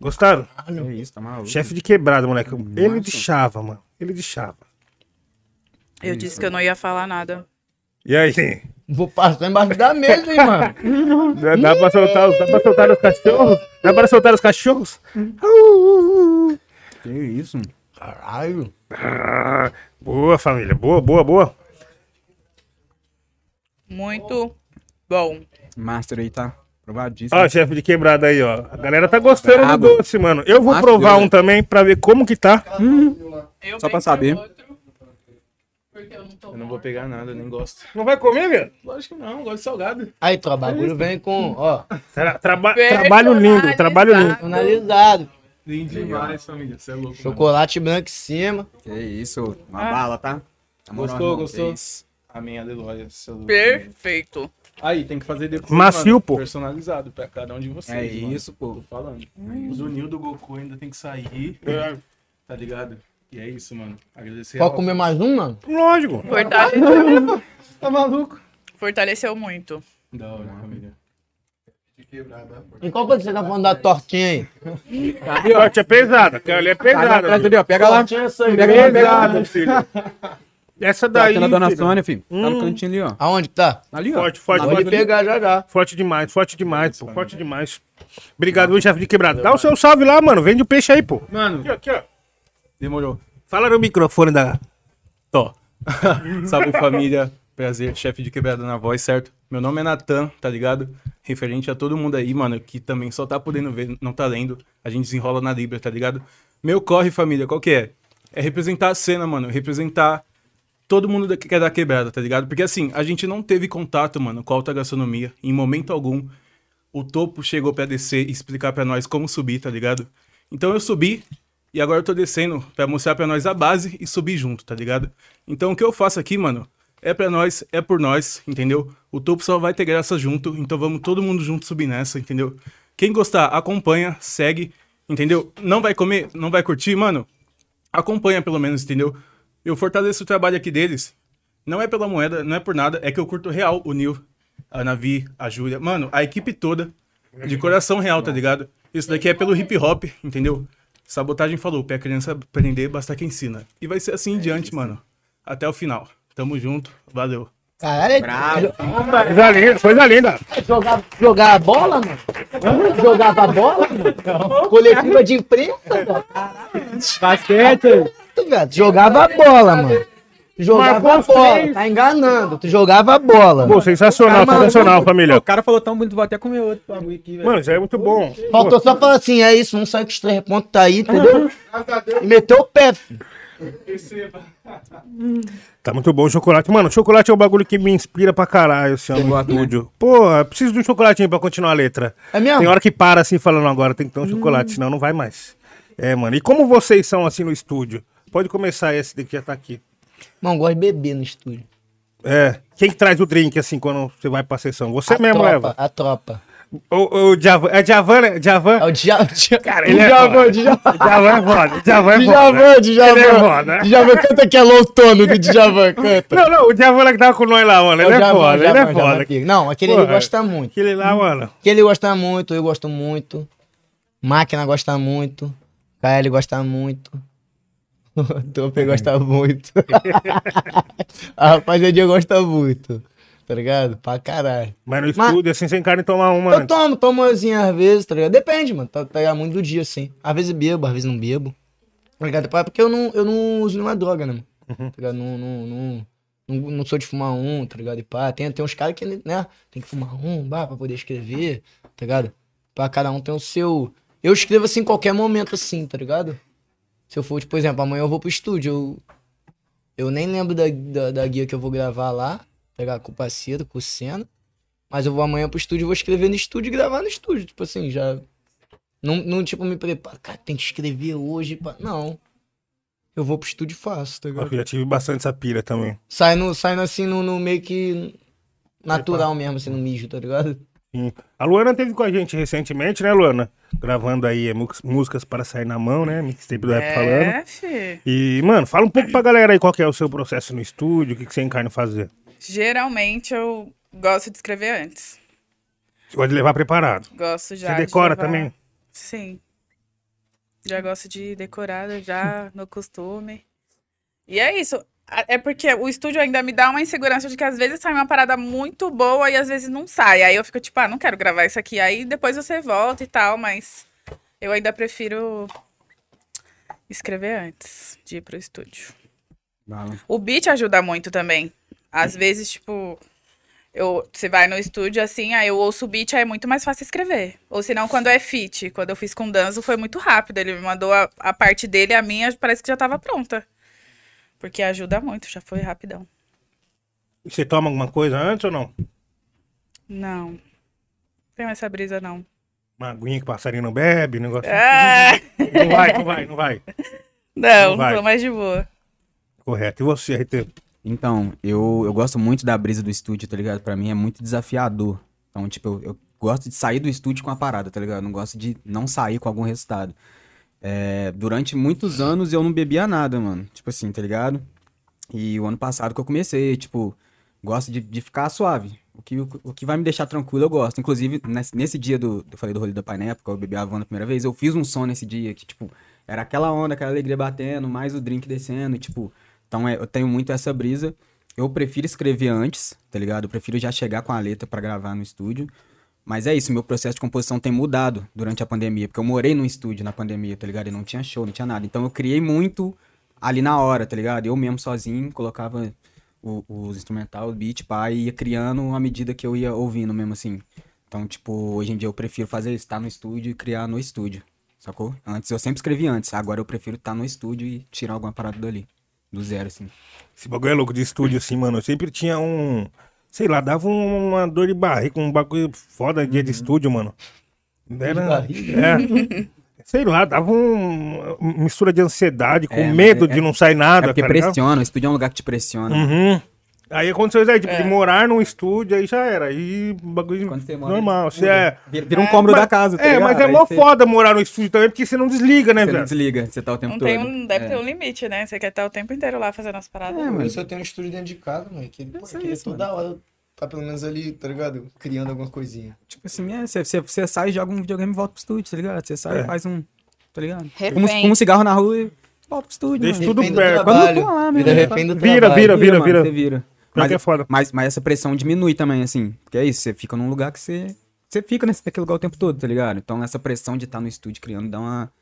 Gostaram? É isso, tá maluco. Chefe de quebrada, moleque. Ele de chava, mano. Ele de chava. Eu disse que eu não ia falar nada. E aí, sim? Vou passar embaixo da mesa, hein, mano. Dá, dá pra soltar, os- dá pra soltar os cachorros? Dá pra soltar os cachorros? Que isso? Caralho. Ah, boa, família. Boa, boa, boa. Muito bom. Master aí tá provadíssimo. Ó, chefe de quebrada aí, ó. A galera tá gostando Brabo. do doce, mano. Eu vou Nossa, provar Deus. um também pra ver como que tá. Eu Só pra saber. Porque eu não tô Eu não vou pegar nada, nem gosto. Não vai comer, velho? Lógico que não, gosto de salgado. Aí, tua bagulho vem com, ó, Tra- traba- trabalho lindo, trabalho lindo. personalizado. Lindo demais, família. Você é louco. mano. Chocolate branco em cima. Que isso, uma Ah. bala, tá? Na moral, Gostou, gostou? Amém, aleluia. É. Perfeito. Aí, tem que fazer depois, Macio, mano, pô. Personalizado pra cada um de vocês, É mano. isso, pô. Tô falando. O do Nil do Goku ainda tem que sair, tá ligado? E é isso, mano. Agradecer Pode comer mais um, mano? Lógico. Fortaleceu, Tá maluco? fortaleceu muito. Da hora, família. E qual que você tá falando da tortinha aí? Sorte é pesada. Aquela ali é pesada. Atrás filho. ali, ó. Pega lá. Tortinha essa aí. Pega lá, pega lá. Pesada, filho. Essa Tá daí. tendo a dona filho, Sônia, filho. Tá no cantinho ali, ó. Aonde que tá? Ali, ó. Forte, forte, Pode pegar já já. Forte demais, forte demais, pô. Forte demais. Obrigado, viu, chefe de quebrado. Dá o seu salve lá, mano. Vende o peixe aí, pô. Mano, Aqui, aqui, ó. Demorou. Fala no microfone da. Tó. Salve família, prazer, chefe de quebrada na voz, certo? Meu nome é Natan, tá ligado? Referente a todo mundo aí, mano, que também só tá podendo ver, não tá lendo. A gente desenrola na Libra, tá ligado? Meu corre, família, qual que é? É representar a cena, mano, representar todo mundo que é da quebrada, tá ligado? Porque assim, a gente não teve contato, mano, com a alta gastronomia em momento algum. O topo chegou pra descer e explicar pra nós como subir, tá ligado? Então eu subi e agora eu tô descendo pra mostrar pra nós a base e subir junto, tá ligado? Então o que eu faço aqui, mano, é pra nós, é por nós, entendeu? O topo só vai ter graça junto, então vamos todo mundo junto subir nessa, entendeu? Quem gostar, acompanha, segue, entendeu? Não vai comer, não vai curtir, mano? Acompanha pelo menos, entendeu? Eu fortaleço o trabalho aqui deles. Não é pela moeda, não é por nada, é que eu curto real o Nil, a Navi, a Júlia. Mano, a equipe toda, de coração real, tá ligado? Isso daqui é pelo hip hop, entendeu? Sabotagem falou, pra criança aprender, basta quem ensina. E vai ser assim em diante, mano. Até o final. Tamo junto, valeu. Caralho, Bravo. Coisa linda, coisa linda. jogar, jogar a bola, mano? Jogava a bola, mano? Coletiva de imprensa, mano? Basquete. Tu jogava a bola, mano. Jogava bola, tá enganando. Tu jogava a bola. Pô, sensacional, maluco? sensacional, família. O cara falou tão bonito, vou até comer outro bagulho aqui, velho. Mano, isso aí é muito bom. Faltou só falar assim, é isso, vamos sair com os três pontos, tá aí, entendeu? E meteu o pé, filho. Tá muito bom o chocolate. Mano, chocolate é um bagulho que me inspira pra caralho, assim, no estúdio. Pô, eu preciso de um chocolatinho pra continuar a letra. É mesmo? Tem hora que para assim, falando agora, tem que ter um chocolate, senão não vai mais. É, mano. E como vocês são assim no estúdio? Pode começar esse daqui já tá aqui. Mano, gosto de beber no estúdio. É. Quem que traz o drink, assim, quando você vai pra sessão? Você a mesmo tropa, leva. A tropa. O, o Djavan, é Djavan, né? Djavan? É o Djavan. Cara, ele é foda. Djavan é foda. Djavan é foda. Djavan, Djavan. Ele é foda. Djavan, canta que é outono do Djavan, canta. Não, não, o Djavan que tava com nós lá, mano. Ele é Djavan, foda, ele Djavan, é Djavan foda. pica. Não, aquele Pô, ele gosta muito. Aquele lá, mano. Aquele gosta muito, eu gosto muito. Máquina gosta muito. KL gosta muito. O Tope gosta muito. A rapaziadinha gosta muito. Tá ligado? Pra caralho. Mas no Mas- estúdio, assim, sem cara em tomar uma Eu antes. tomo, tomo assim às vezes, tá ligado? Depende, mano. Tá, tá muito do dia, assim. Às vezes bebo, às vezes não bebo. Tá ligado? É Porque eu não, eu não uso nenhuma droga, né, mano? Tá ligado? Não, não, não, não, não sou de fumar um, tá ligado? E pá, tem, tem uns caras que, né, tem que fumar um, bah, pra poder escrever, tá ligado? Pra cada um tem o seu. Eu escrevo assim em qualquer momento, assim, tá ligado? Se eu for, tipo, por exemplo, amanhã eu vou pro estúdio, eu, eu nem lembro da, da, da guia que eu vou gravar lá, tá ligado? Com o parceiro, com o Senna. Mas eu vou amanhã pro estúdio, vou escrever no estúdio e gravar no estúdio. Tipo assim, já. Não, não tipo, me preparo. Cara, tem que escrever hoje. Pá. Não. Eu vou pro estúdio e faço, tá ligado? Eu já tive bastante essa pira também. Saindo, saindo assim no, no meio que natural mesmo, assim, no mijo, tá ligado? Sim. A Luana teve com a gente recentemente, né, Luana? Gravando aí é, músicas para sair na mão, né? Mixtape do Rap falando. É, fi. E, mano, fala um pouco pra galera aí qual que é o seu processo no estúdio, o que, que você encarna fazer. Geralmente eu gosto de escrever antes. Você gosta de levar preparado. Gosto já. Você de decora levar- também? Sim. Já gosto de decorar já no costume. E é isso. É porque o estúdio ainda me dá uma insegurança de que às vezes sai uma parada muito boa e às vezes não sai. Aí eu fico tipo, ah, não quero gravar isso aqui. Aí depois você volta e tal, mas eu ainda prefiro escrever antes de ir pro estúdio. Bala. O beat ajuda muito também. Às vezes, tipo, eu, você vai no estúdio assim, aí eu ouço o beat, aí é muito mais fácil escrever. Ou senão, quando é feat, quando eu fiz com o Danzo, foi muito rápido. Ele me mandou a, a parte dele, a minha parece que já tava pronta. Porque ajuda muito, já foi rapidão. E Você toma alguma coisa antes ou não? Não. Tenho essa brisa, não. Uma aguinha que passarinho não bebe, negócio. Ah, Não vai, não vai, não vai. não, vai. sou mais de boa. Correto. E você, RT? Então, eu, eu gosto muito da brisa do estúdio, tá ligado? Pra mim é muito desafiador. Então, tipo, eu, eu gosto de sair do estúdio com a parada, tá ligado? Eu não gosto de não sair com algum resultado. É, durante muitos anos eu não bebia nada, mano. Tipo assim, tá ligado? E o ano passado que eu comecei, tipo, gosto de, de ficar suave. O que, o, o que vai me deixar tranquilo, eu gosto. Inclusive, nesse, nesse dia do. Eu falei do rolê da Pineapple, que eu bebi a van na primeira vez, eu fiz um som nesse dia que, tipo, era aquela onda, aquela alegria batendo, mais o drink descendo, tipo. Então é, eu tenho muito essa brisa. Eu prefiro escrever antes, tá ligado? Eu prefiro já chegar com a letra pra gravar no estúdio. Mas é isso, meu processo de composição tem mudado durante a pandemia, porque eu morei num estúdio na pandemia, tá ligado? E não tinha show, não tinha nada. Então eu criei muito ali na hora, tá ligado? Eu mesmo sozinho colocava os instrumental, o beat, pá, e ia criando à medida que eu ia ouvindo mesmo assim. Então, tipo, hoje em dia eu prefiro fazer estar no estúdio e criar no estúdio, sacou? Antes eu sempre escrevi antes, agora eu prefiro estar no estúdio e tirar alguma parada dali, do zero, assim. Esse bagulho é louco de estúdio, assim, mano. Eu sempre tinha um. Sei lá, dava um- uma dor de barriga, um bagulho foda dia de estúdio, mano. Era, é. Sei lá, dava um, uma mistura de ansiedade, com É, medo é- de não sair nada. É porque tá ligado? pressiona, o estúdio é um lugar que te pressiona. Uhum. Aí aconteceu isso aí, tipo, de morar num estúdio, aí já era. Aí bagulho Quando você mora, normal. Você muda. é. Vira, vira um cômodo mas- da casa, tá É, ligado? mas é Aí mó você- foda morar no estúdio também, porque você não desliga, né, Você não velho? desliga, você tá o tempo Não todo. tem um, deve É. ter um limite, né? Você quer estar o tempo inteiro lá fazendo as paradas. É, mano. Eu só tenho um estúdio dentro de casa, mano. Que, pô, é que isso, toda hora tá pelo menos ali, tá ligado? Criando alguma coisinha. Tipo assim, é, você, você, sai, joga um videogame e volta pro estúdio, tá ligado? Você sai, É. faz um. Tá ligado? Fuma, fuma um cigarro na rua e volta pro estúdio. Deixa mano. tudo perto. Quando lá, Vira Vira, vira, vira, vira. Mas, é foda. mas, mas essa pressão diminui também, assim. Porque é isso, você fica num lugar que você. Você fica nesse, naquele lugar o tempo todo, tá ligado? Então essa pressão de estar no estúdio criando dá uma.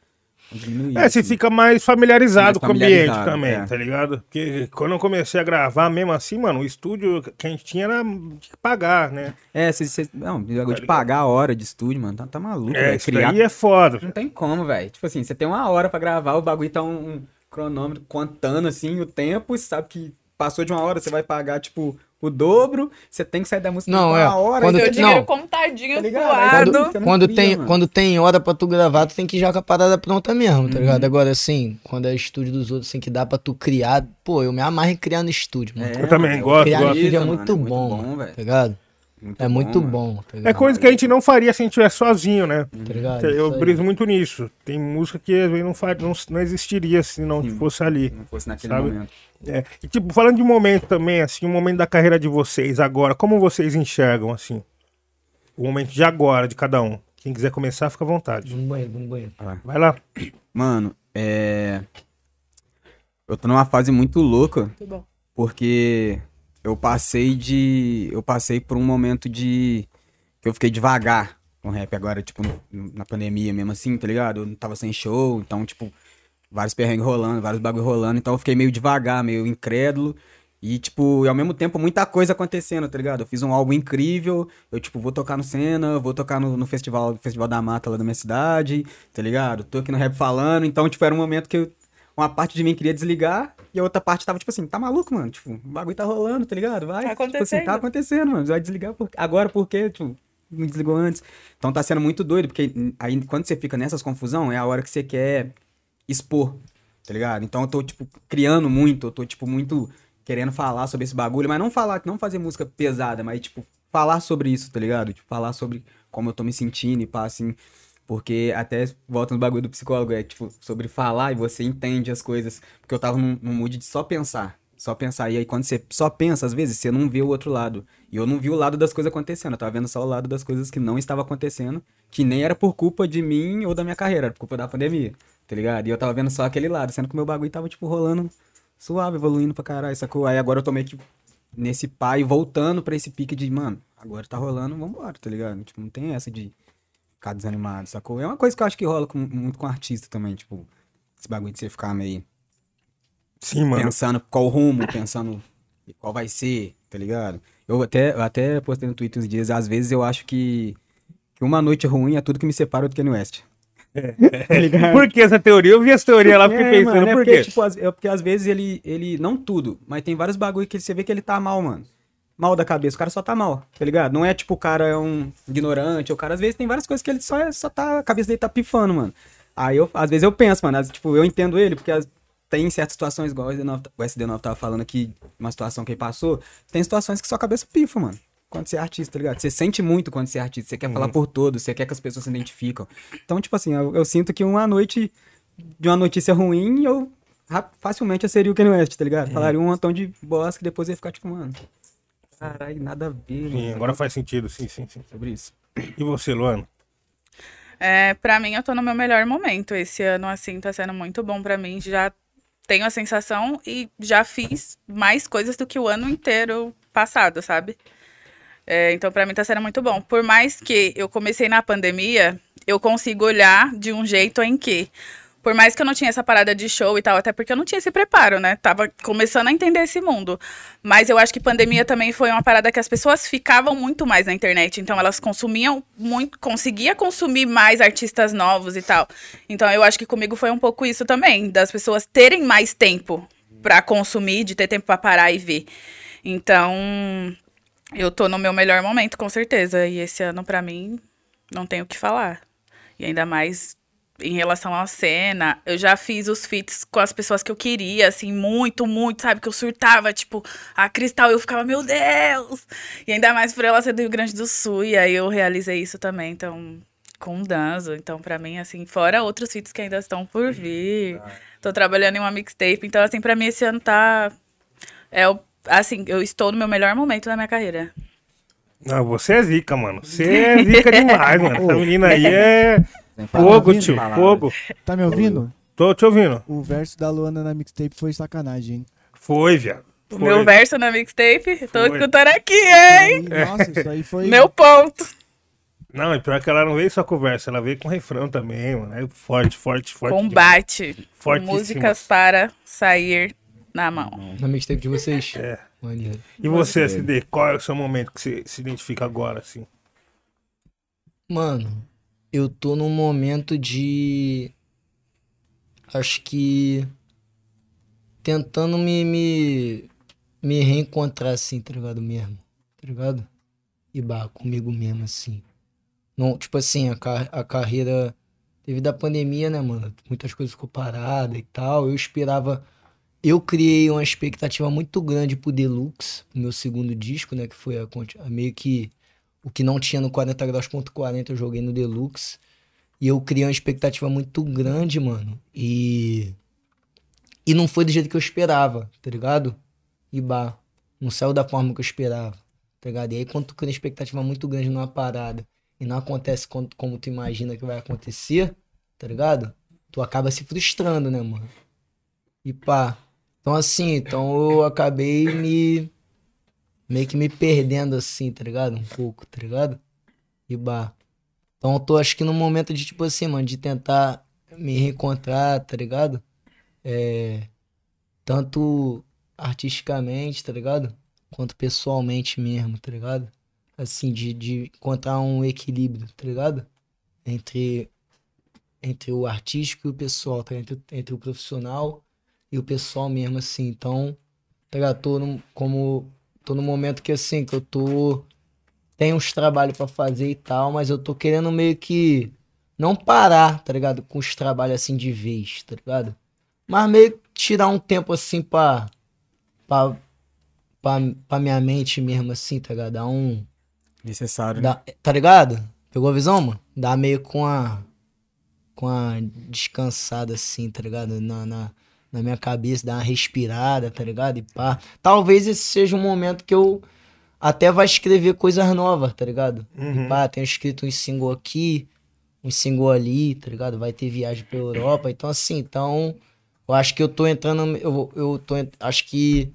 diminuída. É, você assim. fica mais familiarizado Mais com o ambiente familiarizado, também, é. tá ligado? Porque quando eu comecei a gravar, mesmo assim, mano, o estúdio que a gente tinha era de pagar, né? É, você. você não, o negócio de pagar a hora de estúdio, mano. Tá, tá maluco, É, isso Criar daí é foda. Não tem como, velho. Tipo assim, você tem uma hora pra gravar, o bagulho tá um, um cronômetro contando, assim, o tempo, e sabe que passou de uma hora, você vai pagar, tipo, o dobro, você tem que sair da música Não, é. uma hora. Quando Seu tem- dinheiro não. contadinho, Tá ligado? suado. Quando- Quando cria, tem, mano. quando tem hora pra tu gravar, tu tem que ir já com a parada pronta mesmo, tá Uhum. ligado? Agora, assim, quando é estúdio dos outros, assim, que dá pra tu criar, pô, eu me amarro em criar no estúdio, mano. Eu também mano, gosto, criar gosto. estúdio é mano, muito bom, velho. tá ligado? Muito É muito mano. bom, tá É coisa que a gente não faria se a gente estivesse sozinho, né? Tá ligado? Eu Isso aí. briso muito nisso. Tem música que às vezes não, faz, não, não existiria se não Sim. fosse ali. Se não fosse naquele Sabe? momento. É. E tipo, falando de momento também, assim, o momento da carreira de vocês agora, como vocês enxergam, assim? O momento de agora, de cada um. Quem quiser começar, fica à vontade. Vamos banheiro, vamos banheiro. Vai lá. Mano, é. Eu tô numa fase muito louca. Muito bom. porque eu passei de. Eu passei por um momento de. que eu fiquei devagar com rap agora, tipo, na pandemia mesmo assim, tá ligado? Eu não tava sem show, então, tipo, vários perrengues rolando, vários bagulho rolando, então eu fiquei meio devagar, meio incrédulo. E, tipo, e ao mesmo tempo muita coisa acontecendo, tá ligado? Eu fiz um álbum incrível, eu, tipo, vou tocar no Senna, vou tocar no, no festival, festival da Mata lá da minha cidade, tá ligado? Tô aqui no rap falando, então, tipo, era um momento que eu, uma parte de mim queria desligar e a outra parte tava, tipo assim, tá maluco, mano? Tipo, o bagulho tá rolando, tá ligado? Vai. Tá Tipo assim, acontecendo. tá acontecendo, mano. Vai desligar por... agora por quê? Tipo, não desligou antes. Então tá sendo muito doido, porque aí quando você fica nessas confusão, é a hora que você quer expor, tá ligado? Então eu tô, tipo, criando muito, eu tô, tipo, muito querendo falar sobre esse bagulho, mas não falar, não fazer música pesada, mas, tipo, falar sobre isso, tá ligado? Tipo, falar sobre como eu tô me sentindo e pá, assim. Porque até volta no bagulho do psicólogo, é tipo, sobre falar e você entende as coisas. Porque eu tava num, num mood de só pensar. Só pensar. E aí, quando você só pensa, às vezes, você não vê o outro lado. E eu não vi o lado das coisas acontecendo. Eu tava vendo só o lado das coisas que não estava acontecendo. Que nem era por culpa de mim ou da minha carreira, era por culpa da pandemia. Tá ligado? E eu tava vendo só aquele lado, sendo que o meu bagulho tava, tipo, rolando suave, evoluindo pra caralho, sacou? Aí agora eu tô meio que nesse pai voltando pra esse pique de, mano, agora tá rolando, vambora, tá ligado? Tipo, não tem essa de ficar desanimado, sacou? É uma coisa que eu acho que rola com- muito com artista também, tipo, esse bagulho de você ficar meio Sim, mano. pensando qual rumo, pensando qual vai ser, tá ligado? Eu até, eu até postei no Twitter uns dias, às vezes eu acho que, que uma noite ruim é tudo que me separa do Kanye West. Por que essa teoria? Eu vi essa teoria lá, fiquei É, pensando, mano, é por porque, quê? tipo, é porque às vezes ele, ele, não tudo, mas tem vários bagulho que você vê que ele tá mal, mano. Mal da cabeça, o cara só tá mal, tá ligado? Não é tipo o cara é um ignorante, o cara às vezes tem várias coisas que ele só, é, só tá, a cabeça dele tá pifando, mano. Aí eu, às vezes eu penso, mano, às- tipo, eu entendo ele, porque as- tem certas situações, igual o SD9, o SD9 tava falando aqui, uma situação que ele passou, tem situações que sua cabeça pifa, mano. Quando você é artista, tá ligado? Você sente muito quando você é artista, você quer falar por todos, você quer que as pessoas se identificam. Então, tipo assim, eu, eu sinto que uma noite de uma notícia ruim, eu facilmente eu seria o Kanye West, tá ligado? Falaria um montão de bosta que depois ia ficar tipo, mano. Caralho, nada a ver, Sim, mano. agora faz sentido, sim, sim, sim. sobre isso. E você, Luana? É, pra mim, eu tô no meu melhor momento. Esse ano, assim, tá sendo muito bom pra mim. Já tenho a sensação e já fiz mais coisas do que o ano inteiro passado, sabe? É, então, pra mim, tá sendo muito bom. Por mais que eu comecei na pandemia, eu consigo olhar de um jeito em que, por mais que eu não tinha essa parada de show e tal, até porque eu não tinha esse preparo, né? Tava começando a entender esse mundo. Mas eu acho que pandemia também foi uma parada que as pessoas ficavam muito mais na internet. Então elas consumiam muito, conseguia consumir mais artistas novos e tal. Então eu acho que comigo foi um pouco isso também, das pessoas terem mais tempo pra consumir, de ter tempo pra parar e ver. Então, eu tô no meu melhor momento, com certeza. E esse ano, pra mim, não tenho o que falar. E ainda mais em relação à cena, eu já fiz os feats com as pessoas que eu queria, assim, muito, muito, sabe? Que eu surtava, tipo, a Cristal, eu ficava, meu Deus! E ainda mais por ela ser do Rio Grande do Sul, e aí eu realizei isso também, então, com o Danzo. Então, pra mim, assim, fora outros feats que ainda estão por vir. Tô trabalhando em uma mixtape, então, assim, pra mim esse ano tá. É o. Assim, eu estou no meu melhor momento da minha carreira. Não, você é zica, mano. Você é zica demais, mano. Essa menina aí é fogo, ouvindo? tio. Fogo. Tá me ouvindo? Tô te ouvindo. O verso da Luana na mixtape foi sacanagem, hein? Foi, viado. O Foi. meu verso na mixtape, tô Foi. escutando aqui, hein? Aí, nossa, isso aí foi. Meu ponto. Não, e pior que ela não veio só com verso, ela veio com refrão também, mano. É forte, forte, forte. Combate. Fortíssimas. Músicas para sair na mão. Na mixtape de vocês. É. Maneiro. E você, SD, qual é o seu momento que você se identifica agora, assim? Mano, eu tô num momento de. Acho que. Tentando me, me. Me reencontrar assim, tá ligado? Mesmo. Tá ligado? E bah, comigo mesmo, assim. Não, tipo assim, a, car- a carreira. Devido à pandemia, né, mano? Muitas coisas ficou parada e tal. Eu esperava. Eu criei uma expectativa muito grande pro Deluxe, pro meu segundo disco, né? Que foi a, a meio que o que não tinha no 40 graus.40 40 eu joguei no Deluxe. E eu criei uma expectativa muito grande, mano. E. E não foi do jeito que eu esperava, tá ligado? E bah, não saiu da forma que eu esperava, tá ligado? E aí quando tu cria uma expectativa muito grande numa parada e não acontece como, como tu imagina que vai acontecer, tá ligado? Tu acaba se frustrando, né, mano? E pá. Então assim, então eu acabei me meio que me perdendo assim, tá ligado? Um pouco, tá ligado? E bah. Então eu tô acho que no momento de, tipo assim, mano, de tentar me reencontrar, tá ligado? É. Tanto artisticamente, tá ligado? Quanto pessoalmente mesmo, tá ligado? Assim, de, de encontrar um equilíbrio, tá ligado? Entre, entre o artístico e o pessoal, tá? Entre, entre o profissional e o pessoal mesmo, assim. Então, tá ligado? Tô num, como tô num momento que assim, que eu tô. Tenho uns trabalhos pra fazer e tal, mas eu tô querendo meio que não parar, tá ligado? Com os trabalhos assim de vez, tá ligado? Mas meio que tirar um tempo assim pra. pra, pra, pra minha mente mesmo, assim, tá ligado? Dar um. Necessário, né? Dá- tá ligado? Pegou a visão, mano? Dá meio com a. Com a descansada assim, tá ligado? Na, na, na minha cabeça, dar uma respirada, tá ligado? E pá. Talvez esse seja um momento que eu até vai escrever coisas novas, tá ligado? Uhum. E pá, tenho escrito um single aqui, um single ali, tá ligado? Vai ter viagem pra Europa. Então, assim, então. Eu acho que eu tô entrando. Eu, eu tô. Acho que.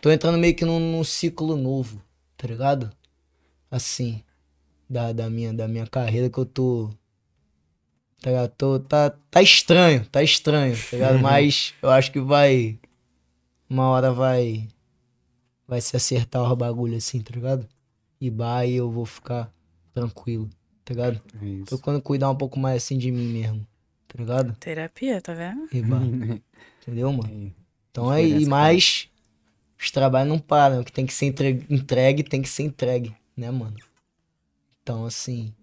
Tô entrando meio que num, num ciclo novo, tá ligado? Assim da, da, minha, da minha carreira que eu tô. Tá, ligado? tô tá, tá estranho, tá estranho, tá ligado? Mas eu acho que vai. Uma hora vai. Vai se acertar os bagulho assim, tá ligado? E vai e eu vou ficar tranquilo, tá ligado? É isso. Tô quando cuidar um pouco mais assim de mim mesmo, tá ligado? Terapia, tá vendo? E bah, entendeu, mano? É. Então é e mais os trabalhos não param. O que tem que ser entre- entregue, tem que ser entregue, né, mano? Então, assim,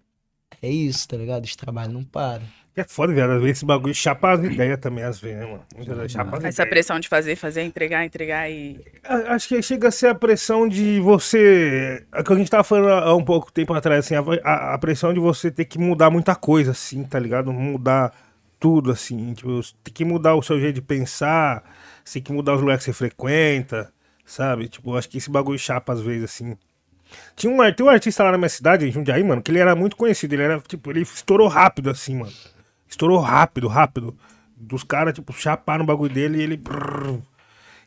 é isso, tá ligado? Os trabalhos não param. É foda, velho. Às vezes esse bagulho chapa as ideias também, às vezes, né, mano? Muitas chapa Essa ideias. pressão de fazer, fazer, entregar, entregar e. Acho que chega a ser a pressão de você. É o que a gente tava falando há um pouco tempo atrás, assim, a, a- pressão de você ter que mudar muita coisa, assim, tá ligado? Mudar tudo, assim. Tipo, tem que mudar o seu jeito de pensar, você tem que mudar os lugares que você frequenta, sabe? Tipo, acho que esse bagulho chapa às vezes, assim. Tinha um, tem um artista lá na minha cidade, em Jundiaí, mano, que ele era muito conhecido. Ele era, tipo, ele estourou rápido, assim, mano. Estourou rápido, rápido. Dos caras, tipo, chaparam o bagulho dele e ele.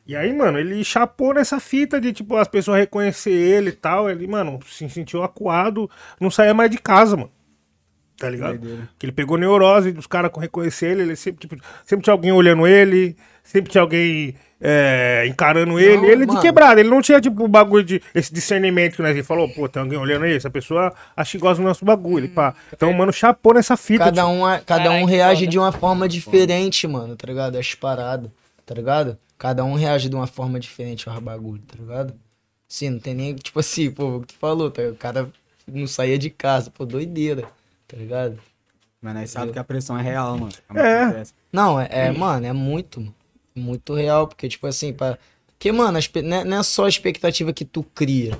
E aí, mano, ele chapou nessa fita de, tipo, as pessoas reconhecer ele e tal. Ele, mano, se sentiu acuado, não saía mais de casa, mano. Tá ligado? Que ele pegou neurose dos caras com reconhecer ele. Ele sempre, tipo, sempre tinha alguém olhando ele, sempre tinha alguém é, encarando ele. Ele de mano. quebrado, ele não tinha, tipo, o bagulho de. Esse discernimento que nós ele falou, pô, tem alguém olhando aí, essa pessoa acha que gosta do nosso bagulho. Pá. Então, mano, chapou nessa fita. Cada tipo, um, a- cada Caralho, um reage foda. de uma forma diferente, mano, tá ligado? As paradas, tá ligado? Cada um reage de uma forma diferente aos bagulho, tá ligado? Sim, não tem nem, tipo assim, pô, o que tu falou, tá? O cara não saía de casa, pô, doideira, tá ligado? Mas nós sabemos que a pressão é real, mano. É. É. Não, é, é, mano, é muito, mano. Muito real, porque, tipo assim, pra... Porque, mano, espe- não é- só a expectativa que tu cria,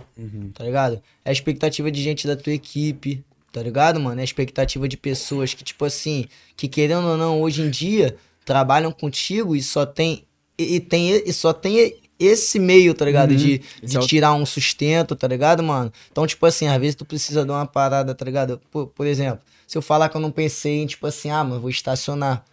tá ligado? É a expectativa de gente da tua equipe, tá ligado, mano? É a expectativa de pessoas que, tipo assim, que querendo ou não, hoje em dia, trabalham contigo e só tem. E, e tem, e só tem esse meio, tá ligado? De, Esse de é tirar um sustento, tá ligado, mano? Então, tipo assim, às vezes tu precisa de uma parada, tá ligado? Por, por exemplo, se eu falar que eu não pensei em, tipo assim, ah, mano, vou estacionar.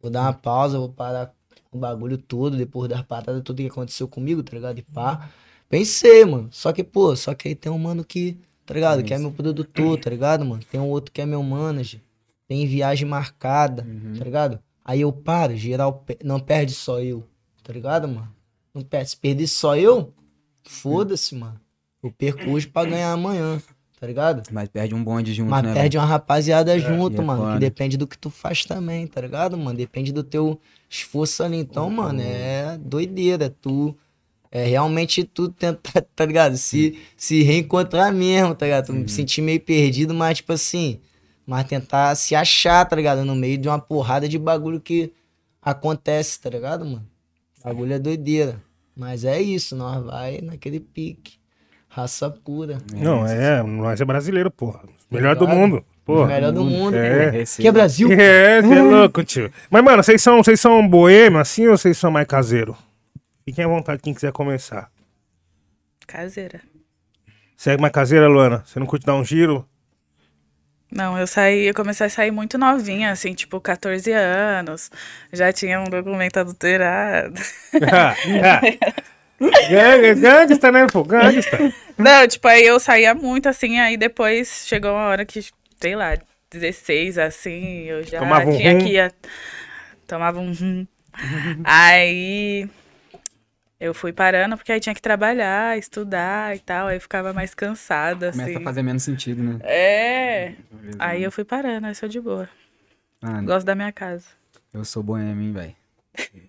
Vou dar uma pausa, vou parar o bagulho todo, depois das paradas, tudo que aconteceu comigo, tá ligado? E pá. Pensei, mano. Só que, pô, só que aí tem um mano que, tá ligado? Que é meu produtor, tá ligado, mano? Tem um outro que é meu manager. Tem viagem marcada, tá ligado? Aí eu paro, geral, não perde só eu, tá ligado, mano? Não perde. Se perder só eu, foda-se, mano. Eu perco hoje pra ganhar amanhã, tá ligado? Mas perde um bonde junto, Mas né? perde uma rapaziada junto, e é mano. Que depende do que tu faz também, tá ligado, mano? Depende do teu esforço ali. Então, mano, é doideira. Tu é realmente tu tentar, tá ligado? Se, se reencontrar mesmo, tá ligado? Tu Uhum. me sentir meio perdido, mas tipo assim. Mas tentar se achar, tá ligado? No meio de uma porrada de bagulho que acontece, tá ligado, mano? Bagulho é doideira. Mas é isso, nós vai naquele pique. Raça pura. Não, é, nós é brasileiro, porra. Melhor do mundo. Porra. Melhor do mundo. É. pô. Que é Brasil? É, você é louco, tio. Mas, mano, vocês são, vocês são boêmio assim ou vocês são mais caseiro? Fiquem à vontade, quem quiser começar. Caseira. Você é mais caseira, Luana? Você não curte dar um giro? Não, eu saí, eu comecei a sair muito novinha, assim, tipo, 14 anos. Já tinha um documento adulterado. Gang- Gangsta, né, pô? Gangsta. Não, tipo, aí eu saía muito, assim, aí depois chegou uma hora que, sei lá, 16, assim, eu já Tomava um tinha rum? que ir. a- Tomava um rum. aí eu fui parando, porque aí tinha que trabalhar, estudar e tal, aí ficava mais cansada, assim. Começa a fazer menos sentido, né? É. Aí eu fui parando, aí sou de boa. Mano, Gosto da minha casa. eu sou boêmio, hein, velho.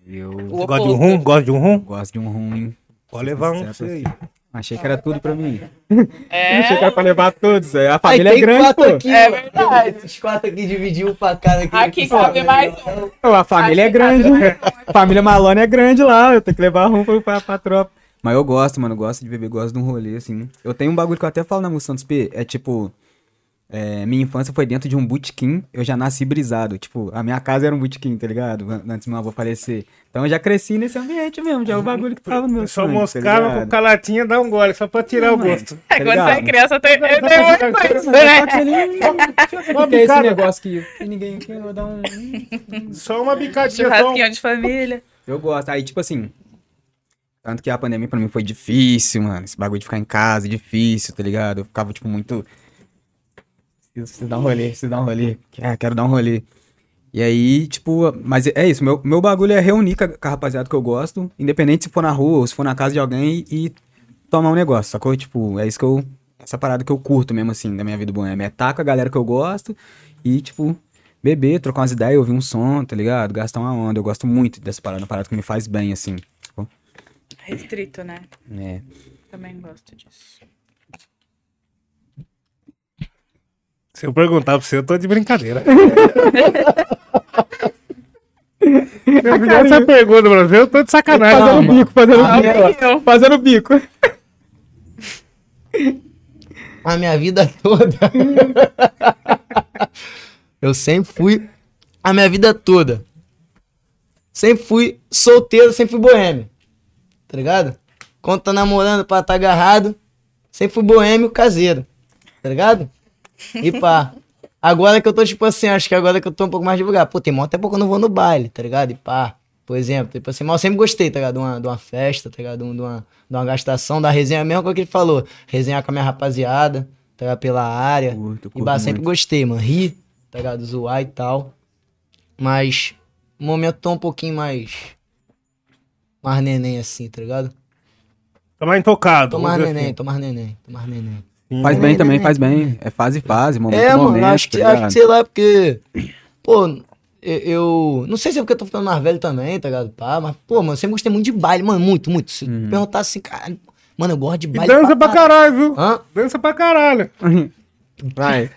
Eu O Gosta de um rum? Gosta de um rum? gosto de um rum, hein? Pode levar um você aí. Achei que era tudo pra mim. É. Achei que era pra levar todos. é. A Aí família é tem grande, quatro pô. aqui, É verdade. Esses quatro aqui dividiu pra cada aqui. Aqui cabe mais Pô, A família é Aqui tá grande. A família Malone é grande lá. Eu tenho que levar rum pra, pra, tropa. Mas eu gosto, mano. Gosto de beber, gosto de um rolê, assim. Eu tenho um bagulho que eu até falo na música Santos P. É tipo. É, minha infância foi dentro de um botequim. Eu já nasci brisado. Tipo, a minha casa era um botequim, tá ligado? An- Antes do meu avô falecer. Então eu já cresci nesse ambiente mesmo. Já é o bagulho que tava no meu Só sangue, tá moscava ligado? com calatinha, dá um gole, só pra tirar o gosto. É, quando você é criança, tem, muita tirar- coisa, Só né? Uma O que é esse bicada. negócio que que ninguém aqui vai dar um. Só uma bicadinha, só um... Churrasquinho de família. Eu gosto. Aí, tipo assim. Tanto que a pandemia pra mim foi difícil, mano. Esse bagulho de ficar em casa, difícil, tá ligado? Eu ficava, tipo, muito. Preciso dar um rolê, preciso dar um rolê. Quero, quero dar um rolê. E aí, tipo, mas é isso. Meu, meu bagulho é reunir com a, com a rapaziada que eu gosto, independente se for na rua ou se for na casa de alguém e, e tomar um negócio, sacou? Tipo, é isso que eu. Essa parada que eu curto mesmo, assim, da minha vida boêmia. É estar com a galera que eu gosto e, tipo, beber, trocar umas ideias, ouvir um som, tá ligado? Gastar uma onda. Eu gosto muito dessa parada, uma parada que me faz bem, assim. sacou? restrito, né? É. Também gosto disso. Se eu perguntar pra você, eu tô de brincadeira. Eu fiz essa pergunta pra você, eu tô de sacanagem. Fazendo Não, bico, fazendo Ah, bico. Fazendo bico. A minha vida toda. eu sempre fui. A minha vida toda. Sempre fui solteiro, sempre fui boêmio. Tá ligado? Quando tá namorando pra tá agarrado, sempre fui boêmio caseiro. Tá ligado? E pá. Agora que eu tô, tipo assim, acho que agora que eu tô um pouco mais devagar. Pô, tem mó tempo que eu não vou no baile, tá ligado? E pá. Por exemplo, tipo assim, mas eu sempre gostei, tá ligado? De uma, de uma festa, tá ligado? De uma, de uma, gastação, da resenha, mesmo com o que ele falou. Resenhar com a minha rapaziada, tá ligado? Pela área. Curto, E curto bah, sempre gostei, mano. Rir, tá ligado? Zoar e tal. Mas, no momento tô um pouquinho mais. Mais neném assim, tá ligado? Tá mais intocado. Tô mais neném, assim. tô mais neném, tô mais neném. Faz bem também, faz bem. É fase fase, momento É, momento. mano, acho que, tá acho que sei lá, porque. Pô, eu, eu- Não sei se é porque eu tô ficando mais velho também, tá ligado? Pá, mas, pô, mano, eu sempre gostei muito de baile, mano, muito, muito. Se Uhum. perguntar assim, cara, mano, eu gosto de E baile. dança pra caralho, viu? Hã? Dança pra caralho. Vai.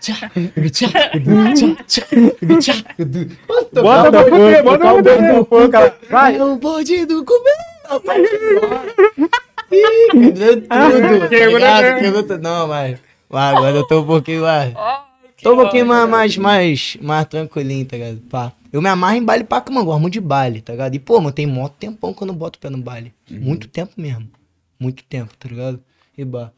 Bota pra fuder, bota pra fuder. Vai. É o bonde do comer. Ih, quebrou tudo. tá quebrou, ligado? né? Quebrou tudo. Não, mas. mas agora eu tô um pouquinho mais. Ai, que Tô um pouquinho mais, mais, mais, mais tranquilinho, tá ligado? Pá. Eu me amarro em baile pra cama, gosto muito de baile, tá ligado? E, pô, mano, tem mó tempão que eu não boto o pé no baile. Muito tempo mesmo. Muito tempo, tá ligado? E bah.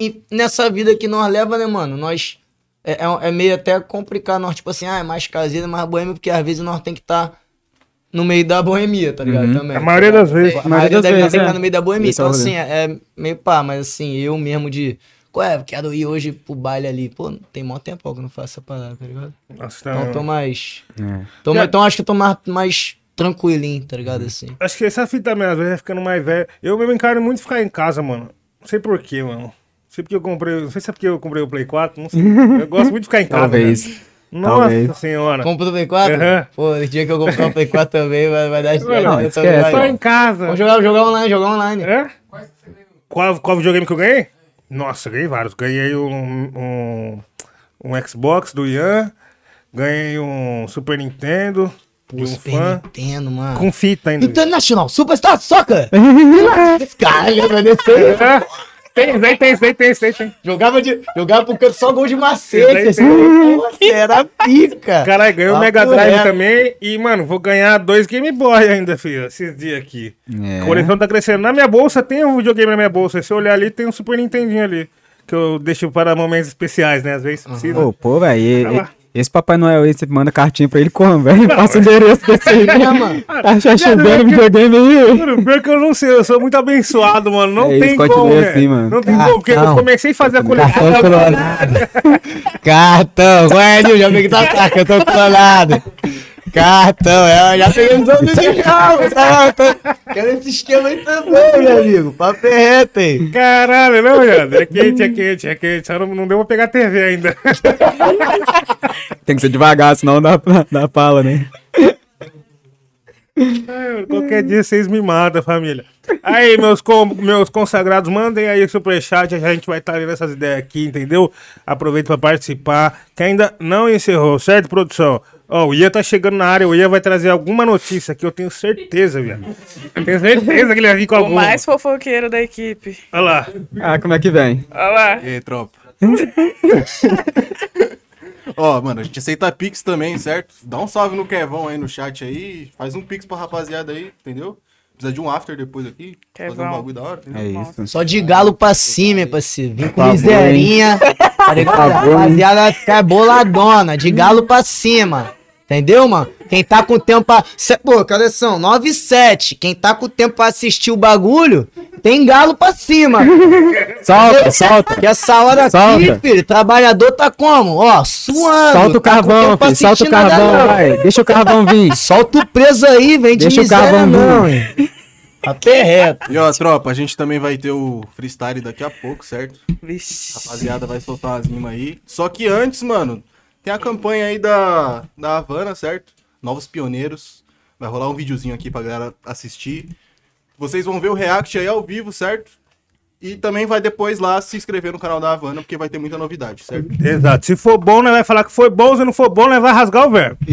E nessa vida que nós leva, né, mano? Nós. É, é, é meio até complicado, nós, tipo assim, ah, é mais caseiro, mais boêmio, porque às vezes nós tem que estar no meio da boemia, tá ligado? Uhum. Também. A maioria das vezes. A maioria das vezes tem que é. estar no meio da boemia. Esse é Então, assim, é, é meio pá, mas assim, eu mesmo de. Qual é? Quero ir hoje pro baile ali. Pô, tem mó tempo que eu não faço essa parada, tá ligado? Nossa, tá- Então eu tô mais. É. Tô, Então acho que eu tô mais, mais tranquilinho, tá ligado? Assim. Acho que essa fita mesmo, às vezes vai ficando mais velho. Eu mesmo encaro muito ficar em casa, mano. Não sei porquê, mano. Não sei porque eu comprei. Não sei se é porque eu comprei o Play 4. Não sei. Eu gosto muito de ficar em casa. Talvez. velho. Nossa talvez. senhora. Comprou o Play 4? Aham. Pô, no dia que eu comprar o Play 4 também, vai, vai dar estranho. Não, Eu tô- em casa. Vamos jogar, jogar online, jogar online. É? Qual, qual videogame que eu ganhei? Nossa, ganhei vários. Ganhei um, um, um Xbox do Ian. Ganhei um Super Nintendo. um Super fã. Nintendo, mano. Com fita ainda. International Superstar Soccer! Caralho. É. Tem, tem, tem, tem, tem, tem. Jogava, de, jogava pro canto só gol de macete. Tem, Assim. tem. Pô, Era pica. Caralho, ganhei o Mega Drive também. E, mano, vou ganhar dois Game Boy ainda, filho, esses dias aqui. É. A coleção tá crescendo. Na minha bolsa tem um videogame na minha bolsa. Se eu olhar ali, tem um Super Nintendinho ali. Que eu deixo para momentos especiais, né? Às vezes precisa. Pô, pô, velho. Esse Papai Noel aí, você manda cartinha pra ele como, velho? Passa o endereço desse aí. É, mano. Tá já chovendo videogame aí. Mano, pior que eu não sei, eu sou muito abençoado, mano. Não É tem isso, como, assim, mano. Não tem como, porque eu Cartão. comecei a fazer a coleção. Cartão clonado. Cartão. É, Nil? Já peguei tá, tá, cartão clonado. Cartão, é, já peguei os outros de carro. Tá, tá. Quero esse esquema aí também, meu amigo. Papo é reto, hein? Caralho, não, viado. É quente, é quente, é quente. Só não, não deu pra pegar TV ainda. Tem que ser devagar, senão dá, dá pala, né? Qualquer dia vocês me matam, família. Aí, meus, com- meus consagrados, mandem aí o superchat. A gente vai estar lendo essas ideias aqui, entendeu? Aproveita pra participar. Que ainda não encerrou, certo, produção? Ó, o Ia tá chegando na área. O Ia vai trazer alguma notícia aqui, eu tenho certeza, viado. Eu tenho certeza que ele vai vir com O alguma. mais fofoqueiro da equipe. Olha lá. Ah, como é que vem? Olha lá. E aí, tropa? Ó, mano, a gente aceita Pix também, certo? Dá um salve no Kevão aí no chat aí. Faz um Pix pra rapaziada aí, entendeu? Precisa de um after depois aqui. Fazer um Kevão. bagulho da hora, entendeu? É isso. Só de galo pra cima, hein, parceiro. Vim com favor, miserinha. Tá? Rapaziada vai ficar boladona. De galo pra cima. Entendeu, mano? Quem tá com tempo pra. Pô, que horas são? 9 e 7. Quem tá com tempo pra assistir o bagulho, tem galo pra cima. Solta, solta. Que essa hora Solta. aqui, filho, trabalhador tá como? Ó, suando. Solta o tá carvão, filho. Solta o nada, carvão, não. vai. Deixa o carvão vir. Solta o preso aí, vem de Deixa o carvão não, vir. hein. Até reto. E ó, tropa, a gente também vai ter o freestyle daqui a pouco, certo? Vixe. Rapaziada vai soltar umas rimas aí. Só que antes, mano, tem a campanha aí da, da Havana, certo? Novos Pioneiros. Vai rolar um videozinho aqui pra galera assistir. Vocês vão ver o react aí ao vivo, certo? E também vai depois lá se inscrever no canal da Havana, porque vai ter muita novidade, certo? Exato. Se for bom, nós vai falar que foi bom. Se não for bom, nós vai rasgar o verbo.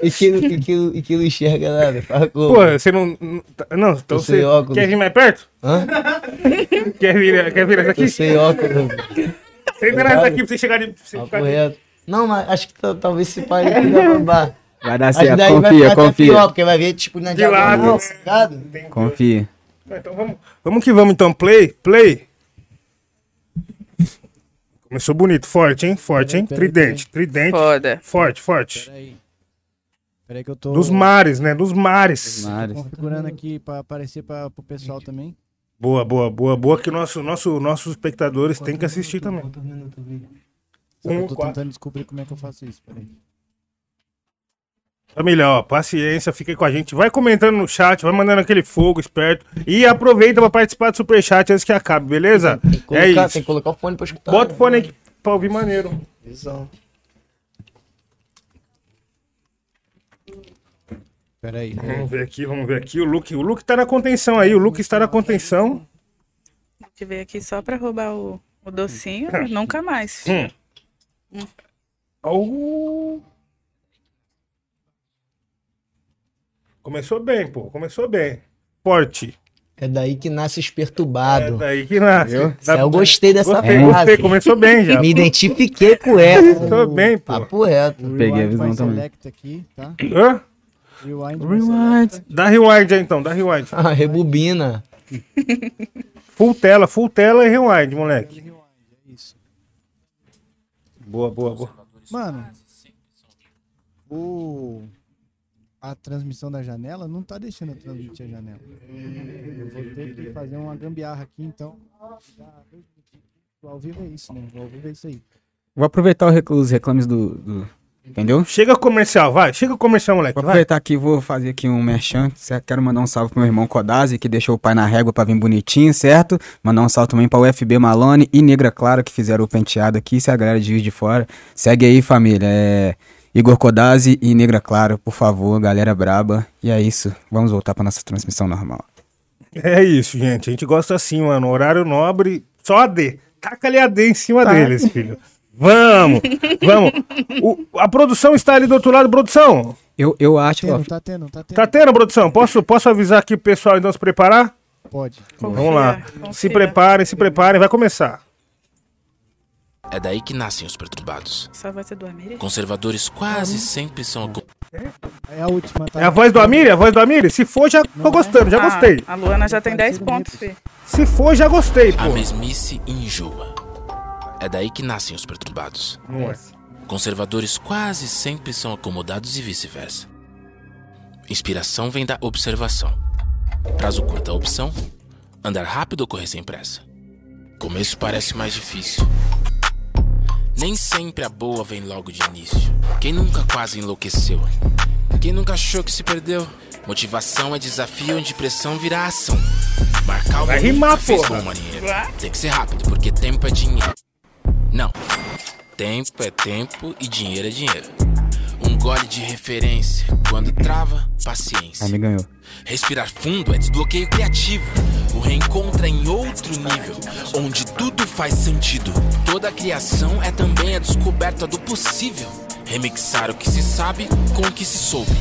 E que, e que, e que não enxerga nada. Fala como? Pô, você não. Não, então você. óculos. Quer vir mais perto? Hã? Quer vir, quer vir essa aqui? Eu sei óculos. Senta nessa aqui pra você chegar de. você. Não, mas acho que ta- talvez se pai vai roubar. Vai dar Acho que certo, daí vai confia, ficar até confia. pior, porque vai ver, tipo, na De lado. tá ligado? Confia. Então vamos, vamos que vamos então. Play, play. Começou bonito, forte, hein? Forte, hein? Peraí, Tridente, tridente. Foda. Forte, forte. Peraí. Peraí que eu tô Dos mares, né? Dos mares. Mares. configurando aqui pra aparecer pra, pro pessoal também. Boa, boa, boa, boa. Que nosso, nosso, nossos espectadores têm que assistir também. Só que Um, eu tô quatro. tentando descobrir como é que eu faço isso. Peraí. Família, ó, paciência, fica aí com a gente. Vai comentando no chat, vai mandando aquele fogo esperto. E aproveita pra participar do superchat antes que acabe, beleza? Tem que, É colocar, isso. tem que colocar o fone pra escutar. Bota o fone aqui pra ouvir maneiro. Visão. Peraí. Vamos ver aqui, vamos ver aqui. O Luke, o Luke tá na contenção aí, o Luke está na contenção. Que veio aqui só pra roubar o, o docinho, nunca mais. Hum. Oh. Começou bem, pô. Começou bem. Forte. É daí que nasce os É perturbados. daí que nasce. Isso, Eu gostei dessa Gostei, frase. gostei. Começou bem já. Me identifiquei com essa. Começou bem, pô. Papo reto. Peguei a visão também. aqui, tá? Hã? Rewind. Rewind. Dá rewind aí então, dá rewind. Ah, rebobina. Full tela, full tela e rewind, moleque. Rewind, é isso. Boa, boa, boa. Mano, o... a transmissão da janela não tá deixando eu transmitir a janela. Eu vou ter que fazer uma gambiarra aqui, então. O ao vivo é isso, né? O ao vivo é isso aí. Vou aproveitar os reclames do, do- Entendeu? Chega comercial, vai. Chega comercial, moleque. Vou Vai. aproveitar aqui e vou fazer aqui um merchan. certo? Quero mandar um salve pro meu irmão Kodazi, que deixou o pai na régua pra vir bonitinho, certo? Mandar um salve também pra UFB Malone e Negra Clara, que fizeram o penteado aqui. Se a galera de Juiz de Fora. Segue aí, família. É Igor Kodazi e Negra Clara, por favor, galera braba. E é isso. Vamos voltar pra nossa transmissão normal. É isso, gente. A gente gosta assim, mano. Horário nobre, só AD. Taca ali AD em cima deles, filho. Vamos, vamos. O- a produção está ali do outro lado, produção. Eu, eu acho, ó, Tendo, tá tendo, tá tendo. Tá tendo, produção? Posso, posso avisar aqui o pessoal então se preparar? Pode. Vamos lá. confia. Se preparem, se preparem, vai começar. É daí que nascem os perturbados. Só vai ser do Amiri? Conservadores quase sempre são acu- É a última, tá? É a voz do Amir? É a voz do Amir? Se for, já tô gostando, já Ah, gostei. A Luana já tem 10 Parecido pontos, fi. Se for, já gostei, A pô. mesmice enjoa. É daí que nascem os perturbados. Não é. Conservadores quase sempre são acomodados e vice-versa. Inspiração vem da observação. Prazo curto a opção, andar rápido ou correr sem pressa. Começo parece mais difícil. Nem sempre a boa vem logo de início. Quem nunca quase enlouqueceu? Quem nunca achou que se perdeu? Motivação é desafio onde pressão vira ação. Marcar o Vai rimar, porra. Tem que ser rápido, porque tempo é dinheiro. Não. Tempo é tempo e dinheiro é dinheiro. Um gole de referência. Quando trava, paciência. aí me ganhou. Respirar fundo é desbloqueio criativo. O reencontro é em outro nível, onde tudo faz sentido. Toda criação é também a descoberta do possível. Remixar o que se sabe com o que se soube.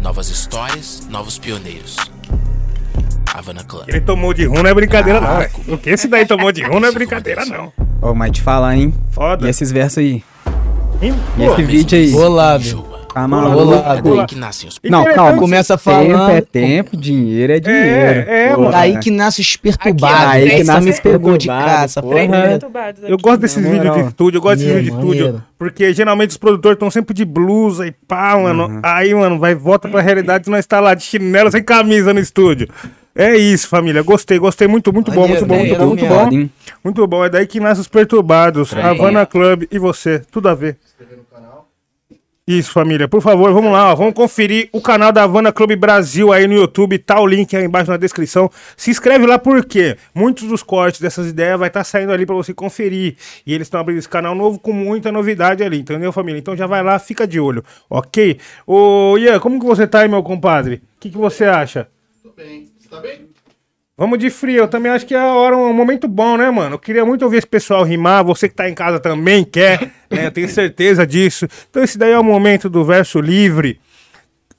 Novas histórias, novos pioneiros. Havana Club. Ele tomou de rum, não é brincadeira, não. velho. O que esse daí tomou de rum não é brincadeira, não. Ó, mas te falar, hein? Foda. E esses versos aí? Hein? E Pô, esse vídeo aí? Bolado. Tá É maluco? daí que nascem os Não, calma. Começa Tempo é falando. tempo, dinheiro é dinheiro. É, é, Porra. Daí que nasce os perturbados. Aí que Essa nasce os pegou de perturbados, caça. Perturbados Eu gosto desses vídeos de estúdio, eu gosto desses vídeos de estúdio. Porque geralmente os produtores estão sempre de blusa e pá, mano. Aí, mano, vai, volta pra realidade e nós tá lá de chinelo sem camisa no estúdio. É isso, família. Gostei, gostei. Muito, muito bom, muito bom, muito bom, muito bom. Muito bom. É daí que nasce os perturbados. Havana Club e você. Tudo a ver. Isso, família. Por favor, vamos lá, ó. Vamos conferir o canal da Havana Clube Brasil aí no YouTube. Tá o link aí embaixo na descrição. Se inscreve lá porque muitos dos cortes dessas ideias vai estar saindo ali pra você conferir. E eles estão abrindo esse canal novo com muita novidade ali, entendeu, família? Então já vai lá, fica de olho, ok? Ô, Ian, como que você tá aí, meu compadre? O que, que você acha? Tudo bem. Tá bem? Vamos de frio, eu também acho que é a hora, um momento bom, né, mano? Eu queria muito ouvir esse pessoal rimar, você que tá em casa também quer, né? Eu tenho certeza disso. Então esse daí é o momento do verso livre.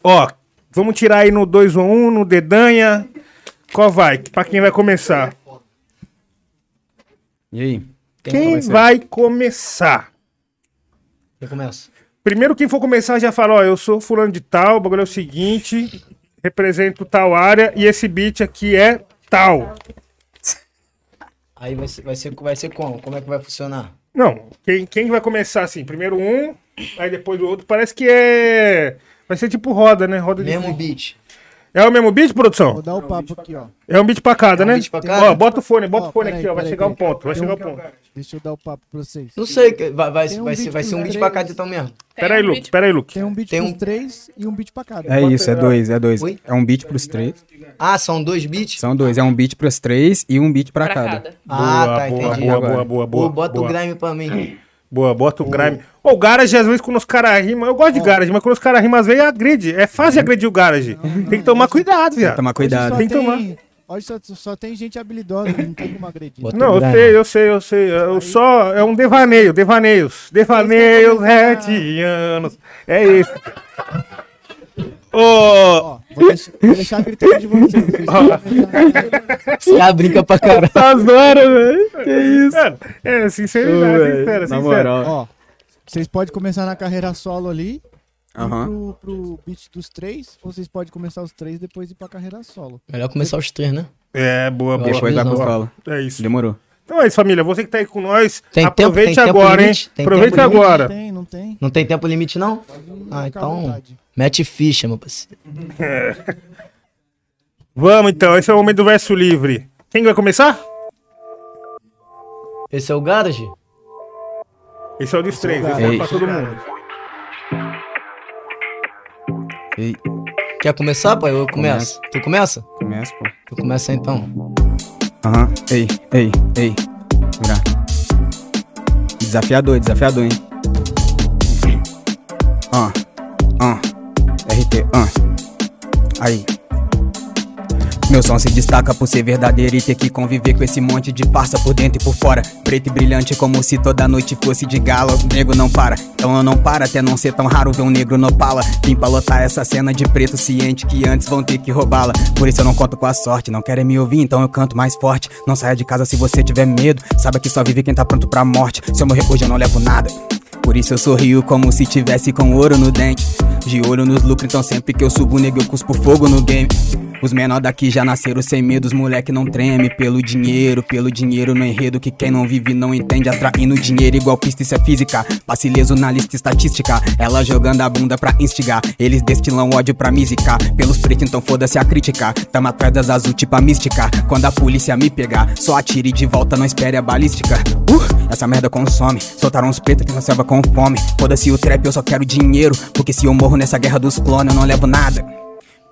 Ó, vamos tirar aí no 2 ou 1, um, no dedanha. Qual vai? Pra quem vai começar? E aí? Quem vai começar? Quem começa? Primeiro, quem for começar já fala, ó, eu sou fulano de tal, o bagulho é o seguinte, represento tal área e esse beat aqui é tal. Aí vai ser, vai ser, vai ser como? Como é que vai funcionar? Não, quem, quem vai começar assim? Primeiro um, aí depois o outro. Parece que é. Vai ser tipo roda, né? Roda de Mesmo beat. É o mesmo beat, produção? Vou dar o papo aqui, ó. É um beat pra cada, É um né? beat pra cada? Ó, bota o fone, bota Ó, o fone aqui, ó. Vai chegar um ponto, vai chegar um um ponto. Deixa eu dar o papo pra vocês. Não sei, que- vai, vai, um vai, ser, vai ser um pros beat pra cada então mesmo. Pera aí, um Luke, pera aí, Luke. Tem um beat Tem pros um- três e um beat pra cada. É isso, é dois, é dois. Oi? É um beat pros três. Ah, são dois beats? São dois, é um beat pros três e um beat pra, Pra cada. cada. Ah, boa, tá, boa, entendi. boa, boa, boa, boa. bota o grime pra mim. Boa, bota o grime. Ô, o garage, às vezes, quando os caras rimam. Eu gosto de garage, mas quando os caras rimam, às vezes agride. É fácil de agredir o garage. Tem que tomar cuidado, viado. Tomar cuidado. só Tem que tomar. Hoje só, só tem gente habilidosa, não tem como agredir. Bota Não, o eu sei, eu sei, eu sei. Eu só. É um devaneio, devaneios. Devaneios retianos. É isso. Ô. Ó, vou deixar, vou deixar de vocês. Os caras brincam pra caralho. Tá zoando, velho. Que isso? É, sinceridade, Ô, sincera, Na moral. Ó, vocês podem começar na carreira solo ali, pro, pro beat dos três, ou vocês podem começar os três depois ir pra carreira solo. Melhor começar os três, né? É, boa, boa. Depois vai pro Não. solo. É isso. Demorou. Então é isso, família. Você que tá aí com nós, Tem tempo- aproveite tem tempo agora, limite? hein? Tem Aproveite agora. Não tem, não tem. Não tem tempo limite, não? Ah, então. vontade. Mete ficha, meu parceiro. Vamos então, esse é o momento do verso livre. Quem vai começar? Esse é o Garage? Esse é o dos três, esse é Ei. pra todo mundo. Ei, Quer começar, pai? Eu começo. Tu começa? começa, pô. Tu começa então. Aham. Ei, ei, ei. Vira. Desafiador, desafiador, hein? Ah, ah. RT, ah. Aí. Meu som se destaca por ser verdadeiro e ter que conviver com esse monte de farsa por dentro e por fora. Preto e brilhante como se toda noite fosse de gala. O nego não para, então eu não paro até não ser tão raro ver um negro no pala. Vim pra lotar essa cena de preto ciente que antes vão ter que roubá-la. Por isso eu não conto com a sorte, não querem me ouvir, então eu canto mais forte. Não saia de casa se você tiver medo, saiba que só vive quem tá pronto pra morte. Se eu morrer hoje eu não levo nada. Por isso eu sorrio como se tivesse com ouro no dente. De olho nos lucros, então sempre que eu subo, nego, eu cuspo fogo no game. Os menor daqui já nasceram sem medo, os moleque não treme pelo dinheiro, pelo dinheiro no enredo que quem não vive não entende, atraindo dinheiro igual pista, isso é física. Passe leso na lista estatística, ela jogando a bunda pra instigar, eles destilam ódio pra me zicar. Pelos pretos, então foda-se a crítica, tamo atrás das azul tipo a mística. Quando a polícia me pegar, só atire de volta, não espere a balística. Uh, essa merda consome, soltaram os pretos que na selva com fome. Foda-se o trap, eu só quero dinheiro, porque se eu morro nessa guerra dos clones, eu não levo nada.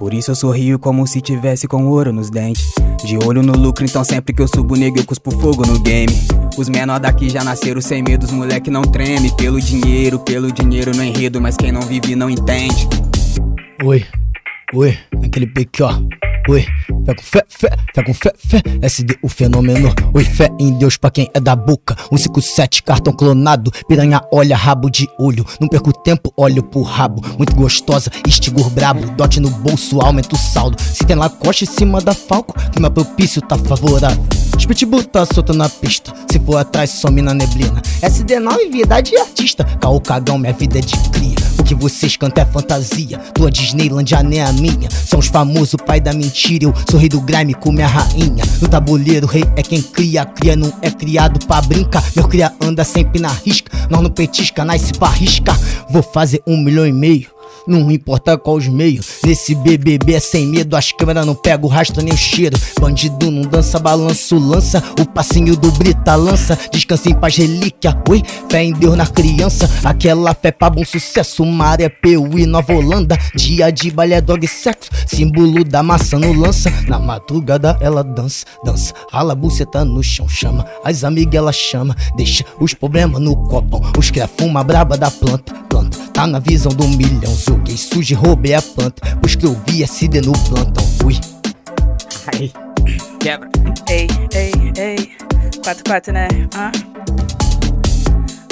Por isso eu sorrio como se tivesse com ouro nos dentes. De olho no lucro, então sempre que eu subo, nego, eu cuspo fogo no game. Os menor daqui já nasceram sem medo, os moleque não treme. Pelo dinheiro, pelo dinheiro no enredo, mas quem não vive não entende. Oi, oi, naquele pique, ó. Oi, fé com fé, fé, fé com fé, fé. SD, o fenômeno. Oi, fé em Deus pra quem é da boca. 157, cartão clonado. Piranha, olha, rabo de olho. Não perco tempo, olho pro rabo. Muito gostosa, estigor brabo. Dote no bolso, aumenta o saldo. Se tem lacoste em cima da falco, clima propício tá favorável. Spitbull tá solto na pista. Se for atrás, some na neblina. SD9, vida de artista. Caô cagão, minha vida é de cria. O que vocês cantam é fantasia. Tua Disneyland já nem a minha. São os famosos pai da mentira. Eu sou rei do grime com minha rainha. No tabuleiro, rei é quem cria. Cria não é criado pra brincar. Meu cria anda sempre na risca. Nós não petisca, nasce pra riscar. Vou fazer um milhão e meio. Não importa qual os meios, nesse BBB é sem medo. As câmeras não pegam o rastro nem o cheiro. Bandido não dança, balanço, lança. O passinho do Brita lança. Descansa em paz, relíquia. Oi, fé em Deus na criança. Aquela fé pra bom sucesso. Maré, Piauí, Nova Holanda. Dia de balé, dog sexo. Símbolo da maçã no lança. Na madrugada ela dança, dança. Rala a buceta no chão, chama. As amigas ela chama. Deixa os problemas no copão. Os cria fuma braba da planta, planta. Tá na visão do milhão. Joguei sujo e roubei a planta. Pois que eu vi SD no plantão. Fui. Quebra. Ei, ei, ei. 4-4, né? Hã?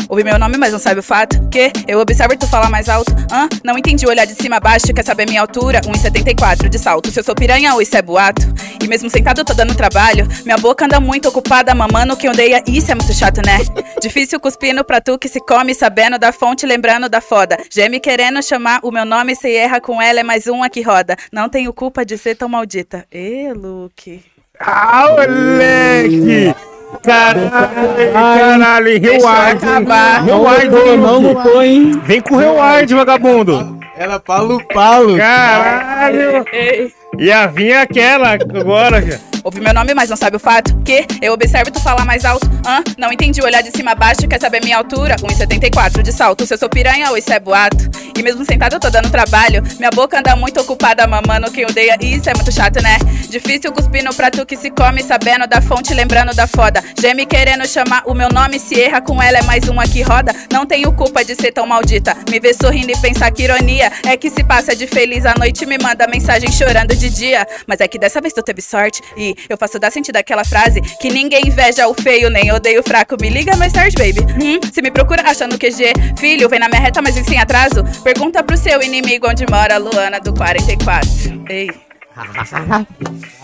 Ouvi meu nome, mas não sabe o fato Que eu observo tu falar mais alto. Hã? Não entendi olhar de cima a baixo Quer saber minha altura? 1,74 de salto. Se eu sou piranha ou isso é boato. E mesmo sentado tô dando trabalho. Minha boca anda muito ocupada mamando quem odeia. Isso é muito chato, né? Difícil cuspindo pra tu que se come Sabendo da fonte, lembrando da foda. Geme querendo chamar o meu nome Se erra com ela é mais uma que roda. Não tenho culpa de ser tão maldita. Ê, Luke. Ah, moleque! Caralho, caralho, rewind. acabar. Rewind, Não mudou, hein? Vem com rewind, vagabundo. Ela palo palo. Caralho. Ei. Ia vir aquela agora, cara. Ouve meu nome, mas não sabe o fato Que eu observo tu falar mais alto. Hã? Não entendi olhar de cima a baixo Quer saber minha altura? 1,74 de salto. Se eu sou piranha ou isso é boato? E mesmo sentado eu tô dando trabalho. Minha boca anda muito ocupada mamando quem odeia. Isso é muito chato, né? Difícil cuspir no prato que se come Sabendo da fonte, lembrando da foda. Geme querendo chamar o meu nome Se erra com ela é mais uma que roda. Não tenho culpa de ser tão maldita. Me ver sorrindo e pensar que ironia. É que se passa de feliz à noite Me manda mensagem chorando de dia Mas é que dessa vez tu teve sorte E eu faço dar sentido àquela frase Que ninguém inveja o feio Nem odeia o fraco Me liga mais tarde, baby hum, Se me procura achando QG Filho, vem na minha reta, mas vem sem atraso Pergunta pro seu inimigo onde mora a Luana do 44 Ei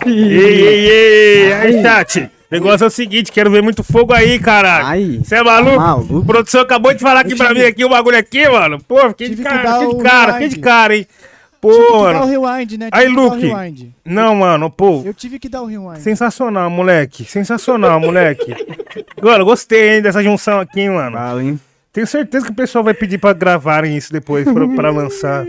Ei, ei, ei. Aí, chat. O negócio é o seguinte, quero ver muito fogo aí, caralho. Você é maluco? tá maluco. A produção acabou de falar aqui pra mim aqui o bagulho aqui, mano. Pô, fiquei de Tive que cara, fiquei de o cara, fiquei de cara, hein. Pô, Tive que dar o mano. rewind, né? Aí, Tive Luke. Não, mano, pô. Eu tive que dar o rewind. Sensacional, moleque. Sensacional, moleque. Agora, gostei, hein, dessa junção aqui, hein, mano. Fala, hein? Tenho certeza que o pessoal vai pedir pra gravarem isso depois, pra, pra lançar.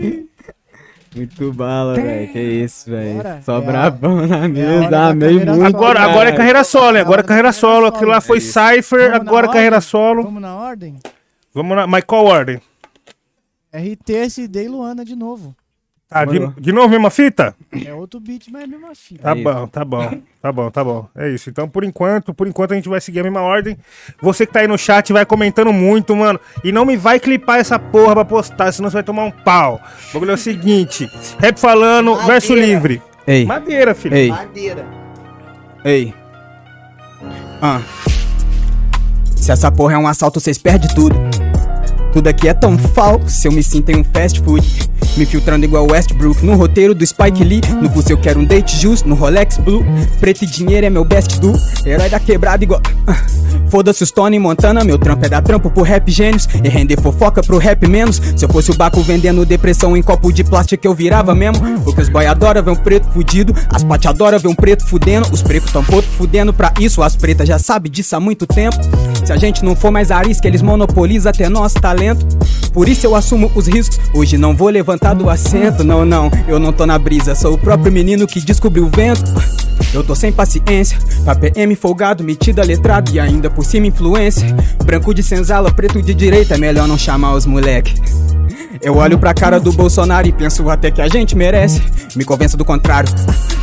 Muito bala, velho. Que isso, velho. Só É a- brabão na hora mesa. da Amei muito. Agora, agora é carreira solo, hein? Agora é carreira solo. Aquilo lá foi É. Cypher, agora carreira solo. Vamos na ordem? Vamos na. Mas qual ordem? RT, SD e Luana de novo. Tá, de, de novo, mesma fita? É outro beat, mas é a mesma fita. Tá isso. bom, tá bom, tá bom, tá bom. É isso. Então, por enquanto, por enquanto a gente vai seguir a mesma ordem. Você que tá aí no chat vai comentando muito, mano. E não me vai clipar essa porra pra postar, senão você vai tomar um pau. O bagulho é o seguinte: rap falando, verso livre. Ei, Madeira, filho. ei. Ei. Ah. Se essa porra é um assalto, vocês perdem tudo. Tudo aqui é tão falso, eu me sinto em um fast food. Me filtrando igual Westbrook. No roteiro do Spike Lee No pulso eu quero um date justo No Rolex Blue. Preto e dinheiro é meu best do Herói da quebrada igual Ah, Foda-se os Tony Montana Meu trampo é dar trampo pro rap gênios E render fofoca pro rap menos. Se eu fosse o Baco vendendo depressão Em copo de plástico eu virava mesmo. Porque os boy adoram ver um preto fudido As pate adoram ver um preto fudendo. Os pretos tão puto fudendo pra isso As pretas já sabem disso há muito tempo. Se a gente não for mais arisca Eles monopolizam até nosso talento момент. Por isso eu assumo os riscos Hoje não vou levantar do assento Não, não, eu não tô na brisa Sou o próprio menino que descobriu o vento eu tô sem paciência, pra PM folgado, metido a letrado e ainda por cima influência. Branco de senzala, preto de direita, é melhor não chamar os moleque. Eu olho pra cara do Bolsonaro e penso até que a gente merece. Me convenço do contrário.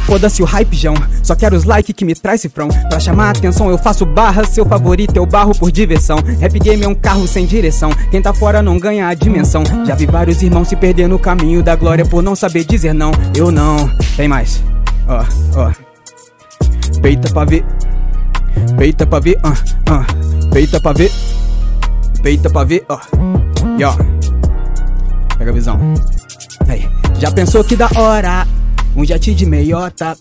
Foda-se o hype, João. Só quero os likes que me traz cifrão. Pra chamar a atenção, eu faço barra. Seu favorito eu barro por diversão. Rap game é um carro sem direção. Quem tá fora não ganha a dimensão. Já vi vários irmãos se perder no caminho da glória por não saber dizer não. Eu não. Tem mais. Ó, ó. Peita pra ver. Peita pra ver, ah, ah. Peita pra ver. Peita pra ver, ó. E ó. Pega a visão. Aí. Já pensou que da hora? Um jet de meiota.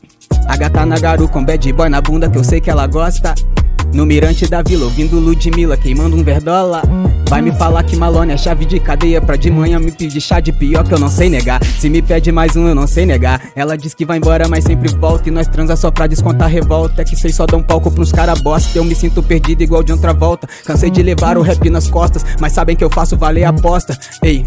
A gata na garu com bad boy na bunda que eu sei que ela gosta. No mirante da vila, ouvindo Ludmilla queimando um verdola. Vai me falar que Malone é chave de cadeia pra de manhã me pedir chá de que eu não sei negar. Se me pede mais um, eu não sei negar. Ela diz que vai embora, mas sempre volta. E nós transa só pra descontar revolta. É que vocês só dão palco pros cara bosta. Eu me sinto perdido igual de outra volta. Cansei de levar o rap nas costas, mas sabem que eu faço valer a aposta. Ei.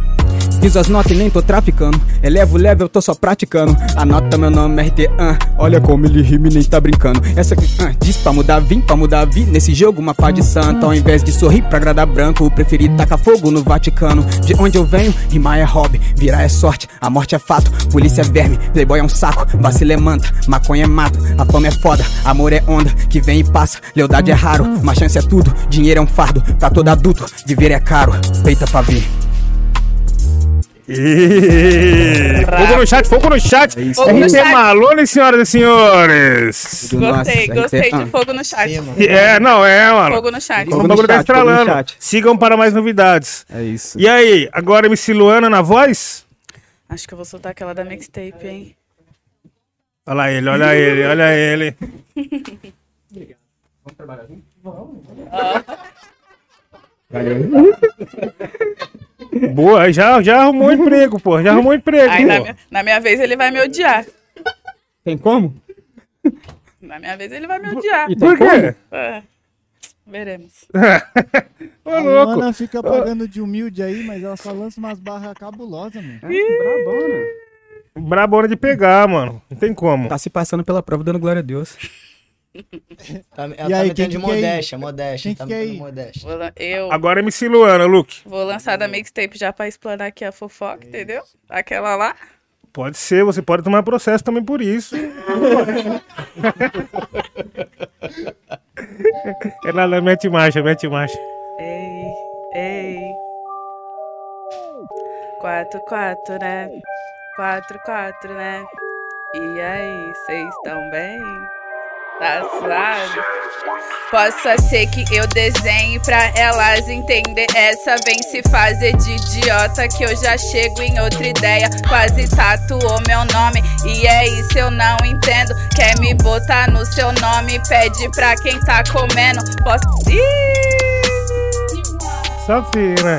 Fiz as notas e nem tô traficando. Elevo o level, tô só praticando. Anota meu nome RT, ah. Olha como ele rime, nem tá brincando. Essa aqui, ah, diz pra mudar, vim pra mudar, vi. Nesse jogo, uma pá de santa. Ao invés de sorrir pra agradar branco, preferi tacar fogo no Vaticano. De onde eu venho, rimar é hobby. Virar é sorte, a morte é fato. Polícia é verme, playboy é um saco. Vacila é manta, maconha é mato. A fama é foda, amor é onda. Que vem e passa, lealdade é raro. Uma chance é tudo, dinheiro é um fardo. Pra todo adulto, viver é caro. Peita pra vir. E... Fogo no chat, fogo no chat. É isso Fogo no RT chat. Malone, senhoras e senhores. Gostei, gostei de fogo no chat. É, não, é, mano. Fogo no chat. Fogo O no bagulho tá chat, fogo no estralando. chat. Sigam para mais novidades. É isso. E aí, agora MC Luana na voz? Acho que eu vou soltar aquela da mixtape, hein? Olha lá ele, olha ele, olha ele. Boa, já, já arrumou emprego, pô. Já arrumou emprego, Aí na pô. minha, na minha vez ele vai me odiar. Tem como? Na minha vez ele vai me odiar. Por quê? É. Veremos. Ô, A louco. Luana fica pagando de humilde aí, mas ela só lança umas barras cabulosas, mano. Brabona. Brabona de pegar, mano. Não tem como. Tá se passando pela prova, dando glória a Deus. Tá, ela E tá aí, metendo quem de que ir? modéstia, modéstia. Quem tá que ir? modéstia. Vou eu Agora MC Luana, Luke. vou lançar da mixtape já pra explanar aqui a fofoca, entendeu? Aquela lá. Pode ser, você pode tomar processo também por isso. é nada, mete marcha, mete marcha. Ei, ei. Quatro, quatro, né? Quatro, quatro, né? E aí, vocês estão bem? Tá suave? Possa ser que eu desenhe pra elas entender essa Vem se fazer de idiota que eu já chego em outra ideia Quase tatuou meu nome e é isso eu não entendo Quer me botar no seu nome, pede pra quem tá comendo Posso... Ih! Safina.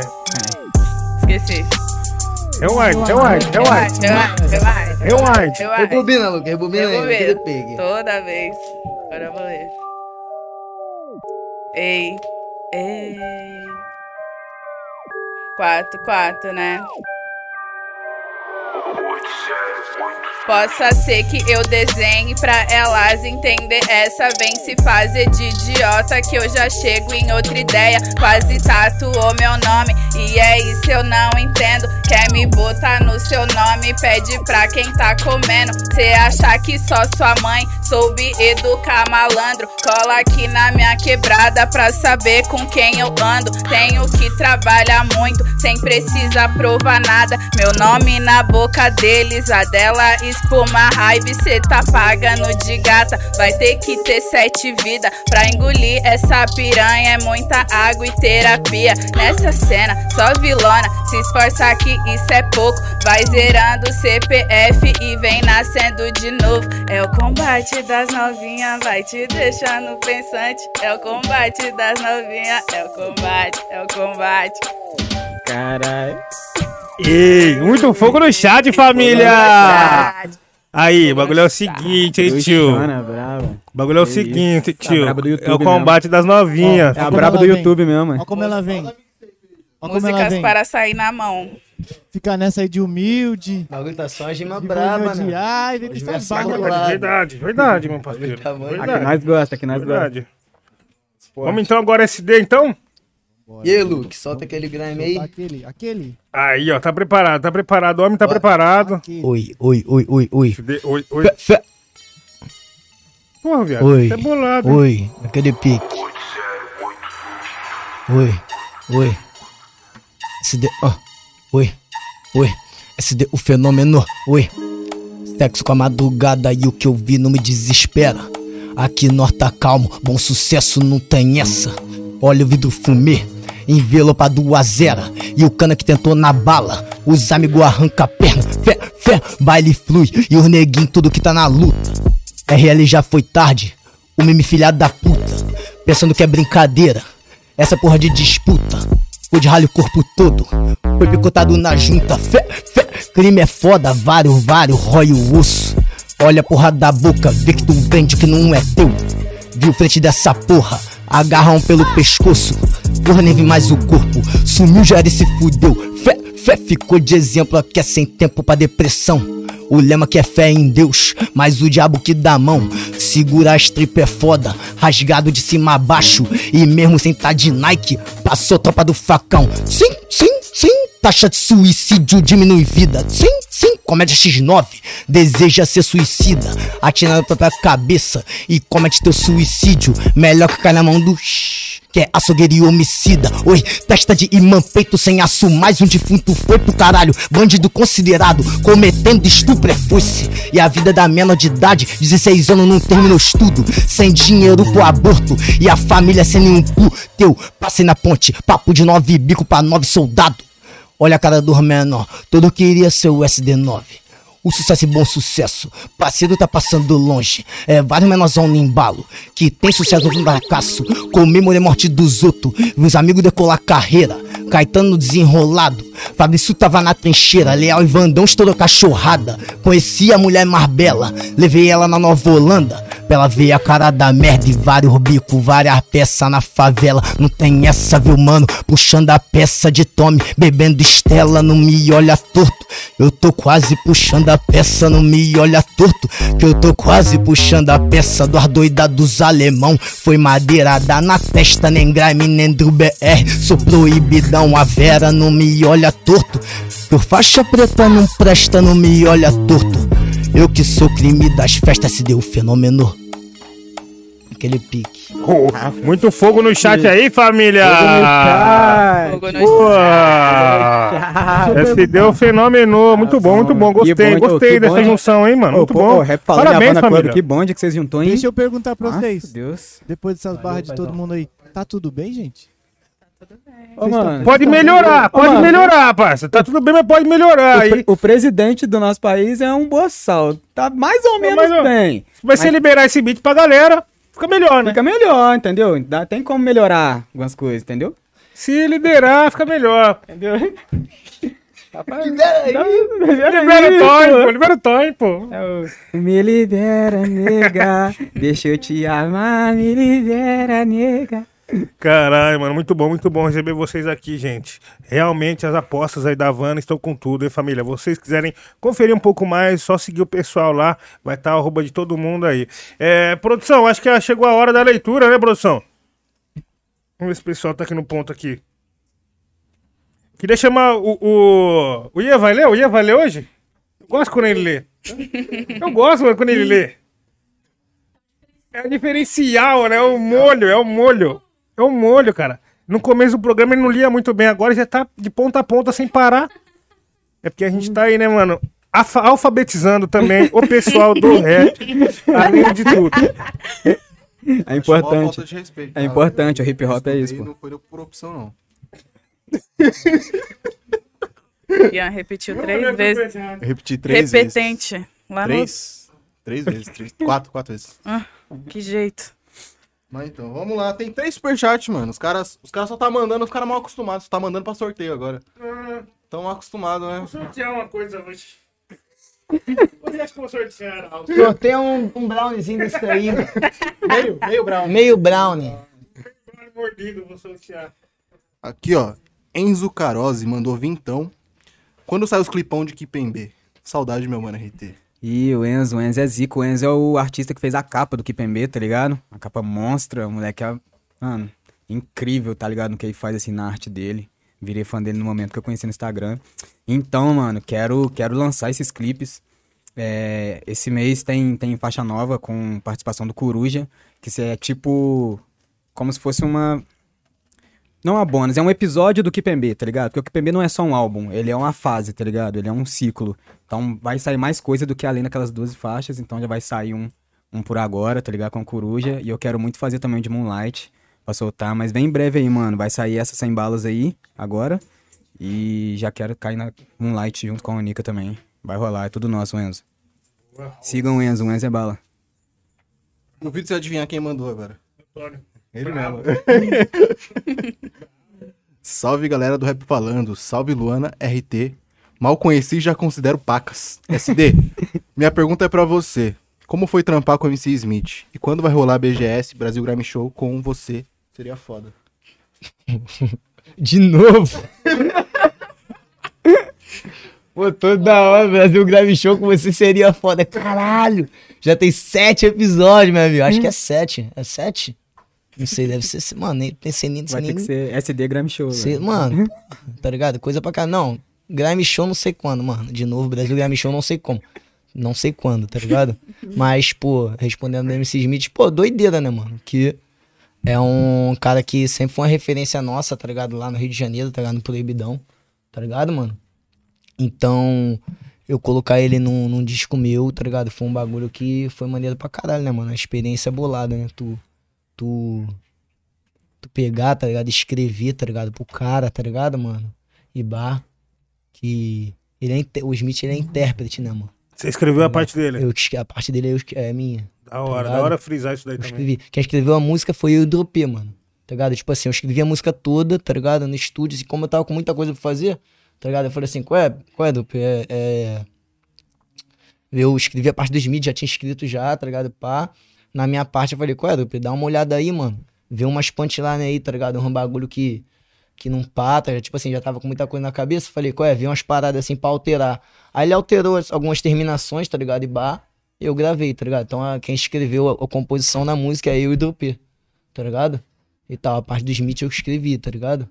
Esqueci. É o White, é o White, é o White. Relaxa, relaxa. É o White. Relaxa. Rebobina, Luke, rebobina Eu aí, pegue. Toda vez. Agora eu vou ler. Ei, ei. Quatro, quatro, né? Possa ser que eu desenhe pra elas entender essa Vem se fazer de idiota que eu já chego em outra ideia Quase tatuou meu nome e é isso eu não entendo Quer me botar no seu nome, pede pra quem tá comendo. Cê achar que só sua mãe soube educar malandro? Cola aqui na minha quebrada pra saber com quem eu ando. Tenho que trabalhar muito sem precisar provar nada. Meu nome na boca deles, a dela espuma raiva cê tá pagando de gata. Vai ter que ter sete vidas pra engolir essa piranha. É muita água e terapia. Nessa cena, só vilona Se esforça que isso é pouco Vai zerando o CPF e vem nascendo de novo É o combate das novinhas, vai te deixando pensante É o combate das novinhas, é o combate, é o combate Caralho. Ei, muito fogo no chat, família! Aí, o bagulho é o seguinte, hein, tio? Brava. O bagulho é o seguinte, tio. É o combate das novinhas. É a braba do? YouTube mesmo. Olha é. como ela vem. Olha como ela Músicas vem. para sair na mão Fica nessa aí de humilde. O bagulho tá só a braba, vergonha de né? ai, vem saco lá. Verdade, verdade, meu parceiro. Tá bom. Aqui Verdade. nós gosta, aqui nós gosta. Verdade. Vamos então agora SD, então? E aí, Luke, solta aquele grime aí. Aquele, aquele, Aí, ó, tá preparado, tá preparado. O homem tá Bora. preparado. aquele. Oi, oi, oi, oi, oi. Oi, oi. Fé. Porra, viado. Oi. É bolado. hein? Oi, aquele pique. Oi, oi. SD, ó. Oi, oi. SD, o fenômeno. Oi. Sexo com a madrugada e o que eu vi não me desespera. Aqui nós tá calmo, bom sucesso não tem essa. Olha o vidro fumê, envelopado a zero. E o cana que tentou na bala, os amigos arranca a perna. Fé, fé, baile flui e os neguinhos tudo que tá na luta. RL já foi tarde, o meme filhado da puta, pensando que é brincadeira, essa porra de disputa. Ficou de ralho o corpo todo, foi picotado na junta. Fé, fé, crime é foda, vários, vários, rói o osso. Olha a porra da boca, vê que tu vende que não é teu. Viu frente dessa porra, agarram pelo pescoço. Porra, nem vi mais o corpo, sumiu, já se fudeu. Fé, fé, ficou de exemplo aqui é sem tempo pra depressão. O lema que é fé em Deus, mas o diabo que dá mão. Segura a strip é foda, rasgado de cima a baixo. E mesmo sem tá de Nike, passou tropa do facão. Sim, sim, sim, taxa de suicídio diminui vida. Sim, sim, comédia X9, deseja ser suicida. Atira na própria cabeça e comete teu suicídio. Melhor que cair na mão do que é açougueiro e homicida. Oi, testa de imã, peito sem aço, mais um defunto foi pro caralho. Bandido considerado, cometendo estupro é foice. E a vida da menor de idade, 16 anos, não terminou estudo. Sem dinheiro pro aborto, e a família sem nenhum cu teu. Passei na ponte, papo de nove bico pra nove soldado. Olha a cara do menor, todo queria ser o SD9. O sucesso e bom sucesso, parceiro tá passando longe. É vários menorzão no embalo, que tem sucesso no fracasso. Comemorei a morte dos outros, meus amigos decolar carreira. Caetano desenrolado, Fabrício tava na trincheira. Leal e Vandão estourou cachorrada. Conheci a mulher mais bela, levei ela na Nova Holanda. Pra ela ver a cara da merda e vários bicos, várias peças na favela. Não tem essa, viu, mano? Puxando a peça de Tommy, bebendo Estela, não me olha torto. Eu tô quase puxando a peça, não me olha torto. Que eu tô quase puxando a peça do ardoida dos alemão. Foi madeirada na testa, nem grime, nem do BR. Sou proibidão, a Vera não me olha torto. Por faixa preta não presta, não me olha torto. Eu que sou crime das festas, se deu fenômeno. Aquele pique. Oh, muito fogo no chat aí, família! Fogo no Pô, Esse deu fenômeno. Muito bom, muito bom. Gostei, ô, gostei que dessa junção, hein, mano? Muito bom. falando Parabéns, família. Que bonde que vocês juntou, hein? Deixa eu perguntar pra vocês, Deus. depois dessas barras de todo mundo aí, tá tudo bem, gente? Ô, mano. Pode melhorar, pode mano. melhorar, parça. Tá tudo bem, mas pode melhorar. O, aí. pre- o presidente do nosso país é um boçal. Tá mais ou menos mais ou- bem. Mas se liberar esse beat pra galera, fica melhor, né? Fica melhor, entendeu? Dá, tem como melhorar algumas coisas, entendeu? Se liberar, fica melhor. Entendeu? Libera o Toy, pô. Libera o Toy, pô. É Me libera, nega. Deixa eu te amar, me libera, nega. Caralho, mano, muito bom, muito bom receber vocês aqui, gente. Realmente as apostas aí da Havana estão com tudo, hein, família? Vocês quiserem conferir um pouco mais, só seguir o pessoal lá, vai estar a arroba de todo mundo aí. É, produção, acho que chegou a hora da leitura, né, produção? Vamos ver se o pessoal tá aqui no ponto aqui. Queria chamar o. O, o Ian vai ler? O Ian vai ler hoje? Eu gosto quando ele lê. Eu gosto mano, quando ele lê. É o diferencial, né? É o molho, é o molho. É o molho, cara. No começo do programa ele não lia muito bem, agora já tá de ponta a ponta sem parar. É porque a gente tá aí, né, mano? alfa- alfabetizando também o pessoal do rap, além de tudo. É importante. respeito, É importante, o hip hop é Isso pô. Não foi por opção, não. Ian repetiu três vezes. Eu repeti três vezes. Repetente. Lá Três? Três vezes. Três, quatro, quatro vezes. no. Que jeito. Mas então, vamos lá. Tem três superchats, mano. Os caras, os caras só tá mandando, os caras mal acostumados. Só tá mandando pra sorteio agora. Tão mal acostumados, né? Vou sortear uma coisa hoje. Hoje acho que vou sortear algo. Sorteia um, um browniezinho desse aí. Meio, meio brown. Meio brownie. Mordido, vou sortear. Aqui, ó. Enzo Carozzi mandou vintão. Quando sai os clipão de Kipembe? Saudade, meu mano RT. E o Enzo, o Enzo é zico. O Enzo é o artista que fez a capa do Kipembe, tá ligado? A capa monstra, o moleque é, mano, incrível, tá ligado? No que ele faz, assim, na arte dele. Virei fã dele no momento que eu conheci no Instagram. Então, mano, quero, quero lançar esses clipes. É, esse mês tem, tem faixa nova com participação do Coruja, que é tipo, como se fosse uma... Não uma bônus, é um episódio do Kipembe, tá ligado? Porque o Kipembe não é só um álbum, ele é uma fase, tá ligado? Ele é um ciclo. Então vai sair mais coisa do que além daquelas 12 faixas, então já vai sair um, um por agora, tá ligado? Com a Coruja. E eu quero muito fazer também o de Moonlight pra soltar, mas vem em breve aí, mano. Vai sair essas 100 balas aí, agora. E já quero cair na Moonlight junto com a Nika também. Vai rolar, é tudo nosso, Enzo. Sigam o Enzo, o Enzo é bala. Duvido você adivinhar quem mandou agora. Ele mesmo. Salve galera do Rap Falando. Salve Luana, RT. Mal conheci e já considero pacas. SD, minha pergunta é pra você. Como foi trampar com o MC Smith? E quando vai rolar a BGS, Brasil Grammy Show, com você? Seria foda. De novo. Pô, toda hora, Brasil Grave Show com você seria foda. Caralho! Já tem sete episódios, meu amigo. Acho que é sete. É sete? Não sei, deve ser. Mano, nem pensei nisso. Vai nem... ter que ser SD Grammy Show, sei- velho. Mano, tá ligado? Coisa pra cá. Não, Grime Show não sei quando, mano. De novo, Brasil Grime Show não sei como. Não sei quando, tá ligado? Mas, pô, respondendo do MC Smith, pô, doideira, né, mano? Que É um cara que sempre foi uma referência nossa, tá ligado? Lá no Rio de Janeiro, tá ligado? No Proibidão, tá ligado, mano? Então, eu colocar ele num, num disco meu, tá ligado? Foi um bagulho que foi maneiro pra caralho, né, mano? A experiência bolada, né? Tu. Tu. Tu pegar, tá ligado? Escrever, tá ligado? Pro cara, tá ligado, mano? E bar. Que. Ele é, o Smith ele é intérprete, né, mano? Você escreveu a parte dele. Eu, a parte dele é, eu é minha. Da hora, ligado? da hora frisar isso daí Eu também. escrevi. Quem escreveu a música foi eu e o Dropê, mano. Tá ligado? Tipo assim, eu escrevi a música toda, tá ligado? No estúdio, e como eu tava com muita coisa pra fazer, tá ligado? Eu falei assim, qual é, qual é Dropê? É, é... Eu escrevi a parte do Smith, já tinha escrito já, tá ligado? Pá. Na minha parte eu falei, qual é, Dropê? Dá uma olhada aí, mano. Vê umas punchline aí, tá ligado? Um bagulho que, que não pata, já, tipo assim, já tava com muita coisa na cabeça. Falei, qual é? Vê umas paradas assim pra alterar. Aí ele alterou as- algumas terminações, tá ligado? E bar eu gravei, tá ligado? Então a- quem escreveu a, a composição na música é eu e Dropê, tá ligado? E tal, a parte do Smith eu escrevi, tá ligado?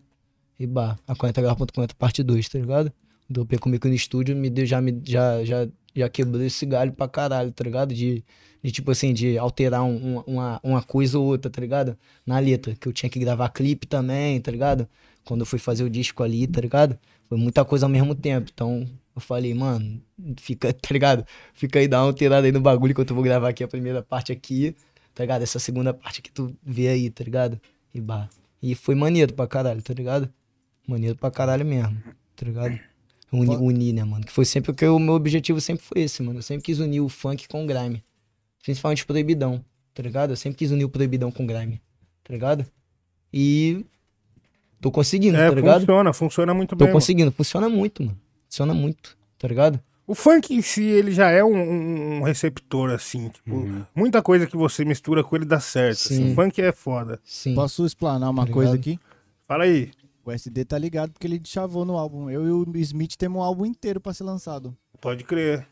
E bah, a 40h.40 parte 2, tá ligado? O Dropê comigo no estúdio me deu, já, me, já, já, já quebrou esse galho pra caralho, tá ligado? De, de tipo assim, de alterar um- um- uma, uma coisa ou outra, tá ligado? Na letra, que eu tinha que gravar clipe também, tá ligado? Quando eu fui fazer o disco ali, tá ligado? Foi muita coisa ao mesmo tempo, então eu falei, mano, fica, tá ligado? Fica aí, dá uma alterada aí no bagulho enquanto eu vou gravar aqui a primeira parte aqui, tá ligado? Essa segunda parte que tu vê aí, tá ligado? E bah. E foi maneiro pra caralho, tá ligado? Maneiro pra caralho mesmo, tá ligado? Uni, unir, né, mano? Que foi sempre o que o meu objetivo sempre foi esse, mano. Eu sempre quis unir o funk com o grime. Principalmente o proibidão, tá ligado? Eu sempre quis unir o proibidão com o grime, tá ligado? E tô conseguindo, É, tá ligado? funciona, funciona muito Tô bem. mano. conseguindo. Funciona muito, mano. Funciona muito, tá ligado? O funk em si, ele já é um, um- receptor, assim. Tipo, muita coisa que você mistura com ele dá certo. assim. Sim. O funk é foda. Sim. Posso explanar uma Tá coisa aqui? Fala aí. O SD tá ligado porque ele chavou no álbum. Eu e o Smith temos um álbum inteiro pra ser lançado. Pode crer.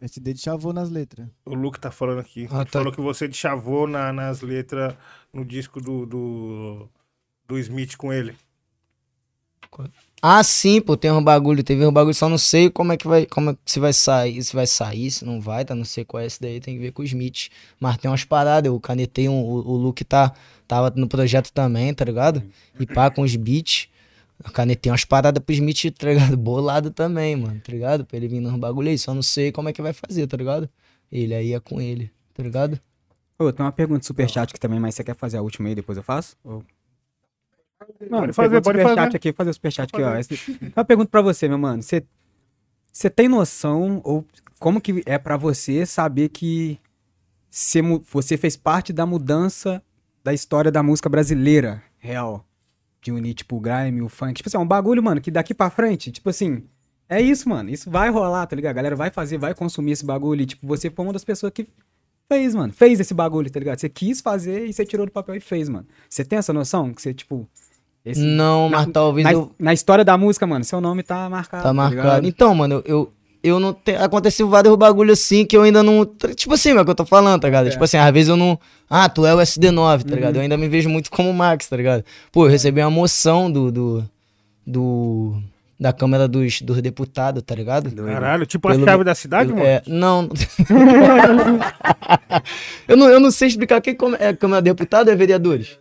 O SD de chavou nas letras. O Luke tá falando aqui. Ah, tá. Falou que você chavou na, nas letras no disco do, do, do Smith com ele. Ah, sim, pô, tem um bagulho, teve um bagulho, só não sei como é que vai, como é que se vai sair, se vai sair, se não vai, tá, não sei qual é esse daí, tem que ver com o Smith. Mas tem umas paradas, eu canetei um, o, o Luke tá, tava no projeto também, tá ligado? E pá, com os beats, eu canetei umas paradas pro Smith, tá ligado? Bolado também, mano, tá ligado? Pra ele vir nos bagulho aí, só não sei como é que vai fazer, tá ligado? Ele aí é com ele, tá ligado? Ô, tem uma pergunta de superchat aqui também, mas você quer fazer a última aí, depois eu faço? Ou- Não, Pode fazer, pode superchat fazer. aqui, fazer o superchat aqui, ó. Esse- Uma pergunta pra você, meu mano. Você, você tem noção, ou como que é pra você saber que você fez parte da mudança da história da música brasileira, real? De unir, tipo, o grime, o funk. Tipo assim, é um bagulho, mano, que daqui pra frente, tipo assim, é isso, mano. Isso vai rolar, tá ligado? A galera vai fazer, vai consumir esse bagulho. E, tipo, você foi uma das pessoas que fez, mano. Fez esse bagulho, tá ligado? Você quis fazer e você tirou do papel e fez, mano. Você tem essa noção? Que você, tipo. esse- Não, na- mas talvez na, eu... na história da música, mano, seu nome tá marcado. Tá marcado. ligado? então, mano, eu, eu, não tenho. Aconteceu vários bagulhos assim que eu ainda não. Tipo assim, é o que eu tô falando, tá ligado? É. Tipo assim, às vezes eu não. Ah, tu é o SD9, tá Uhum. ligado? Eu ainda me vejo muito como o Max, tá ligado? Pô, eu recebi uma moção do. do, do da Câmara dos, dos Deputados, tá ligado? Caralho, tipo Pelo- a chave da cidade, Pelo- mano? É, não. eu não. Eu não sei explicar quem é Câmara de Deputado ou é vereadores?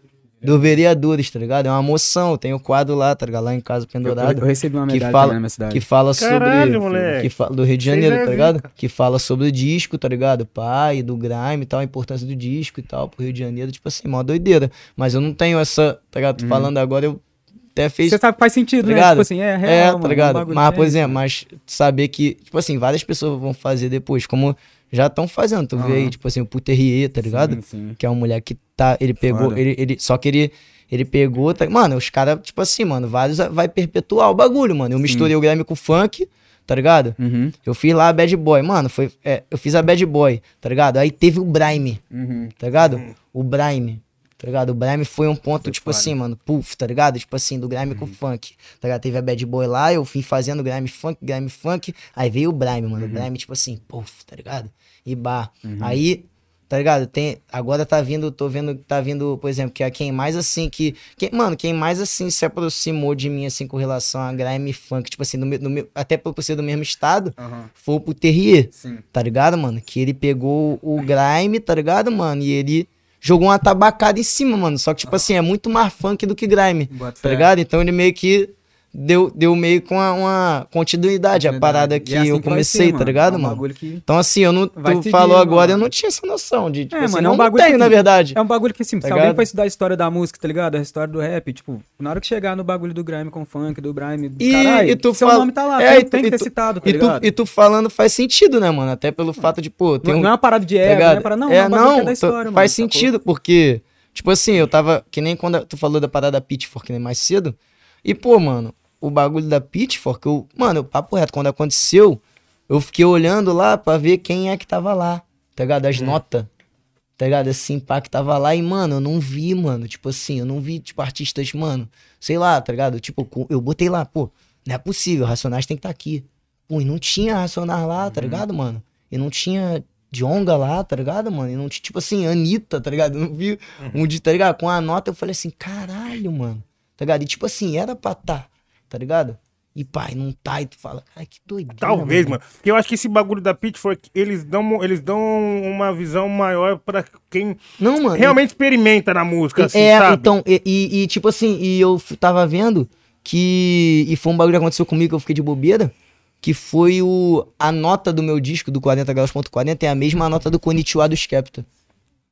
Dos vereadores, tá ligado? É uma moção, eu tenho o quadro lá, tá ligado? Lá em casa Eu, pendurado eu recebi uma que medalha fala- também na minha cidade. que fala sobre Caralho, moleque. que fala do Rio de Janeiro, tá ligado? Que fala sobre o disco, tá ligado? Pai, do grime e tal, a importância do disco e tal pro Rio de Janeiro, tipo assim, mó doideira. Mas eu não tenho essa, tá ligado? Tô falando agora, eu até fiz Você sabe que faz sentido, tá né? ligado? Tipo assim, é real, é, mano, tá um ligado? bagulho mas, que por é isso, exemplo, mano. mas saber que, tipo assim, várias pessoas vão fazer depois, como já estão fazendo. Tu vê aí, tipo assim, o Puterrier, tá ligado? Sim, sim. Que é um moleque que tá. Ele pegou. Ele, ele, só que ele. Ele pegou. Tá, mano, os caras, tipo assim, mano, vários vai perpetuar o bagulho, mano. Eu misturei o Grêmio com o funk, tá ligado? Uhum, Eu fiz lá a Bad Boy, mano. Foi, é, eu fiz a Bad Boy, tá ligado? Aí teve o Brime, uhum. tá ligado? O Brime. Tá ligado? O Grime foi um ponto, Foi tipo foda. assim, mano, puff, tá ligado? Tipo assim, do Grime com o funk. Tá ligado? Teve a Bad Boy lá, eu fui fazendo Grime funk, Grime funk. Aí veio o Brime, mano. O Brime, tipo assim, puff, tá ligado? E bar. Aí, tá ligado? Tem, agora tá vindo, tô vendo tá vindo, por exemplo, que é quem mais assim, que. Quem, mano, quem mais assim se aproximou de mim, assim, com relação a Grime funk, tipo assim, no, no até por ser do mesmo estado, Aham. foi o Terrier Sim. tá ligado, mano? Que ele pegou o grime, tá ligado, mano? E ele jogou uma tabacada em cima, mano. Só que, tipo assim, é muito mais funk do que grime, tá ligado? Então ele meio que deu, deu meio com uma, uma continuidade, a parada que é assim eu comecei, ser, tá ligado, É um mano? que... Então, assim, eu não. Vai tu seguir, falou agora, mano. eu não tinha essa noção de. Tipo, É, assim, mano, é um bagulho que- na verdade. É um bagulho que, assim, Tá se alguém ligado? for estudar a história da música, tá ligado? A história do rap, tipo, na hora que chegar no bagulho do grime com funk, do grime, dos E- caralho, e tu seu fala- nome tá lá, É, tem, tu- tem que ser tu- citado, tá E tu, ligado? e tu falando faz sentido, né, mano? Até pelo fato de, pô, tem não, um. não é uma parada de tá ego, não é parada, não, é, é bagulho que é não, da tu- história, mano. faz sentido, porque, tipo assim, eu tava. Que nem quando tu falou da parada da Pitchfork, né, mais cedo. E, pô, mano, o bagulho da Pitchfork, eu, mano, papo reto, quando aconteceu, eu fiquei olhando lá pra ver quem é que tava lá, tá ligado? As notas. Tá ligado? Pá, que tava lá e, mano, eu não vi, mano. Tipo assim, eu não vi, tipo, artistas, mano, sei lá, tá ligado? Tipo, eu botei lá, pô, não é possível, Racionais tem que estar aqui. Pô, e não tinha Racionais lá, tá ligado, mano? E não tinha Jonga lá, tá ligado, mano? E não tinha, tipo assim, Anitta, tá ligado? Eu não vi um dia, tá ligado? Com a nota eu falei assim, caralho, mano. Tá ligado? E tipo assim, era pra tá, tá ligado? E pai, não tá, e tu fala, cara, que doideira. Talvez, mano. Porque eu acho que esse bagulho da Pitchfork, eles dão, eles dão uma visão maior pra quem Não, mano. realmente experimenta na música, assim, é, sabe? então, e, e- e, tipo assim, e eu tava vendo que. E foi um bagulho que aconteceu comigo que eu fiquei de bobeira. Que foi o. A nota do meu disco, do 40 graus.40, é a mesma nota do Konnichiwa do Skepta.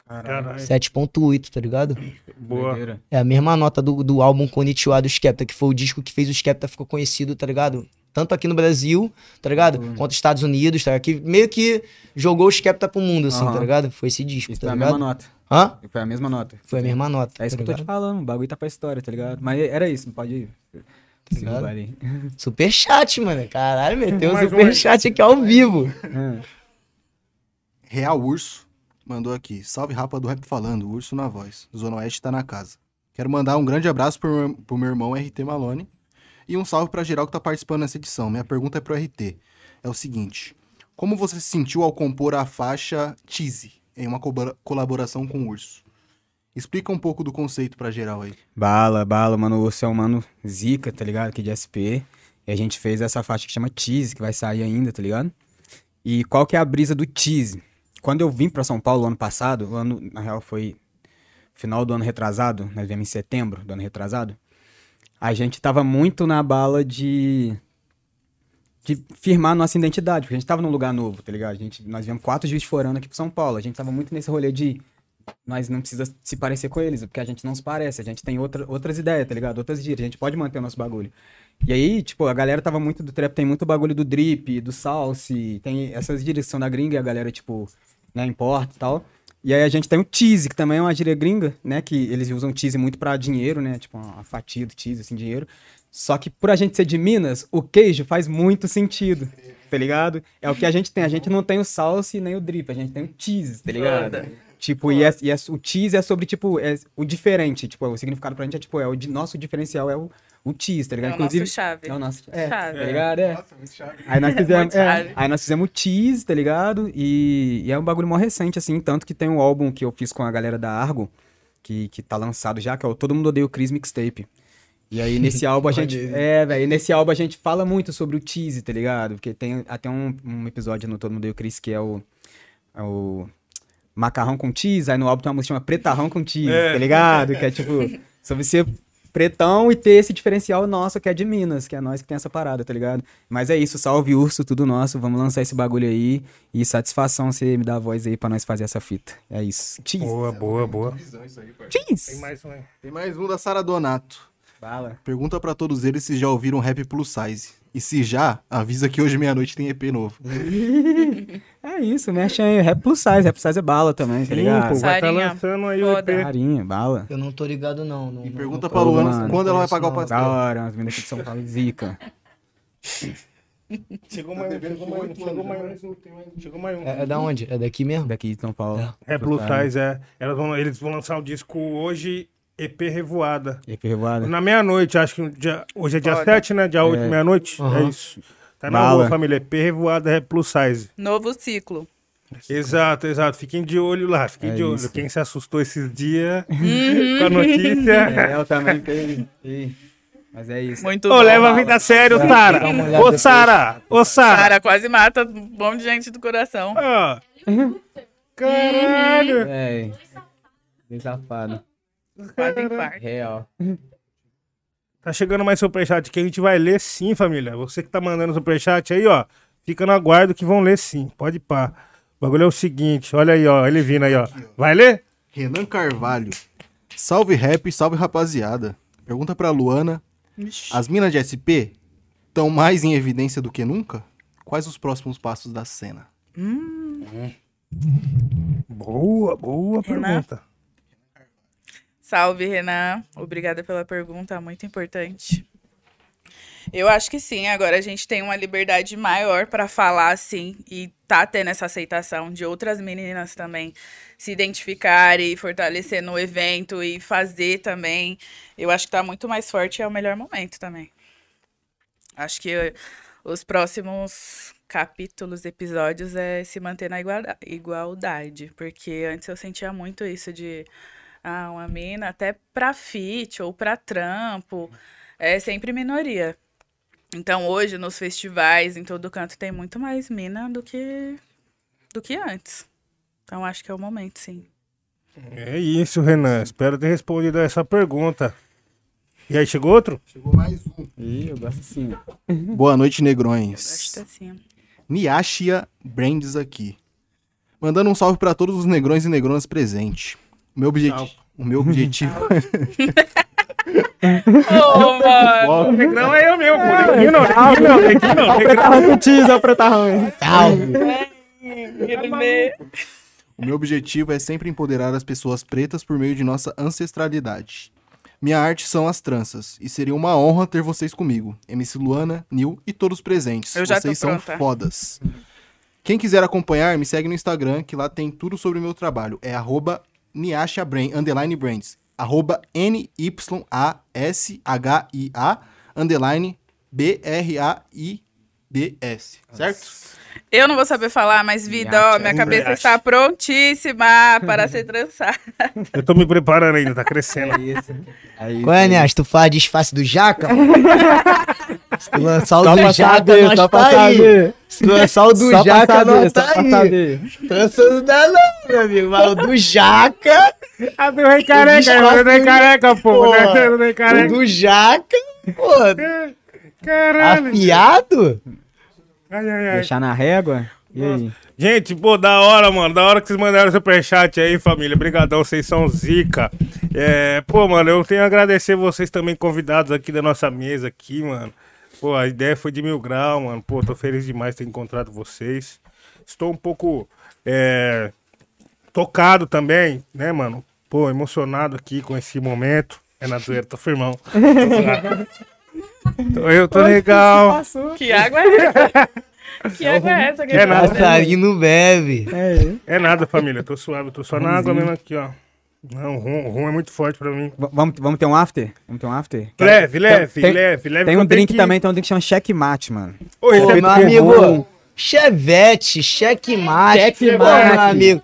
Caralho, 7.8, tá ligado? boa. É a mesma nota do, do álbum Konnichiwa do Skepta, que foi o disco que fez o Skepta ficar conhecido, tá ligado? Tanto aqui no Brasil, tá ligado? Quanto nos Estados Unidos, tá ligado? Que meio que jogou o Skepta pro mundo, assim, Aham. tá ligado? Foi esse disco, Isso tá foi a ligado? mesma nota. Hã? Foi a mesma nota. Foi a mesma nota. É isso tá que eu tô te ligado? falando, o bagulho tá pra história, tá ligado? Mas era isso, não pode ir. ligado? Ali. Superchat, mano. Caralho, meteu um um superchat aqui ao vivo. Real Urso mandou aqui. Salve rapa do Rap Falando, Urso na voz. Zona Oeste tá na casa. Quero mandar um grande abraço pro, pro meu irmão RT Malone. E um salve pra geral que tá participando nessa edição. Minha pergunta é pro RT. É o seguinte: Como você se sentiu ao compor a faixa Cheesy em uma colabora- colaboração com o Urso? Explica um pouco do conceito pra geral aí. Bala, bala, mano. O Urso é um mano zica, tá ligado? Aqui de SP. E a gente fez essa faixa que chama Tease, que vai sair ainda, tá ligado? E qual que é a brisa do Tease? Quando eu vim pra São Paulo ano passado, ano, na real, foi final do ano retrasado, nós viemos em setembro do ano retrasado, a gente tava muito na bala de de firmar nossa identidade, porque a gente tava num lugar novo, tá ligado? A gente, nós viemos quatro juízes forando aqui pro São Paulo, a gente tava muito nesse rolê de nós não precisa se parecer com eles, porque a gente não se parece, a gente tem outra, outras ideias, tá ligado? Outras gírias, a gente pode manter o nosso bagulho. E aí, tipo, a galera tava muito do trap, tem muito bagulho do drip, do salse, tem essas gírias que são da gringa e a galera, tipo, né, importa e tal. E aí a gente tem o tease, que também é uma gíria gringa, né, que eles usam tease muito pra dinheiro, né, tipo, uma fatia do tease, assim, dinheiro. Só que por a gente ser de Minas, o queijo faz muito sentido, tá ligado? É o que a gente tem, a gente não tem o salse nem o drip, a gente tem o cheese, tá ligado? Tipo, e, é, e é- o cheese é sobre, tipo, é o diferente. Tipo, o significado pra gente é, tipo, é o di- nosso diferencial é o, o cheese, tá ligado? É o nosso chave. É o nosso é, Chave. Tá ligado? É. Aí nós fizemos, Muito é, chave. aí nós fizemos cheese, tá ligado? E, e é um bagulho mó recente, assim, tanto que tem um álbum que eu fiz com a galera da Argo, que, que tá lançado já, que é o Todo Mundo Odeia o Chris Mixtape. E aí, nesse álbum a gente. É, velho. Nesse álbum a gente fala muito sobre o cheese, tá ligado? Porque tem até um, um episódio no Todo Mundo Odeia o Chris que é o. é o macarrão com cheese. Aí no álbum tem uma música chamada Pretarrão com cheese, tá ligado? Que é tipo. Sobre ser pretão e ter esse diferencial nosso que é de Minas, que é nós que tem essa parada, tá ligado? Mas é isso, salve urso, tudo nosso. Vamos lançar esse bagulho aí. E satisfação você me dar a voz aí pra nós fazer essa fita. É isso. Cheese. Boa, boa, boa. Tem mais um aí. Tem mais um da Sara Donato. Bala. Pergunta pra todos eles se já ouviram rap plus size. E se já, avisa que hoje meia-noite tem EP novo. É isso, mexe aí. Rap plus size. Rap plus size é bala também, tá Sim, ligado? pô, vai Sarinha, lançando aí o. EP. Carinha, bala. Eu não tô ligado, não. não E não- pergunta não- pra Luana quando ela vai pagar o pastel. Da hora, as meninas aqui de São Paulo, zica. Chegou mais um, chegou mais um, chegou mais um. Chegou mais um. É, é da onde? É daqui mesmo? Daqui de São Paulo. É Blue Ties, é. Elas vão, eles vão lançar o disco hoje, EP Revoada. E aqui, revoada. Na meia-noite, acho que dia- hoje é dia Foda. 7, né? Dia 8, É. meia-noite. É Aham. isso. Tá na Bala. rua, família. EP Revoada é Plus Size. Novo ciclo. Exato, exato. Fiquem de olho lá, fiquem É de olho. isso. Quem se assustou esses dias com a notícia. É, eu também tenho. Mas é isso. Muito Ô, bom. leva a vida a sério, Sara. Ô. Sara. Ô, Sara. Cara, quase mata um monte de gente do coração. Ó. Caralho. É. Que Quase infarto. Real. Tá chegando mais superchat que a gente vai ler sim, família. Você que tá mandando superchat aí, ó. Fica no aguardo que vão ler sim. Pode pá. O bagulho é o seguinte, olha aí, ó. Ele vindo aí, ó. Vai ler? Renan Carvalho. Salve rap, salve rapaziada. Pergunta pra Luana. As minas de SP estão mais em evidência do que nunca? Quais os próximos passos da cena? Boa, boa Renan? pergunta. Salve, Renan. Obrigada pela pergunta, muito importante. Eu acho que sim, agora a gente tem uma liberdade maior para falar assim e tá tendo essa aceitação de outras meninas também se identificarem e fortalecer no evento e fazer também. Eu acho que tá muito mais forte e é o melhor momento também. Acho que eh, os próximos capítulos, episódios é se manter na igualda- igualdade, porque antes eu sentia muito isso de ah, uma mina até pra fit ou pra trampo, é sempre minoria. Então hoje nos festivais, em todo canto, tem muito mais mina do que do que antes. Então acho que é o momento, sim. É isso, Renan. Espero ter respondido a essa pergunta. E aí, chegou outro? Chegou mais um. Ih, eu gosto assim. Boa noite, negrões. que assim. Niashia Brands aqui. Mandando um salve pra todos os negrões e negronas presentes. O meu, objeti Salve. o meu objetivo Ô, mano! Negrão é eu mesmo, pô. Neguinho não, neguinho não, neguinho não. Negrão. com teaser, preta ruim. Salve. O meu objetivo é sempre empoderar as pessoas pretas por meio de nossa ancestralidade. Minha arte são as tranças, e seria uma honra ter vocês comigo. MC Luana, Nil e todos presentes. Eu já tô vocês são fodas. Quem quiser acompanhar, me segue no Instagram, que lá tem tudo sobre o meu trabalho. É arroba Niashabrand, underline brands. Arroba N-Y-A-S-H-I-A, underline B-R-A-I-D-S. Certo? Eu não vou saber falar, mas vida, ó, minha cabeça Yacht. está prontíssima para ser trançada. Eu tô me preparando ainda, tá crescendo. É isso. Qual é, Nias? Tu faz disfarce do Jaca? Se tu lançar o Só do Jaca, nós só tá aí. saber. Se tu lançar o do Só Jaca, nós tá pra aí. saber. Trança não meu amigo. Mas o do Jaca, Ah, do rei careca, eu do rei careca, pô. Né? Do rei o careca. do Jaca, pô, Caralho. afiado. Ai, ai, ai. Deixar na régua? E aí? Gente, pô, da hora, mano. Da hora que vocês mandaram o superchat aí, família. Obrigadão, vocês são zica. É, pô, mano, eu tenho a agradecer vocês também, convidados aqui da nossa mesa aqui, mano. Pô, a ideia foi de mil grau, mano. Pô, tô feliz demais de ter encontrado vocês. Estou um pouco é, tocado também, né, mano? Pô, emocionado aqui com esse momento. É na zoeira, tô firmão. Tô- eu tô legal. Que água é essa? Que água é essa? que É eu tô nada. Passarinho não bebe. É nada, família. Tô suave, tô só na água mesmo aqui, ó. Não, o rum, rum é muito forte pra mim. V- Vamos, vamos ter um after? Vamos ter um after? Leve, leve, tem- leve, leve. Tem um drink que- também, tem um drink que chama checkmate, mano. Ô, Pô, é- meu amigo, rum. chevette, checkmate. Checkmate. Meu amigo.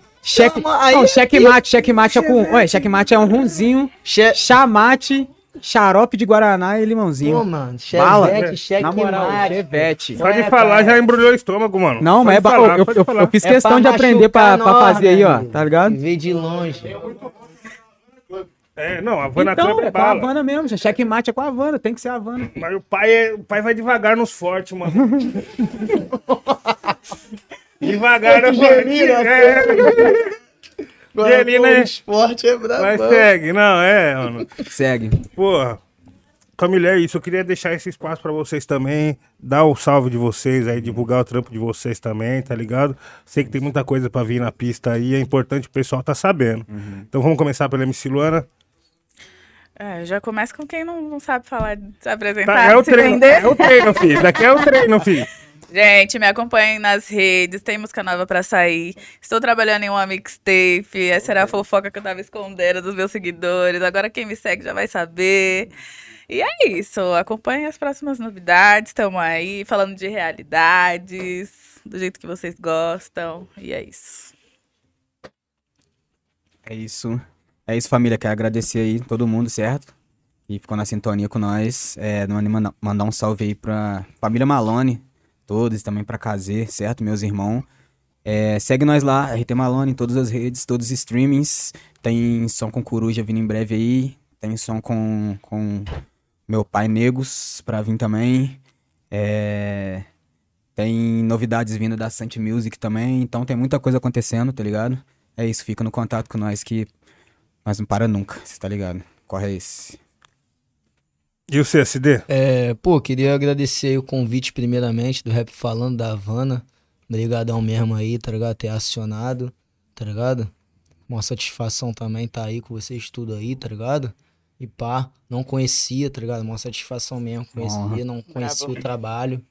Não, aí- Não, checkmate, checkmate é com. Ué, checkmate é um rumzinho, Che... chamate, xarope de guaraná e limãozinho. Pô, mano, Bala. chevette, Na moral, checkmate. chevette. Só de é, falar cara. já embrulhou o estômago, mano. Não, mas é falar, eu, eu- eu fiz É questão de aprender pra, pra fazer aí, ó, tá ligado? Ver de longe. É, não, a Havana Então, Club é é com a bala. Havana mesmo, já. checkmate é com a Havana, tem que ser a Havana. Mas o pai, é, o pai vai devagar nos fortes, mano. devagar nos fortes. É, Gelina é- esporte é brabo. mas segue, não, é, mano. Segue. Porra. Família, é isso. Eu queria deixar esse espaço pra vocês também. Dar o salve de vocês aí, divulgar o trampo de vocês também, tá ligado? Sei que tem muita coisa pra vir na pista aí. É importante o pessoal tá sabendo. Então vamos começar pela MC Luana. É, já começa com quem não, não sabe falar, se apresentar, Tá, é o se treino. vender. É o treino, filho. Daqui é o treino, filho. Gente, me acompanhem nas redes, tem música nova pra sair. Estou trabalhando em uma mixtape. Essa era a fofoca que eu tava escondendo dos meus seguidores. Agora quem me segue já vai saber. E é isso. Acompanhem as próximas novidades. Estamos aí falando de realidades, do jeito que vocês gostam. E é isso. É isso. É isso, família. Quero agradecer aí todo mundo, certo? E ficou na sintonia com nós. É, manda- mandar um salve aí pra família Malone, todos, também pra Kazê, certo? Meus irmãos. É, segue nós lá, RT Malone, em todas as redes, todos os streamings. Tem som com Coruja vindo em breve aí. Tem som com, com meu pai Negos pra vir também. É, tem novidades vindo da Sant Music também. Então tem muita coisa acontecendo, tá ligado? É isso, fica no contato com nós que nós não para nunca, você tá ligado? Corre esse. E o CSD? É, pô, queria agradecer aí o convite primeiramente do Rap Falando da Havana. Obrigadão mesmo aí, tá ligado? Ter acionado, tá ligado? Uma satisfação também tá aí com vocês tudo aí, tá ligado? E pá, não conhecia, tá ligado? Uma satisfação mesmo conhecer, Honra. não conhecia o trabalho.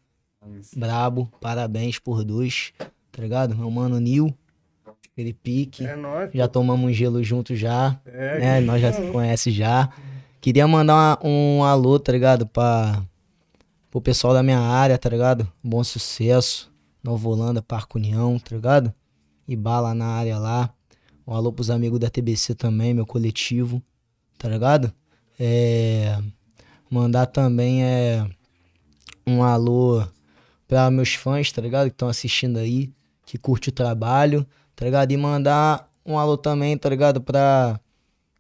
Brabo, parabéns por dois, tá ligado? Meu mano Nil, aquele pique. É nóis. Já tomamos um gelo junto já, É, né? Nós já se conhece já. Queria mandar uma- um alô, tá ligado? Pra, pro pessoal da minha área, tá ligado? Bom sucesso. Nova Holanda, Parque União, tá ligado? E bala na área lá. Um alô pros amigos da TBC também, meu coletivo, tá ligado? É, mandar também é um alô pra meus fãs, tá ligado? Que estão assistindo aí, que curte o trabalho, tá ligado? E mandar um alô também, tá ligado? Pra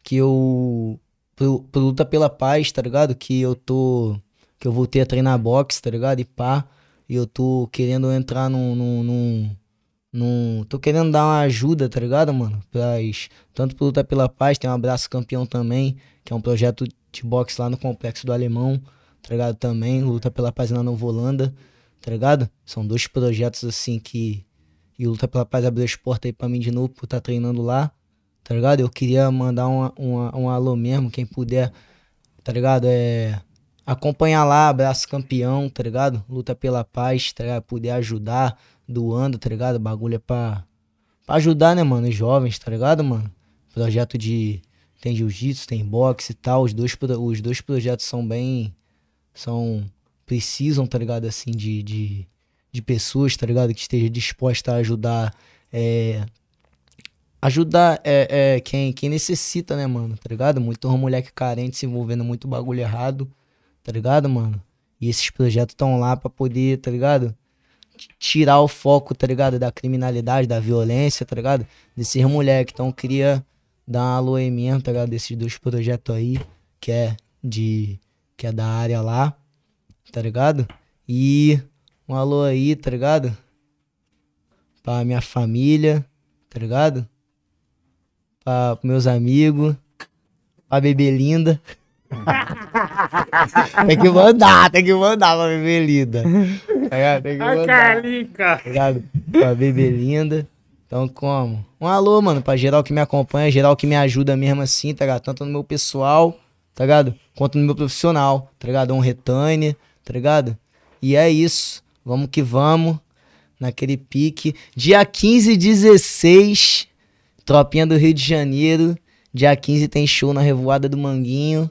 que eu. Pro, pro Luta pela Paz, tá ligado? Que eu tô. Que eu voltei a treinar boxe, tá ligado? E pá. E eu tô querendo entrar num. num, num, num- tô querendo dar uma ajuda, tá ligado, mano? Pras, tanto pro Luta pela Paz, tem um abraço campeão também, que é um projeto de boxe lá no Complexo do Alemão, tá ligado? Também, Luta pela Paz na Nova Holanda, tá ligado? São dois projetos assim que. E Luta pela Paz abriu as portas aí pra mim de novo, por estar treinando lá, tá ligado? Eu queria mandar uma, uma, um alô mesmo, quem puder, tá ligado? É. Acompanhar lá, abraço campeão, tá ligado? Luta pela paz, tá ligado? Puder ajudar, doando, tá ligado? O bagulho é pra, pra ajudar, né, mano? Os jovens, tá ligado, mano? Projeto de. Tem jiu-jitsu, tem boxe e tal. Os dois, os dois projetos são bem. São. Precisam, tá ligado? Assim, de, de, de pessoas, tá ligado? Que esteja disposta a ajudar. É, ajudar é, é, quem, quem necessita, né, mano? Tá ligado? Muito moleque carente se envolvendo muito bagulho errado, tá ligado, mano? E esses projetos estão lá pra poder, tá ligado? Tirar o foco, tá ligado? Da criminalidade, da violência, tá ligado? Desses moleques. Então, queria dar uma mesmo, tá ligado? Desses dois projetos aí, que é de. que é da área lá, tá ligado? E um alô aí, tá ligado? Pra minha família, tá ligado? Pra meus amigos, pra bebê linda. tem que mandar, tem que mandar pra bebê linda. Tá? Tem que A mandar Calica. tá? Pra bebê linda. Então, como? Um alô, mano, pra geral que me acompanha, geral que me ajuda mesmo assim, tá ligado? Tanto no meu pessoal, tá ligado? Quanto no meu profissional, tá ligado? Um retane, tá ligado? E é isso. Vamos que vamos. Naquele pique. Dia 15 e 16, Tropinha do Rio de Janeiro. Dia 15 tem show na Revoada do Manguinho,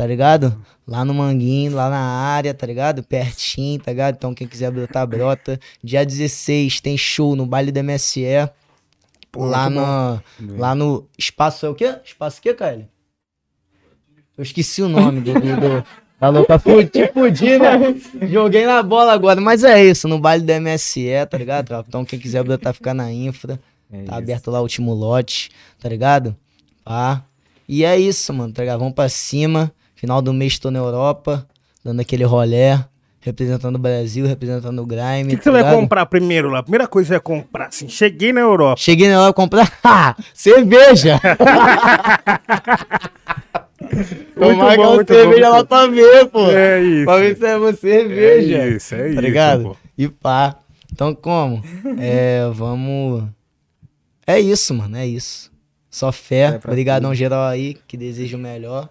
tá ligado? Lá no Manguinho, lá na área, tá ligado? Pertinho, tá ligado? Então quem quiser brotar, brota. Dia 16 tem show no baile da MSE. lá, no, lá no. Espaço é o quê? Espaço o quê, Caio? Eu esqueci o nome do. do, da louca Fudi, fudi, né? Joguei na bola agora, mas é isso, no baile da MSE, tá ligado? tropa? Então quem quiser brotar, ficar na infra. É Tá isso. aberto lá o último lote, tá ligado? Pá. E é isso, mano, tá ligado? Vamos pra cima. Final do mês tô na Europa, dando aquele rolé, representando o Brasil, representando o Grime. O que, que tá você vai ligado? comprar primeiro lá? A primeira coisa que você vai comprar, assim, cheguei na Europa. Cheguei na Europa comprar ah, cerveja. Tomar bom, aquela muito cerveja bom. lá pra ver, pô. É isso. Pra ver se é uma cerveja. É isso, é tá isso, ligado? pô. E pá. Então como? É, vamos. É isso, mano, é isso. Só fé. Pra Obrigadão geral aí, que deseja o melhor.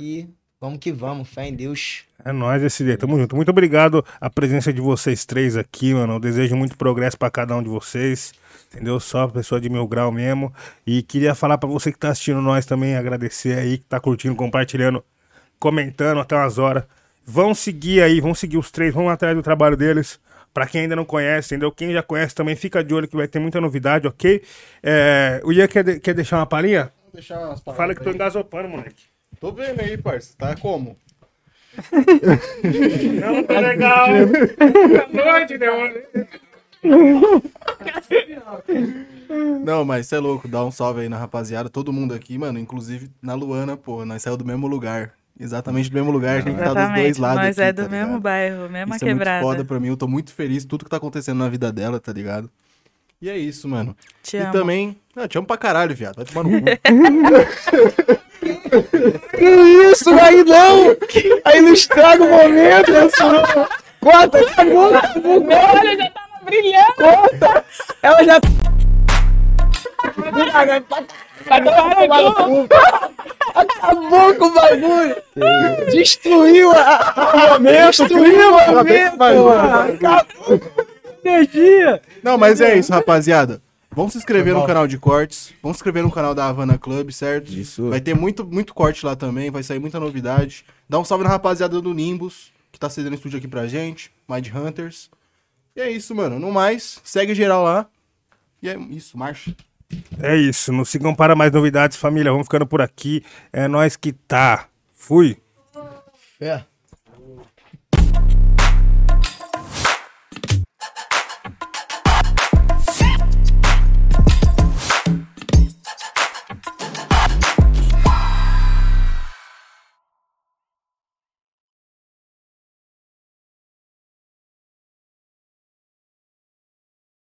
E vamos que vamos, fé em Deus. É nóis, SD. Tamo junto. Muito obrigado a presença de vocês três aqui, mano. Eu desejo muito progresso pra cada um de vocês. Entendeu? Só pessoa de mil grau mesmo. E queria falar pra você que tá assistindo nós também, agradecer aí, que tá curtindo, compartilhando, comentando até umas horas. Vão seguir aí, vão seguir os três, vão atrás do trabalho deles. Pra quem ainda não conhece, entendeu? Quem já conhece também, fica de olho que vai ter muita novidade, ok? É, o Ian quer, de- quer deixar uma palhinha? Vou deixar umas Fala que tô engasopando, moleque. Tô vendo aí, parça. Tá como? Não, tá legal. Boa noite, Deone. Não, mas você é louco, dá um salve aí na rapaziada, todo mundo aqui, mano, inclusive na Luana, pô, nós saiu do mesmo lugar. Exatamente do mesmo lugar, a gente tá dos dois lados Nós aqui, é do tá mesmo ligado? bairro, mesma Isso é muito quebrada. foda pra mim, eu tô muito feliz, tudo que tá acontecendo na vida dela, tá ligado? E é isso, mano. Te e amo. também, ah, te amo pra caralho, viado, vai tomar no cu. Que isso, aí não! Aí não estraga o momento, pessoal! Corta, acabou, acabou, Olha, já tava brilhando. corta! Ela já. Acabou com o bagulho! Destruiu a- o momento! Destruiu o momento! mano. Acabou com a energia! Não, mas é isso, rapaziada. Vamos se inscrever no canal de cortes. Vamos se inscrever no canal da Havana Club, certo? Isso. Vai ter muito, muito corte lá também, vai sair muita novidade. Dá um salve na rapaziada do Nimbus, que tá cedendo estúdio aqui pra gente. Mind Hunters. E é isso, mano. No mais, segue geral lá. E é isso, marcha. É isso. Não sigam para mais novidades, família. Vamos ficando por aqui. É nós que tá. Fui. É.